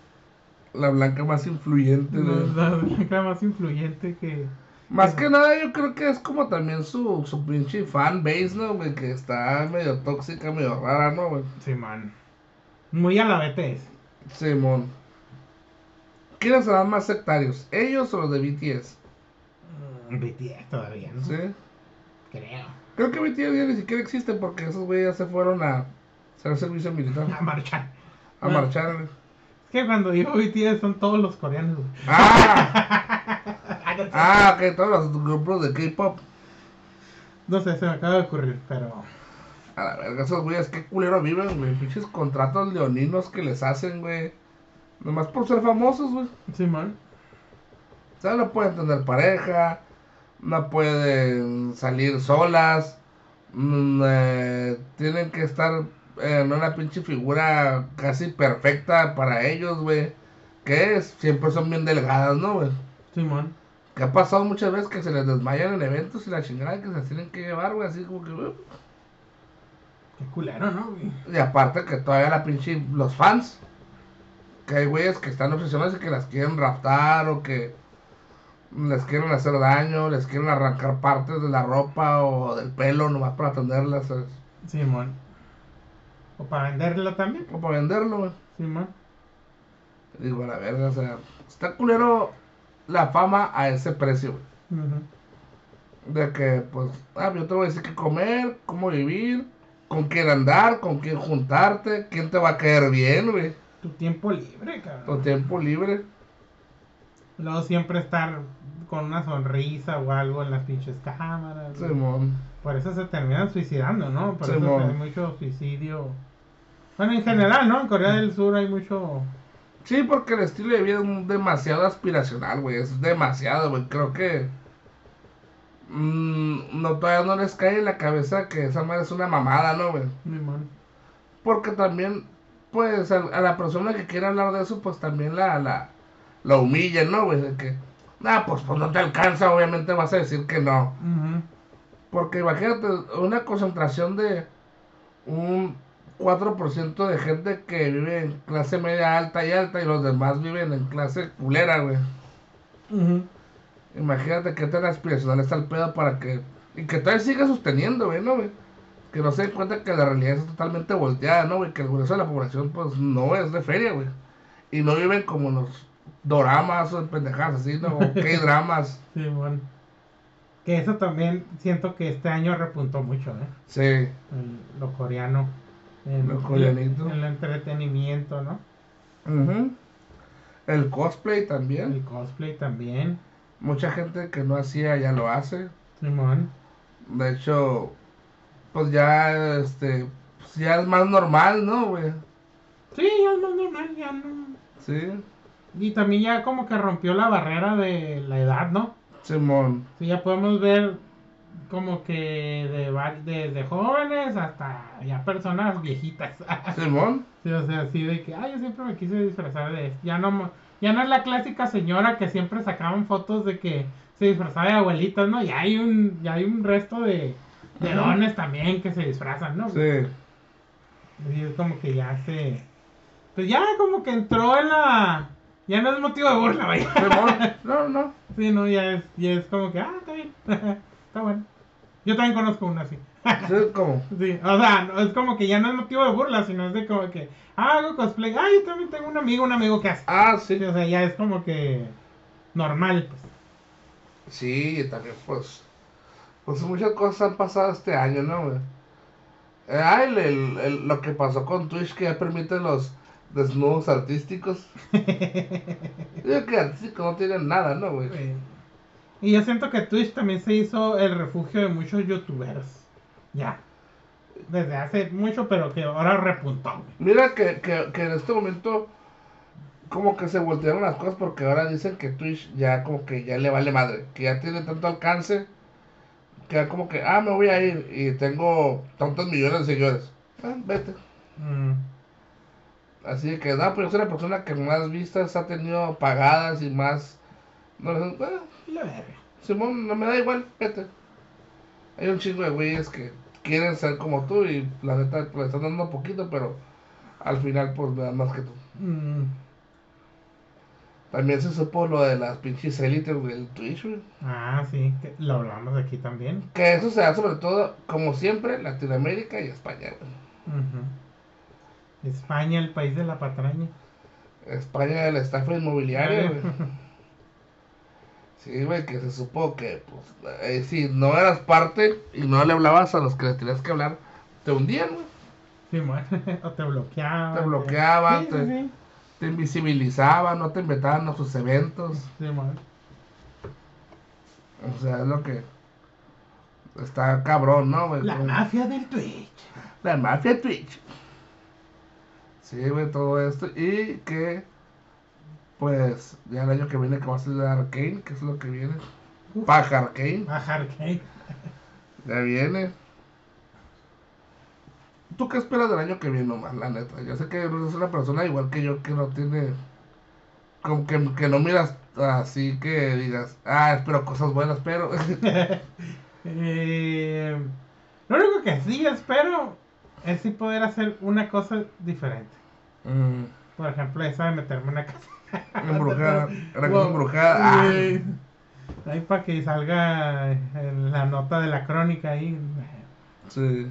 La blanca más influyente, güey. la, la blanca más influyente que... Más que nada, yo creo que es como también su, su pinche fan base, ¿no, güey? Que está medio tóxica, medio rara, ¿no, güey? Simón. Muy a la BTS. Simón. ¿Quiénes serán más sectarios? ¿Ellos o los de BTS? Mm, BTS todavía, ¿no? Sí. Creo. Creo que BTS ya ni siquiera existe porque esos güeyes ya se fueron a hacer servicio militar. A marchar. A marchar, güey. Es que cuando digo BTS son todos los coreanos, güey. ¡Ah! Ah, ok, todos los grupos de K-pop. No sé, se me acaba de ocurrir, pero... A la verga, esos güeyes, qué culero viven, güey. Pinches contratos leoninos que les hacen, güey. Nomás por ser famosos, güey. Simón. O sea, no pueden tener pareja, no pueden salir solas, mm, eh, tienen que estar en una pinche figura casi perfecta para ellos, güey. Que es, siempre son bien delgadas, ¿no, güey? Simón. Que ha pasado muchas veces que se les desmayan en eventos y la chingada que se tienen que llevar, güey, así como que, güey. Qué culero, ¿no, güey? Y aparte que todavía la pinche, los fans, que hay güeyes que están obsesionados y que las quieren raptar o que les quieren hacer daño, les quieren arrancar partes de la ropa o del pelo nomás para tenerlas, ¿sabes? Simón. O para venderlo también. o para venderlo, güey. Simón. Digo, a la verga, o sea, está culero la fama a ese precio, güey. De que, pues, ah, yo te voy a decir qué comer, cómo vivir, con quién andar, con quién juntarte, quién te va a caer bien, güey. Tu tiempo libre, Tu cabrón. tiempo libre. Luego siempre estar con una sonrisa o algo en las pinches cámaras. Simón. Por eso se terminan suicidando, ¿no? Por eso hay mucho suicidio. Bueno, en general, ¿no? En Corea del Sur hay mucho... Sí, porque el estilo de vida es demasiado aspiracional, güey. Es demasiado, güey. Creo que. Mm, no, todavía no les cae en la cabeza que esa madre es una mamada, ¿no, güey? Porque también, pues, a, a la persona que quiere hablar de eso, pues también la, la, la humillan, ¿no, güey? De que, nah, pues, pues no te alcanza, obviamente vas a decir que no. Porque imagínate, una concentración de un 4% de gente que vive en clase media alta y alta y los demás viven en clase culera, güey. Ujú. Imagínate qué tan aspiracional está el pedo para que... Y que todavía siga sosteniendo, güey, ¿no, güey? Que no se den cuenta que la realidad es totalmente volteada, ¿no, güey? Que el grueso de la población, pues, no es de feria, güey. Y no viven como los doramas o pendejadas así, ¿no? O K-dramas. Sí, bueno. Que eso también siento que este año repuntó mucho, ¿eh? Sí. El- lo coreano. En, Lo coreanito. El entretenimiento, ¿no? Ujú. El cosplay El también. cosplay también. Mucha gente que no hacía ya lo hace. Simón. De hecho, pues ya, este, pues ya es más normal, ¿no, güey? Sí, ya es más normal, ya no. Sí. Y también ya como que rompió la barrera de la edad, ¿no? Simón. Sí, ya podemos ver como que de, desde jóvenes hasta ya personas viejitas. Simón. Sí, o sea, así de que, ay, yo siempre me quise disfrazar de esto. Ya no, ya no es la clásica señora que siempre sacaban fotos de que se disfrazaba de abuelitas, ¿no? Ya hay un, ya hay un resto de, de dones también que se disfrazan, ¿no? Sí. Y es como que ya se, pues ya como que entró en la, ya no es motivo de burla, vaya. No, no. Sí, no, ya es, ya es como que, ah, está bien, está bueno. Yo también conozco una así. Sí, como. Sí, o sea, es como que ya no es motivo de burla, sino es de como que, ah, hago cosplay, ah, yo también tengo un amigo, un amigo que hace. Ah, Sí, sí. o sea, ya es como que normal, pues. Sí, también, pues. Pues muchas cosas han pasado este año, ¿no, güey? Eh, ah, el, el- el- lo que pasó con Twitch que ya permite los desnudos artísticos. Digo que artísticos no tienen nada, ¿no, güey? Eh, Y yo siento que Twitch también se hizo el refugio de muchos youtubers. Ya. Desde hace mucho, pero que ahora repuntó. Mira que, que, que en este momento como que se voltearon las cosas porque ahora dicen que Twitch ya como que ya le vale madre, que ya tiene tanto alcance que ya como que, ah, me voy a ir y tengo tantos millones de seguidores. Ah, vete. Mm, Así que, no, pues yo soy la persona que más vistas ha tenido pagadas y más... No, no, la verga. Simón, no me da igual, vete. Hay un chingo de güeyes que quieren ser como tú y la neta pues, le están dando poquito, pero al final pues me dan más que tú. Mm, También se supo lo de las pinches élites del Twitch, güey. Ah, sí, que lo hablamos aquí también. Que eso se da sobre todo, como siempre, Latinoamérica y España, güey. España, el país de la patraña. España, el estafa inmobiliaria, güey. Sí, güey, que se supo que, pues, eh, si no eras parte y no le hablabas a los que le tenías que hablar, te hundían, güey. Sí, bueno, o te bloqueaban. Te bloqueaban, Sí, te- sí, sí. Te invisibilizaban, no te invitaban a sus eventos. Sí, bueno. O sea, es lo que está cabrón, ¿no, güey? La mafia del Twitch. La mafia Twitch. Sí, güey, todo esto. Y que, pues, ya el año que viene que va a salir Arkane, que es lo que viene. Paja Arkane, Bajar que. ya viene. ¿Tú qué esperas del año que viene nomás, la neta? Yo sé que eres una persona igual que yo que no tiene... Como que, que no miras así que digas, ah, espero cosas buenas, pero... Eh, lo único que sí espero es sí poder hacer una cosa diferente. Mm, Por ejemplo, esa de meterme en una casa. Embrujada, la Wow. embrujada. ah. Ahí para que salga en la nota de la crónica ahí. Sí.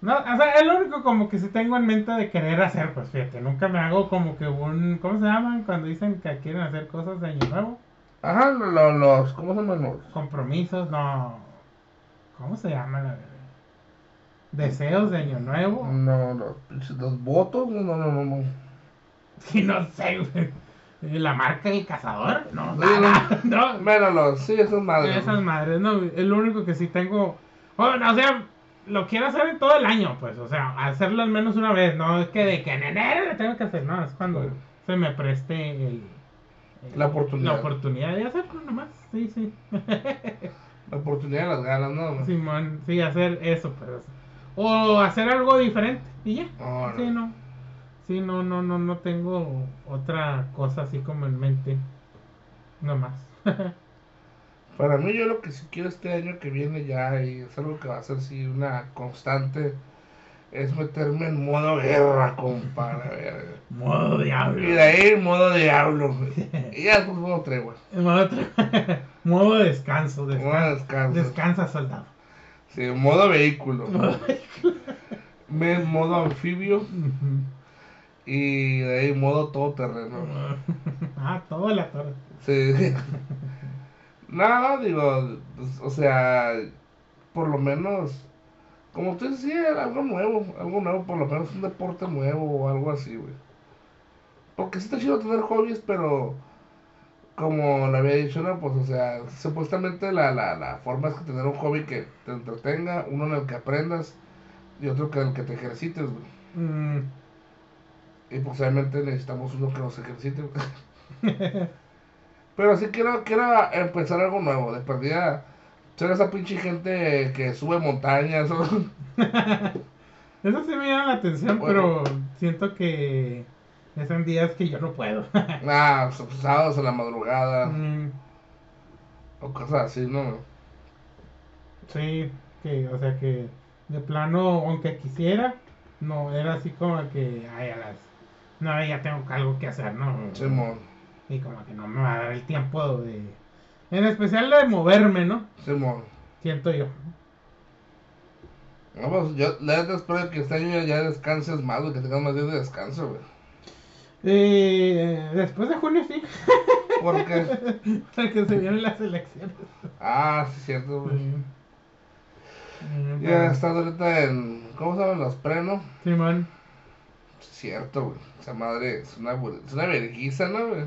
No, o sea, es lo único como que sí tengo en mente de querer hacer, pues fíjate, nunca me hago como que un, ¿cómo se llaman? Cuando dicen que quieren hacer cosas de año nuevo, Ajá, lo- lo- los, ¿cómo se llaman los? compromisos, no, ¿cómo se llama la verdad? Deseos de año nuevo, No, los, los votos, no, no, no, no. no. sí, no sé, güey. La marca del cazador, no, nada, no, sí, esas madres. esas madres, no, es lo único que sí tengo, bueno, o sea, lo quiero hacer en todo el año, pues, o sea, hacerlo al menos una vez, no es que de que en enero lo tengo que hacer, no, es cuando Sí. se me preste el, el- La oportunidad. la oportunidad de hacerlo nomás, sí, sí, La oportunidad de las ganas, ¿no? Simón, sí, hacer eso, pues, o hacer algo diferente, y ya, no. sí, no, sí, no, no, no, no tengo otra cosa así como en mente, nomás. Para mí, yo lo que sí quiero este año que viene ya, y es algo que va a ser sí una constante, es meterme en modo guerra, compadre. Modo diablo. Y de ahí, modo diablo. y ya después modo tregua. Modo, tre- modo descanso. descan- Modo descanso. Descansa, soldado. Sí, modo vehículo. Me- modo anfibio. Y de ahí, modo todoterreno. ah, todo la torre. Sí. Nada, digo, pues, o sea, por lo menos, como tú decías, algo nuevo, algo nuevo, por lo menos un deporte nuevo o algo así, güey. Porque sí está chido tener hobbies, pero como le había dicho, no, pues, o sea, supuestamente la, la, la forma es que tener un hobby que te entretenga, uno en el que aprendas y otro que en el que te ejercites, güey. Mm, Y pues obviamente necesitamos uno que nos ejercite. Pero sí quiero, quiero empezar algo nuevo. De perdida, ser esa pinche gente que sube montañas. o- Eso sí me llama la atención, Bueno. pero siento que es en días que yo no puedo. ah, pues, sábados en la madrugada. Mm, O cosas así, ¿no? sí, que, o sea que de plano, aunque quisiera, no, era así como que, ay, a las no, ya tengo algo que hacer, ¿no? Simón, Y como que no me va a dar el tiempo de, en especial de moverme, ¿no? Simón. Siento yo. No, pues yo la neta espero que este año ya descanses más, que tengas más días de descanso, güey. Eh, después de junio sí, Porque, porque se vienen las elecciones. ah, sí, cierto, güey. Mm, Ya estás ahorita en, ¿cómo se llaman los prenos? Simón. Cierto, güey. Esa madre es una, es una vergüenza, ¿no, güey?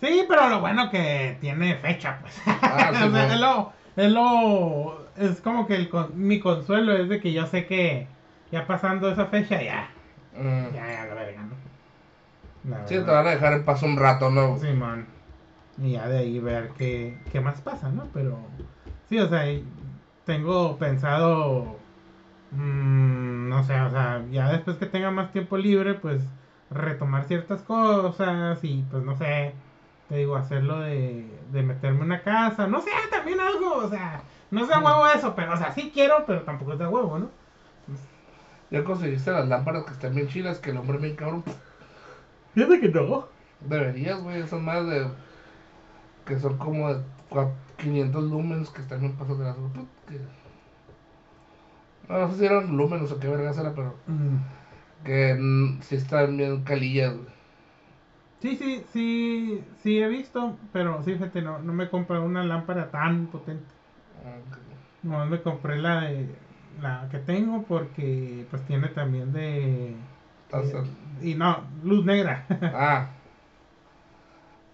Sí, pero lo bueno que tiene fecha, pues. Ah, sí, o sea, es lo, es lo, es como que el mi consuelo es de que yo sé que ya pasando esa fecha ya, Mm. ya, ya la verga, ¿no? La Sí, te van a dejar en paz un rato, ¿no? Simón. Y ya de ahí ver qué, qué más pasa, ¿no? Pero sí, o sea, tengo pensado, mm, no sé, o sea, ya después que tenga más tiempo libre, pues retomar ciertas cosas y pues no sé, te digo, hacerlo de, de meterme en una casa, no sé, también algo, o sea, no es de huevo eso, pero o sea, sí quiero, pero tampoco es de huevo, ¿no? Ya conseguiste las lámparas que están bien chidas, que el hombre bien cabrón. Fíjate que no. Deberías, güey, son más de. que son como de cua- 500 lumens que están bien pasados de las. que- No, no sé si lumens o qué vergas era, pero. que mm, sí están bien calillas, güey. Sí, sí, sí, sí he visto, pero sí, fíjate, no, no me compré una lámpara tan potente. Ah, No, me compré la de la que tengo porque pues tiene también de Taza. y no, luz negra. Ah.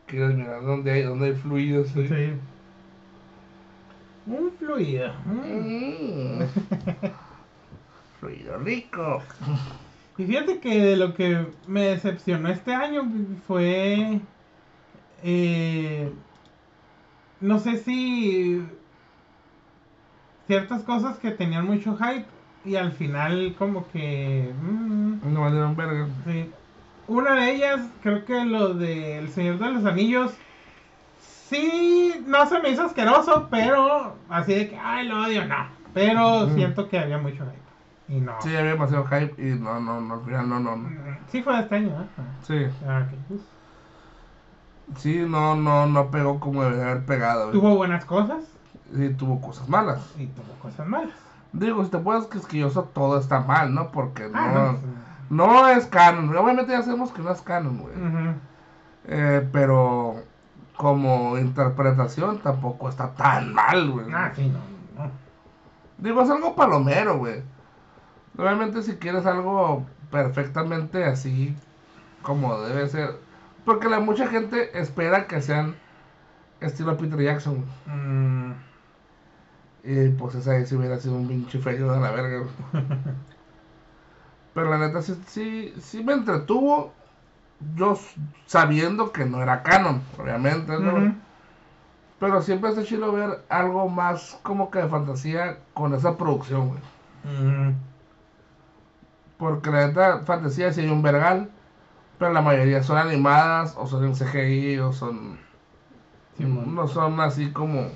Quieres mirar dónde hay, dónde hay fluidos, sí. Sí. Un fluido. mm. Fluido rico. Y fíjate que de lo que me decepcionó este año fue eh, no sé si ciertas cosas que tenían mucho hype y al final como que mm, No valieron verga. Sí. Una de ellas, creo que lo de El Señor de los Anillos, sí, no se me hizo asqueroso, pero así de que, ay, lo odio, no. Pero Mm. siento que había mucho hype. Y no. Sí, había demasiado hype y no, no, no, al final no, no, no. Sí fue de este año, ¿eh? Sí, Ah, ok. Pues, sí, no, no, no pegó como debería haber pegado. güey. Tuvo buenas cosas Sí, tuvo cosas malas. y tuvo cosas malas. Digo, si te puedes quisquilloso, todo está mal, ¿no? Porque Ah, no, no. no es canon. Obviamente ya sabemos que no es canon, güey. Eh, pero como interpretación tampoco está tan mal, güey. Ah, sí, no. no. Digo, es algo palomero, güey. Obviamente si quieres algo perfectamente así como debe ser. Porque la mucha gente espera que sean estilo Peter Jackson. Mm, Y pues esa ahí sí hubiera sido un pinche feo de la verga. Pero la neta sí, sí, sí me entretuvo. Yo sabiendo que no era canon, obviamente. Pero siempre está chido ver algo más como que de fantasía con esa producción, güey. Porque la neta, fantasía sí hay un vergal. Pero la mayoría son animadas, o son en CGI, o son no son así como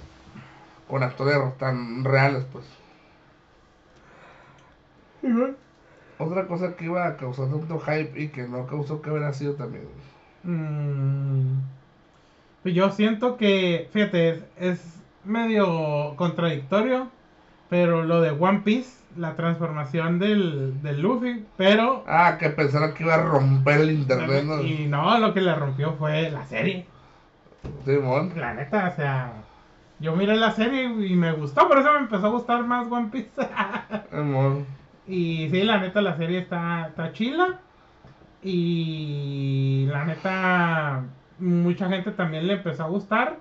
con actores tan reales, pues. Otra cosa que iba a causar tanto hype y que no causó que hubiera sido también. Mm, pues yo siento que, fíjate, es, es medio contradictorio, pero lo de One Piece, la transformación del, del Luffy, pero... Ah, que pensaron que iba a romper el internet, ¿no? Y no, lo que le rompió fue la serie. Simón. La neta, o sea, yo miré la serie y me gustó, por eso me empezó a gustar más One Piece. Simón. y sí, la neta, la serie está, está chila. Y la neta, mucha gente también le empezó a gustar.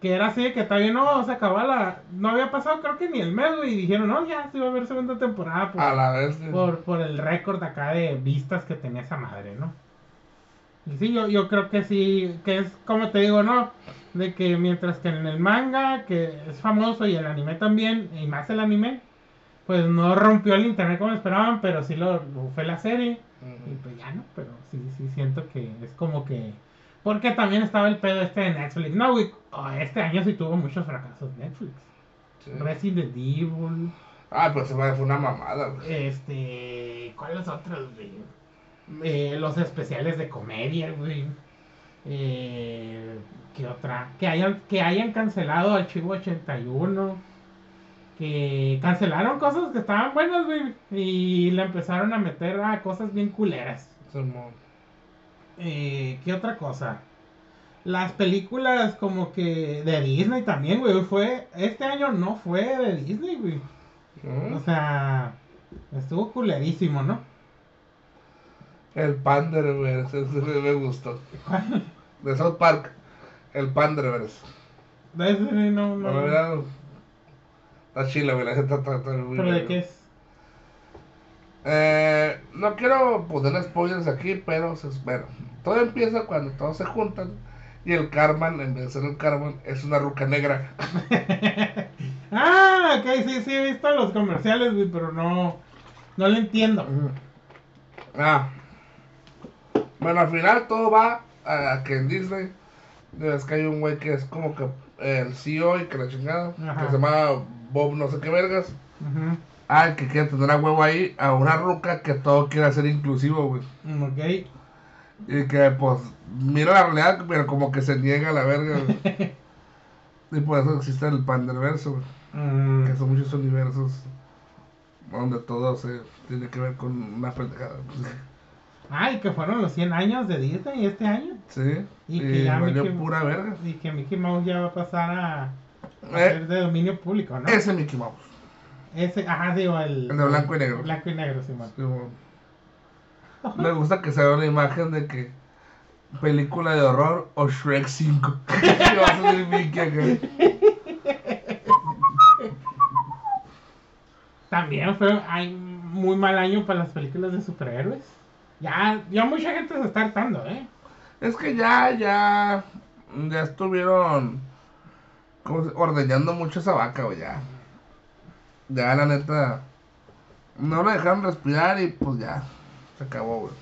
Que era así que todavía no se acababa la. No había pasado, creo que ni el mes, güey. Y dijeron, no, ya sí va a haber segunda temporada. Por, A la vez. por, por el récord acá de vistas que tenía esa madre, ¿no? Y sí, yo, yo creo que sí, que es como te digo, ¿no? De que mientras que en el manga, que es famoso, y el anime también, y más el anime, pues no rompió el internet como esperaban, pero sí lo, lo fue la serie. Y pues ya no, pero sí, sí siento que es como que... Porque también estaba el pedo este de Netflix. No, güey, oh, este año sí tuvo muchos fracasos Netflix. Sí. Resident Evil, Ah, pues se fue una mamada, güey. este... ¿Cuáles otros, güey? Eh, los especiales de comedia, güey. Eh, ¿Qué otra? Que hayan, que hayan cancelado Archivo 81. Que cancelaron cosas que estaban buenas, güey. Y le empezaron a meter a cosas bien culeras. Eh, ¿Qué otra cosa? Las películas como que de Disney también, güey. Fue, este año no fue de Disney, güey. Ujú. O sea, estuvo culerísimo, ¿no? El Pander, güey. Ese, me gustó. De South Park. El Panderverse. De ese no, No, no. me mirado. Está chila, güey. La gente está, está muy ¿Pero de qué es? Eh, no quiero poner spoilers aquí, pero se, bueno, todo empieza cuando todos se juntan y el Carman, en vez de ser el Carman, es una ruca negra. Ah, ok, sí, sí, he visto los comerciales, güey, pero no, no lo entiendo. Ah. Bueno, al final todo va a que en Disney es que hay un güey que es como que el CEO y que la chingada, Ajá. que se llama Bob no sé qué vergas. Ah, que quiere tener a huevo ahí a una ruca que todo quiere ser inclusivo, güey. Ok. Y que pues mira la realidad, pero como que se niega a la verga, güey. Y por eso existe el Panderverso. Mm, Que son muchos universos donde todo se tiene que ver con una pendejada. Ah, y que fueron los 100 años de Disney este año. Sí. Y Y, que ya valió Mickey- pura verga. Y que Mickey Mouse ya va a pasar a, a Eh. ser de dominio público, ¿no? Ese Mickey Mouse. Ese, ajá, digo, el... El de blanco y negro. Blanco y negro, sí, man. Sí, bueno. Me gusta que se vea una imagen de que película de horror o Shrek 5. Y va a salir Mickey acá. También fue hay muy mal año para las películas de superhéroes. Ya, ya mucha gente se está hartando, ¿eh? Es que ya, ya, ya estuvieron ¿cómo se- ordeñando mucho esa vaca, güey, ya. Ya, la neta, no la dejaron respirar y pues ya, se acabó, güey.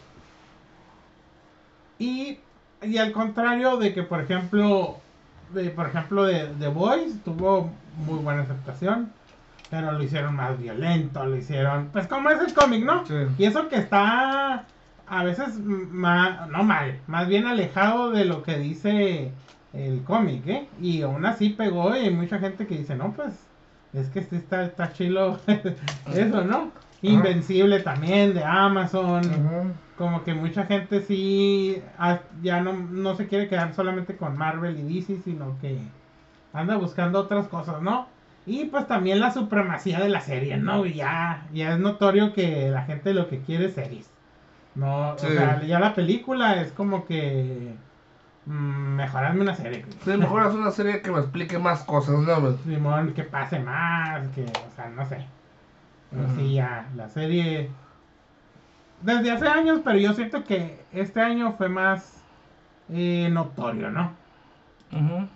Y, y al contrario de que, por ejemplo, de, por ejemplo, de The Boys tuvo muy buena aceptación, pero lo hicieron más violento, lo hicieron, pues como es el cómic, ¿no? Sí. Y eso que está a veces más, no mal, más bien alejado de lo que dice el cómic, ¿eh? Y aún así pegó y hay mucha gente que dice, no, pues, es que este está, está chilo eso, ¿no? Invencible también de Amazon. Como que mucha gente sí ya no, no se quiere quedar solamente con Marvel y DC, sino que anda buscando otras cosas, ¿no? Y pues también la supremacía de la serie, ¿no? Ya, ya es notorio que la gente lo que quiere es series. No, Sí. o sea, ya la película es como que mm, mejorarme una serie. Sí, mejor es una serie que me explique más cosas, ¿no? Simón, que pase más, que, o sea, no sé. Pero sí, ya, la serie. Desde hace años, pero yo siento que este año fue más eh, notorio, ¿no? Ujú.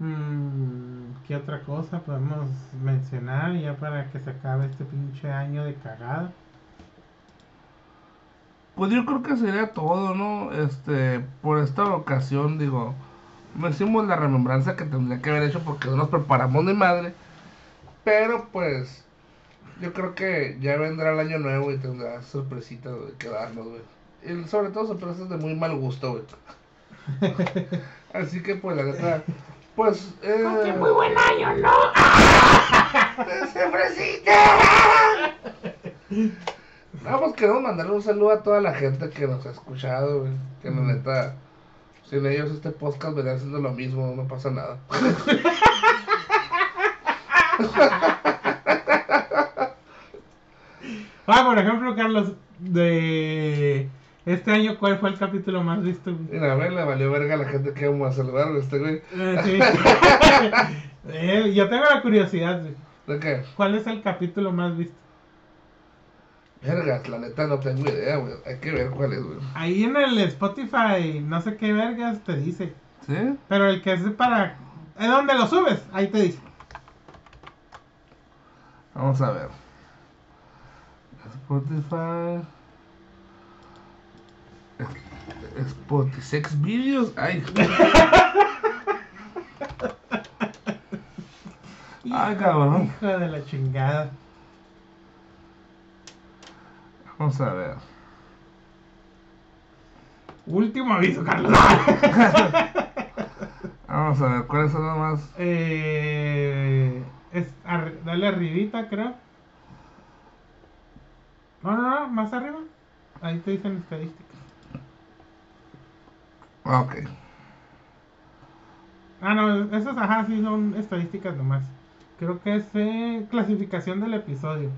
Mm, ¿Qué otra cosa podemos mencionar ya para que se acabe este pinche año de cagada? Pues yo creo que sería todo, ¿no? Este, por esta ocasión, digo, No hicimos la remembranza que tendría que haber hecho porque no nos preparamos ni madre. Pero pues, yo creo que ya vendrá el año nuevo y tendrá sorpresitas de que darnos, güey. Y sobre todo sorpresas de muy mal gusto, güey. Así que pues la neta, pues... Eh, muy buen año, ¿no? ¡Sorpresita! Vamos, queremos mandarle un saludo a toda la gente que nos ha escuchado, güey. Que la neta, sin ellos este podcast vendría haciendo lo mismo, no pasa nada. Ah, por ejemplo, Carlos, de este año, ¿cuál fue el capítulo más visto? Mira, a ver, le valió verga a la gente que vamos a saludar, este güey. Eh, sí. Eh, yo tengo la curiosidad, güey. ¿De qué? ¿Cuál es el capítulo más visto? Vergas, la neta no tengo idea, güey. Hay que ver cuál es, güey. Ahí en el Spotify, no sé qué vergas te dice. ¿Sí? Pero el que es para. ¿Es donde lo subes? Ahí te dice. Vamos a ver. Spotify. Spotify. Sex videos. Ay. Ay, cabrón. Hijo de la chingada. Vamos a ver. Último aviso, Carlos. Vamos a ver. ¿Cuáles son los más? eh, es arri- dale arribita, creo. No, no, no, más arriba. Ahí te dicen estadísticas. Ah, Ok. Ah, no, esas, ajá, sí son estadísticas nomás. Creo que es eh, clasificación del episodio.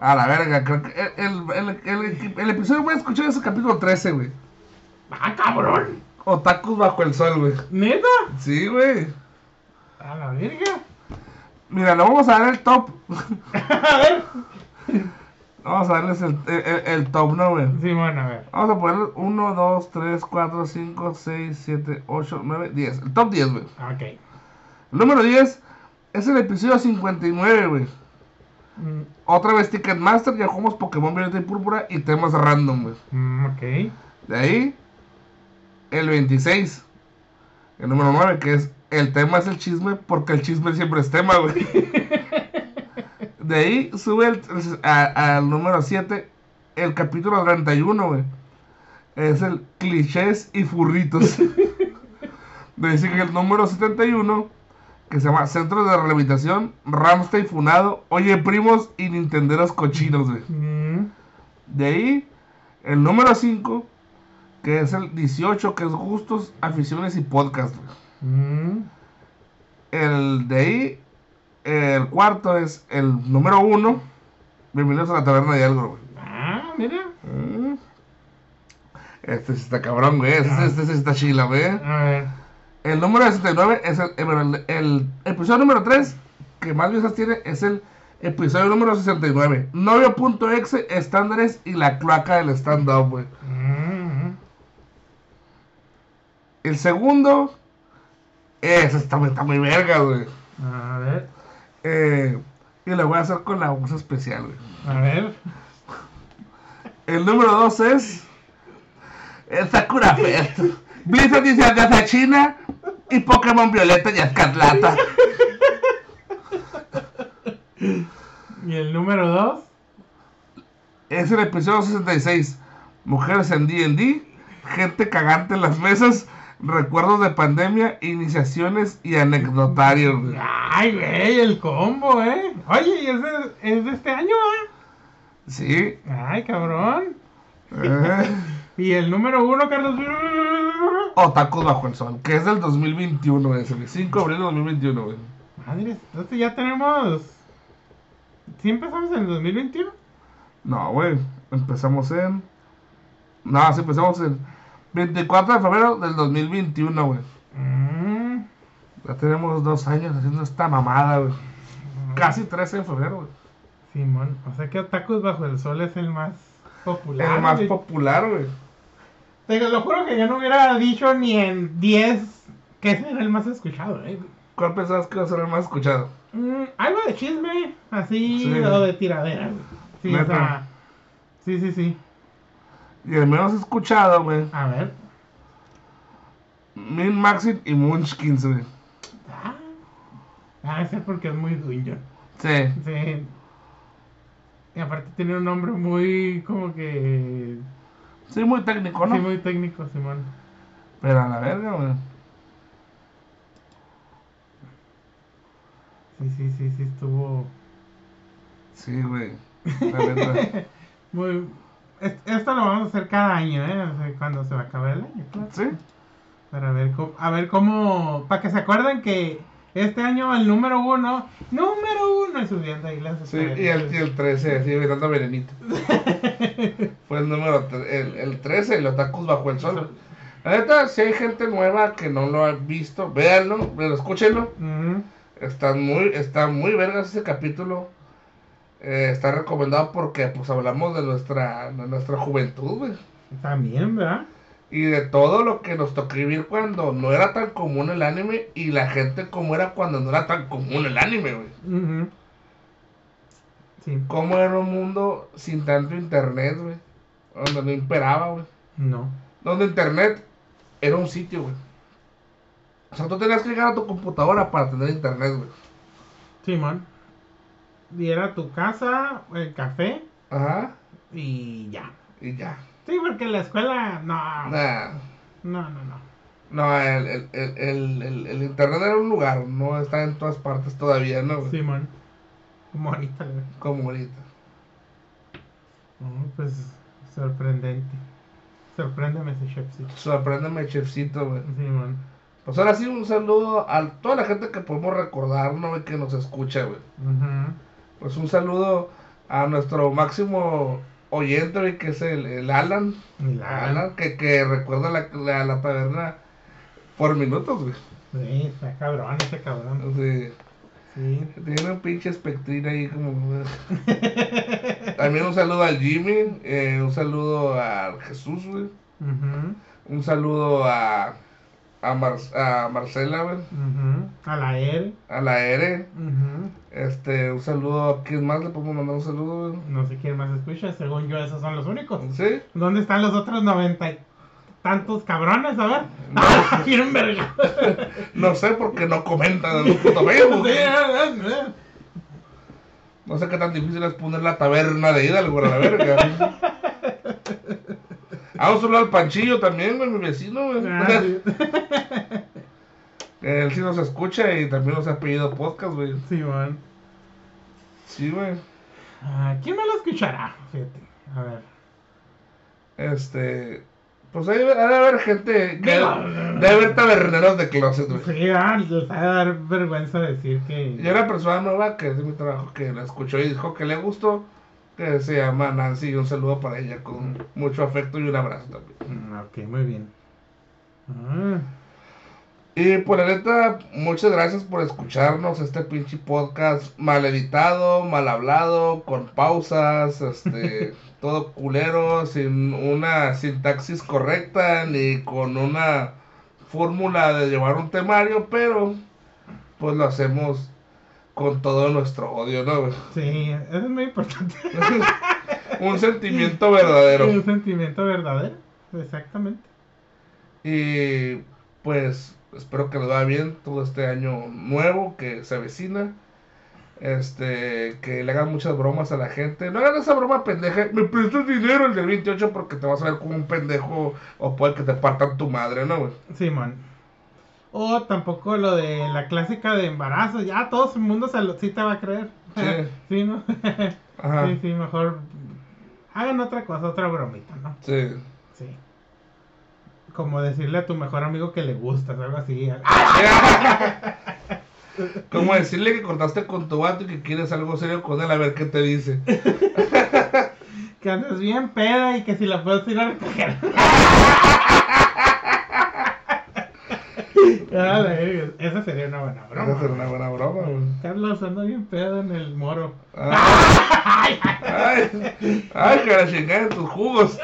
A la verga. Creo que el, el, el, el, el episodio voy a escuchar es el capítulo 13, güey. ¡Ah, cabrón! Otakus bajo el sol, güey. ¿Neta? Sí, güey. A la verga. Mira, le vamos a dar el top. a ver. Vamos a darles el, el, el- el top, ¿no, güey? Sí, bueno, a ver. Vamos a poner 1, 2, 3, 4, 5, 6, 7, 8, 9, 10. El top 10, güey. Ok. El número 10 es el episodio 59, güey. Mm, Otra vez Ticketmaster, ya jugamos Pokémon Violeta y Púrpura y temas random, güey. mm, ok. De ahí, el 26. El número 9, que es el tema es el chisme, porque el chisme siempre es tema, güey. De ahí sube el- a- al número 7, el capítulo 31, güey. Es el clichés y furritos. Ahí sigue el número 71, que se llama Centro de Rehabilitación, Ramstein Funado, Oye Primos y Nintenderos Cochinos, güey. Mm, De ahí, el número 5, que es el 18, que es gustos, aficiones y podcast. güey. Mm, El de ahí, el cuarto es el número 1. Bienvenidos a la taberna de algo, güey. Ah, mira. Mm. Este sí está cabrón, güey. Este, este sí está chila, güey. El número 69 es el, el, el episodio número 3, que más vistas tiene, es el episodio número 69. Novio.exe, estándares y la cloaca del stand-up, güey. Mm, El segundo, ese está, está muy verga, güey. a ver. Eh, y lo voy a hacer con la voz especial, güey. A ver. El número 2 es. Sakura Fest. Blizzard dice a China. Y Pokémon Violeta y Escarlata. ¿Y el número 2? Es el episodio 66. Mujeres en DD. Gente cagante en las mesas. Recuerdos de pandemia. Iniciaciones y anecdotarios. Ay, güey, el combo, ¿eh? Oye, ¿y es de, es de este año, eh? Sí. Ay, cabrón. Eh. ¿Y el número 1, Carlos? Otakus bajo el sol. Que es del 2021, ese, güey. 5 de abril de 2021, güey. Madre, entonces ya tenemos... ¿Sí empezamos en el 2021? No, güey. Empezamos en. No, sí, empezamos en 24 de febrero del 2021, güey. Mm, Ya tenemos dos años haciendo esta mamada, güey. Casi 13 de febrero, güey. Simón, o sea que Otakus Bajo el Sol es el más popular. El más güey. popular, güey. Te lo juro que yo no hubiera dicho ni en 10 que ese era el más escuchado, ¿eh? ¿Cuál pensabas que iba a ser el más escuchado? Mm, algo de chisme, así, Sí. o de tiradera, güey. Sí, o sea, sí, sí, sí. Y el menos escuchado, güey. A ver. Min Maxim y Munchkins, güey. Ah, ah, ese porque es muy dungeon. Sí. Sí. Y aparte tiene un nombre muy como que... Sí, muy técnico, ¿no? Sí, muy técnico, Simón. Pero a la verga, güey. Sí, sí, sí, sí, estuvo... Sí, güey. La neta. Muy... es- Esto lo vamos a hacer cada año, ¿eh? O sea, cuando se va a acabar el año, claro. Sí. Para ver cómo... A ver cómo... Para que se acuerden que este año el número uno... Número uno... Y subiendo ahí las Sí, y el, y el 13, así mirando a Venenito. Fue el número, el, el 13, el Otakus bajo el sol. La neta, si hay gente nueva que no lo ha visto, véanlo, pero escúchenlo. Ujú. Está muy, está muy vergas ese capítulo. Eh, está recomendado porque pues hablamos de nuestra, de nuestra juventud, güey. También, ¿verdad? Y de todo lo que nos tocó vivir cuando no era tan común el anime y la gente como era cuando no era tan común el anime, güey. Ujú. Sí. Cómo era un mundo sin tanto internet, güey. Donde no imperaba, güey. No. Donde internet era un sitio, güey. O sea, tú tenías que llegar a tu computadora para tener internet, güey. Simón. Y era tu casa, el café Ajá. y ya. Y ya. Sí, porque la escuela, no. Nah. No, no, no. No, el, el, el, el, internet era un lugar, no está en todas partes todavía, ¿no? güey? Simón. Como ahorita, güey. Como ahorita. No, pues sorprendente. Sorpréndeme ese chefcito. Sorpréndeme, chefcito, güey. Simón. Pues ahora sí, un saludo a toda la gente que podemos recordar, ¿no? Que nos escucha, güey. Ujú. Pues un saludo a nuestro máximo oyente, que es el, el Alan. La- Alan, que, que recuerda la, la, la taberna por minutos, güey. Sí, está cabrón ese cabrón. Sí. Sí. Tiene un pinche espectrín ahí como... También un saludo al Jimmy, eh, un saludo a Jesús, güey. Un saludo a, a, Mar- a Marcela, güey. Ujú. A la R. A la. Ujú. Este, un saludo a quién más le podemos mandar un saludo, güey. No sé quién más escucha. Según yo, esos son los únicos. ¿Sí? ¿Dónde están los otros noventa y tantos cabrones? A ver. No. Bien verga. No sé porque no comentan en Facebook. No sé qué tan difícil es poner la taberna de Hidalgo a la verga. Un saludo al Panchillo también, güey, mi vecino, güey. Ah, sí. Él sí nos escucha y también nos ha pedido podcast, güey. Simón. Sí, güey. Ah, ¿Quién me lo escuchará? Fíjate. A ver. Este. Pues ahí debe haber gente. Que debe haber taberneros de closet, güey. Sí, ah, les va a dar vergüenza decir que. Y una persona nueva que es de mi trabajo que la escuchó y dijo que le gustó. Que se llama Nancy. Y un saludo para ella con mucho afecto y un abrazo también. Mm, Ok, muy bien. Ah, Y por la neta, muchas gracias por escucharnos. Este pinche podcast mal editado, mal hablado, con pausas, este, todo culero, sin una sintaxis correcta, ni con una fórmula de llevar un temario, pero pues lo hacemos con todo nuestro odio, ¿no? güey? sí, eso es muy importante. un sentimiento verdadero. Un sentimiento verdadero. Exactamente. Y pues espero que les vaya bien todo este año nuevo que se avecina. Este, que le hagan muchas bromas a la gente. No hagan esa broma pendeja. Me prestas dinero el del 28 porque te vas a ver como un pendejo o puede que te partan tu madre, ¿no, güey? Simón. O tampoco lo de la clásica de embarazo. Ya todo el mundo se lo, sí te va a creer. Sí. Sí, ¿no? Ajá. Sí, sí, mejor hagan otra cosa, otra bromita, ¿no? Sí. Sí. Como decirle a tu mejor amigo que le gustas, algo así. Como decirle que cortaste con tu vato y que quieres algo serio con él, a ver qué te dice. Que andes bien peda y que si la puedes ir a recoger. Ah, Esa sería una buena broma. Esa será una buena broma, güey. Carlos anda bien pedo en el moro. Ay, ay, ay, que la chingada en tus jugos.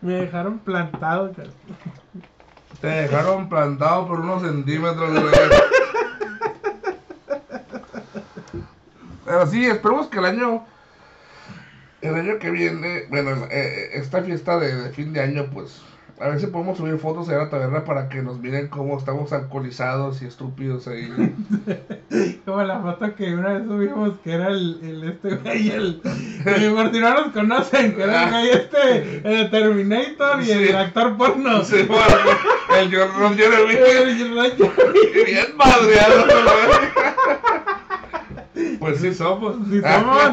Me dejaron plantado. Carlos. Te dejaron plantado por unos centímetros, güey. Pero sí, esperemos que el año. El año que viene, bueno, eh, esta fiesta de, de fin de año, pues A ver si podemos subir fotos a la taberna para que nos miren cómo estamos alcoholizados y estúpidos ahí. Como la foto que una vez subimos, que era el, el este güey, el. Que por si no nos conocen, que era el güey este, el Terminator y Sí. el actor porno. Sí, bueno, el Ron Jeremy. El. Bien madreado. Pues sí somos. Sí somos.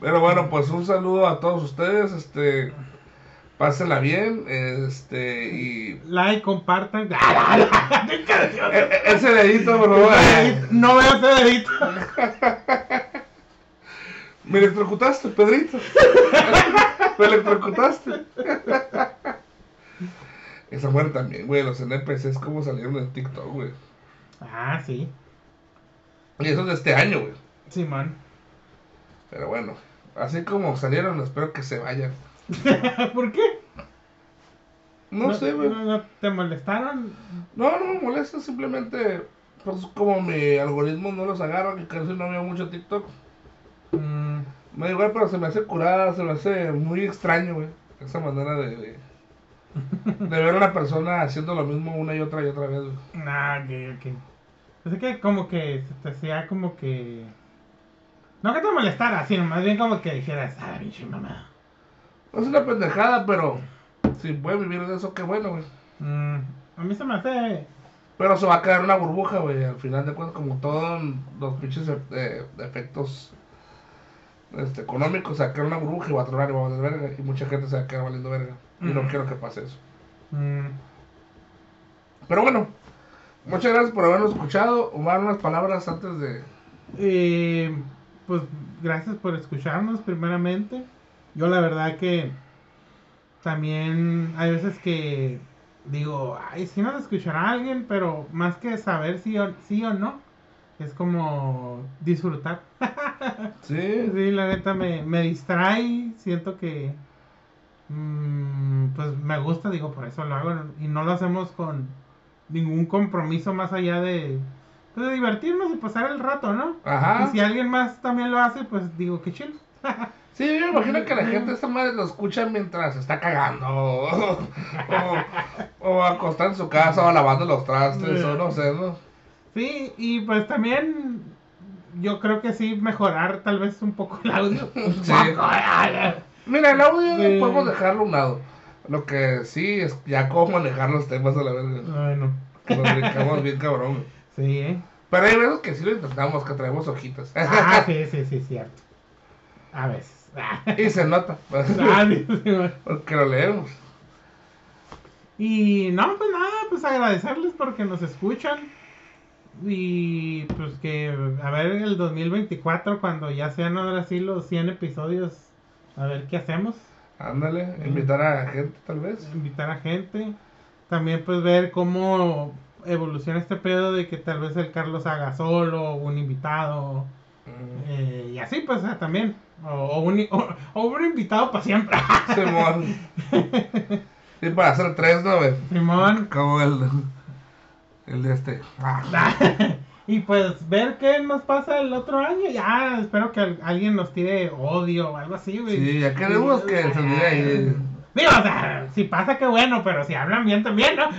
Pero bueno, pues un saludo a todos ustedes. Este, pásenla bien. Este, y Like, compartan. e- e- ese dedito, bro. No veo ese dedito. Me electrocutaste, Pedrito. Me electrocutaste. Esa muerte también, güey. Los NPCs como salieron en TikTok, güey. Ah, sí. Y eso es de este año, güey. Simón. Pero bueno, así como salieron, espero que se vayan. ¿Por qué? No, sé, güey. no- no ¿Te molestaron? No, no me molesta, simplemente, pues como mi algoritmo no los agarra, que casi no veo mucho TikTok. Mm, Me da igual, pero se me hace curada, se me hace muy extraño, güey. Esa manera de, de, de ver a una persona haciendo lo mismo una y otra y otra vez, güey. nah, ok, ok. Pues es que como que se te hacía como que... No que te molestara, sino más bien como que dijeras, ah, pinche mamá. No es una pendejada, pero si puede vivir de eso, qué bueno, güey. Mm, a mí se me hace... Pero se va a quedar una burbuja, güey. Al final de cuentas, como todos los pinches eh, efectos este, económicos, se va a quedar una burbuja y va a tronar y va a valer verga. Y mucha gente se va a quedar valiendo verga. Y no Ujú. quiero que pase eso. mm, Pero bueno, muchas gracias por habernos escuchado. Omar, unas palabras antes de. Eh, pues gracias por escucharnos primeramente. Yo la verdad que también hay veces que digo, ay, sí nos escuchará alguien, pero más que saber si o, sí o no, es como disfrutar. Sí, Sí, la neta me, me distrae, siento que mm, pues me gusta, digo, por eso lo hago y no lo hacemos con ningún compromiso más allá de, pues, de divertirnos y pasar el rato, ¿no? Ajá. Y si alguien más también lo hace, pues digo que chill. Sí, yo me imagino que la gente esta madre lo escucha mientras está cagando. O, o, o acostada en su casa o lavando los trastes o no sé, ¿no? Sí, y pues también yo creo que sí mejorar tal vez un poco el audio. Sí. Mira, el audio Sí. podemos dejarlo a un lado. Lo que sí es ya cómo manejar los temas a la verga. Bueno, Nos brincamos bien cabrón. sí, ¿eh? Pero hay veces que sí lo intentamos, que traemos hojitas. Ah, sí, sí, sí, cierto. A veces. y se nota. Porque lo leemos. Y no, pues nada, pues agradecerles porque nos escuchan. Y pues que a ver el 2024 cuando ya sean ahora sí los 100 episodios, a ver qué hacemos. Ándale, invitar a gente tal vez. Invitar a gente. También pues ver cómo evoluciona este pedo de que tal vez el Carlos haga solo, un invitado. Eh, y así pues ah, también. O, o un, o- o un invitado para siempre. Simón. Sí, para hacer tres, ¿no? güey? Simón. Como el, el de este. Y pues ver qué nos pasa el otro año. Ya espero que al- alguien nos tire odio o algo así, güey. Sí, ya queremos que se olvide ahí. Digo, o sea, si pasa, qué bueno, pero si hablan bien también, ¿no?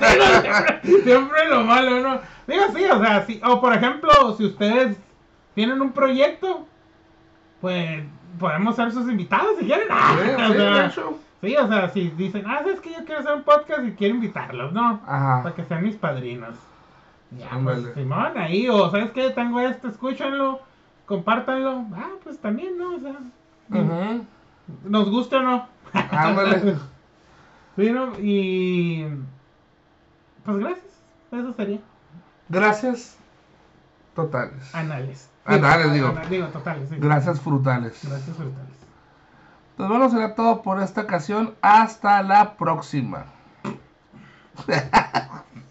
Siempre, siempre lo malo, ¿no? Digo, sí, o sea, si, o por ejemplo, si ustedes tienen un proyecto, pues podemos ser sus invitados si quieren. Sí, o sea, sí, o sea, si dicen, ah, es que yo quiero hacer un podcast y quiero invitarlos, ¿no? Ajá. Para que sean mis padrinos. Ya, pues, Simón, ahí, o sabes que tengo esto, escúchanlo, compártanlo. Ah, pues también, ¿no? O sea, Ujú. Nos gusta o no. Ándale. Sí, ¿no? Y. Pues gracias. Eso sería. Gracias totales. Anales. Anales, digo. Digo, totales, sí. Gracias frutales. Gracias, brutales. Pues bueno, será todo por esta ocasión. Hasta la próxima.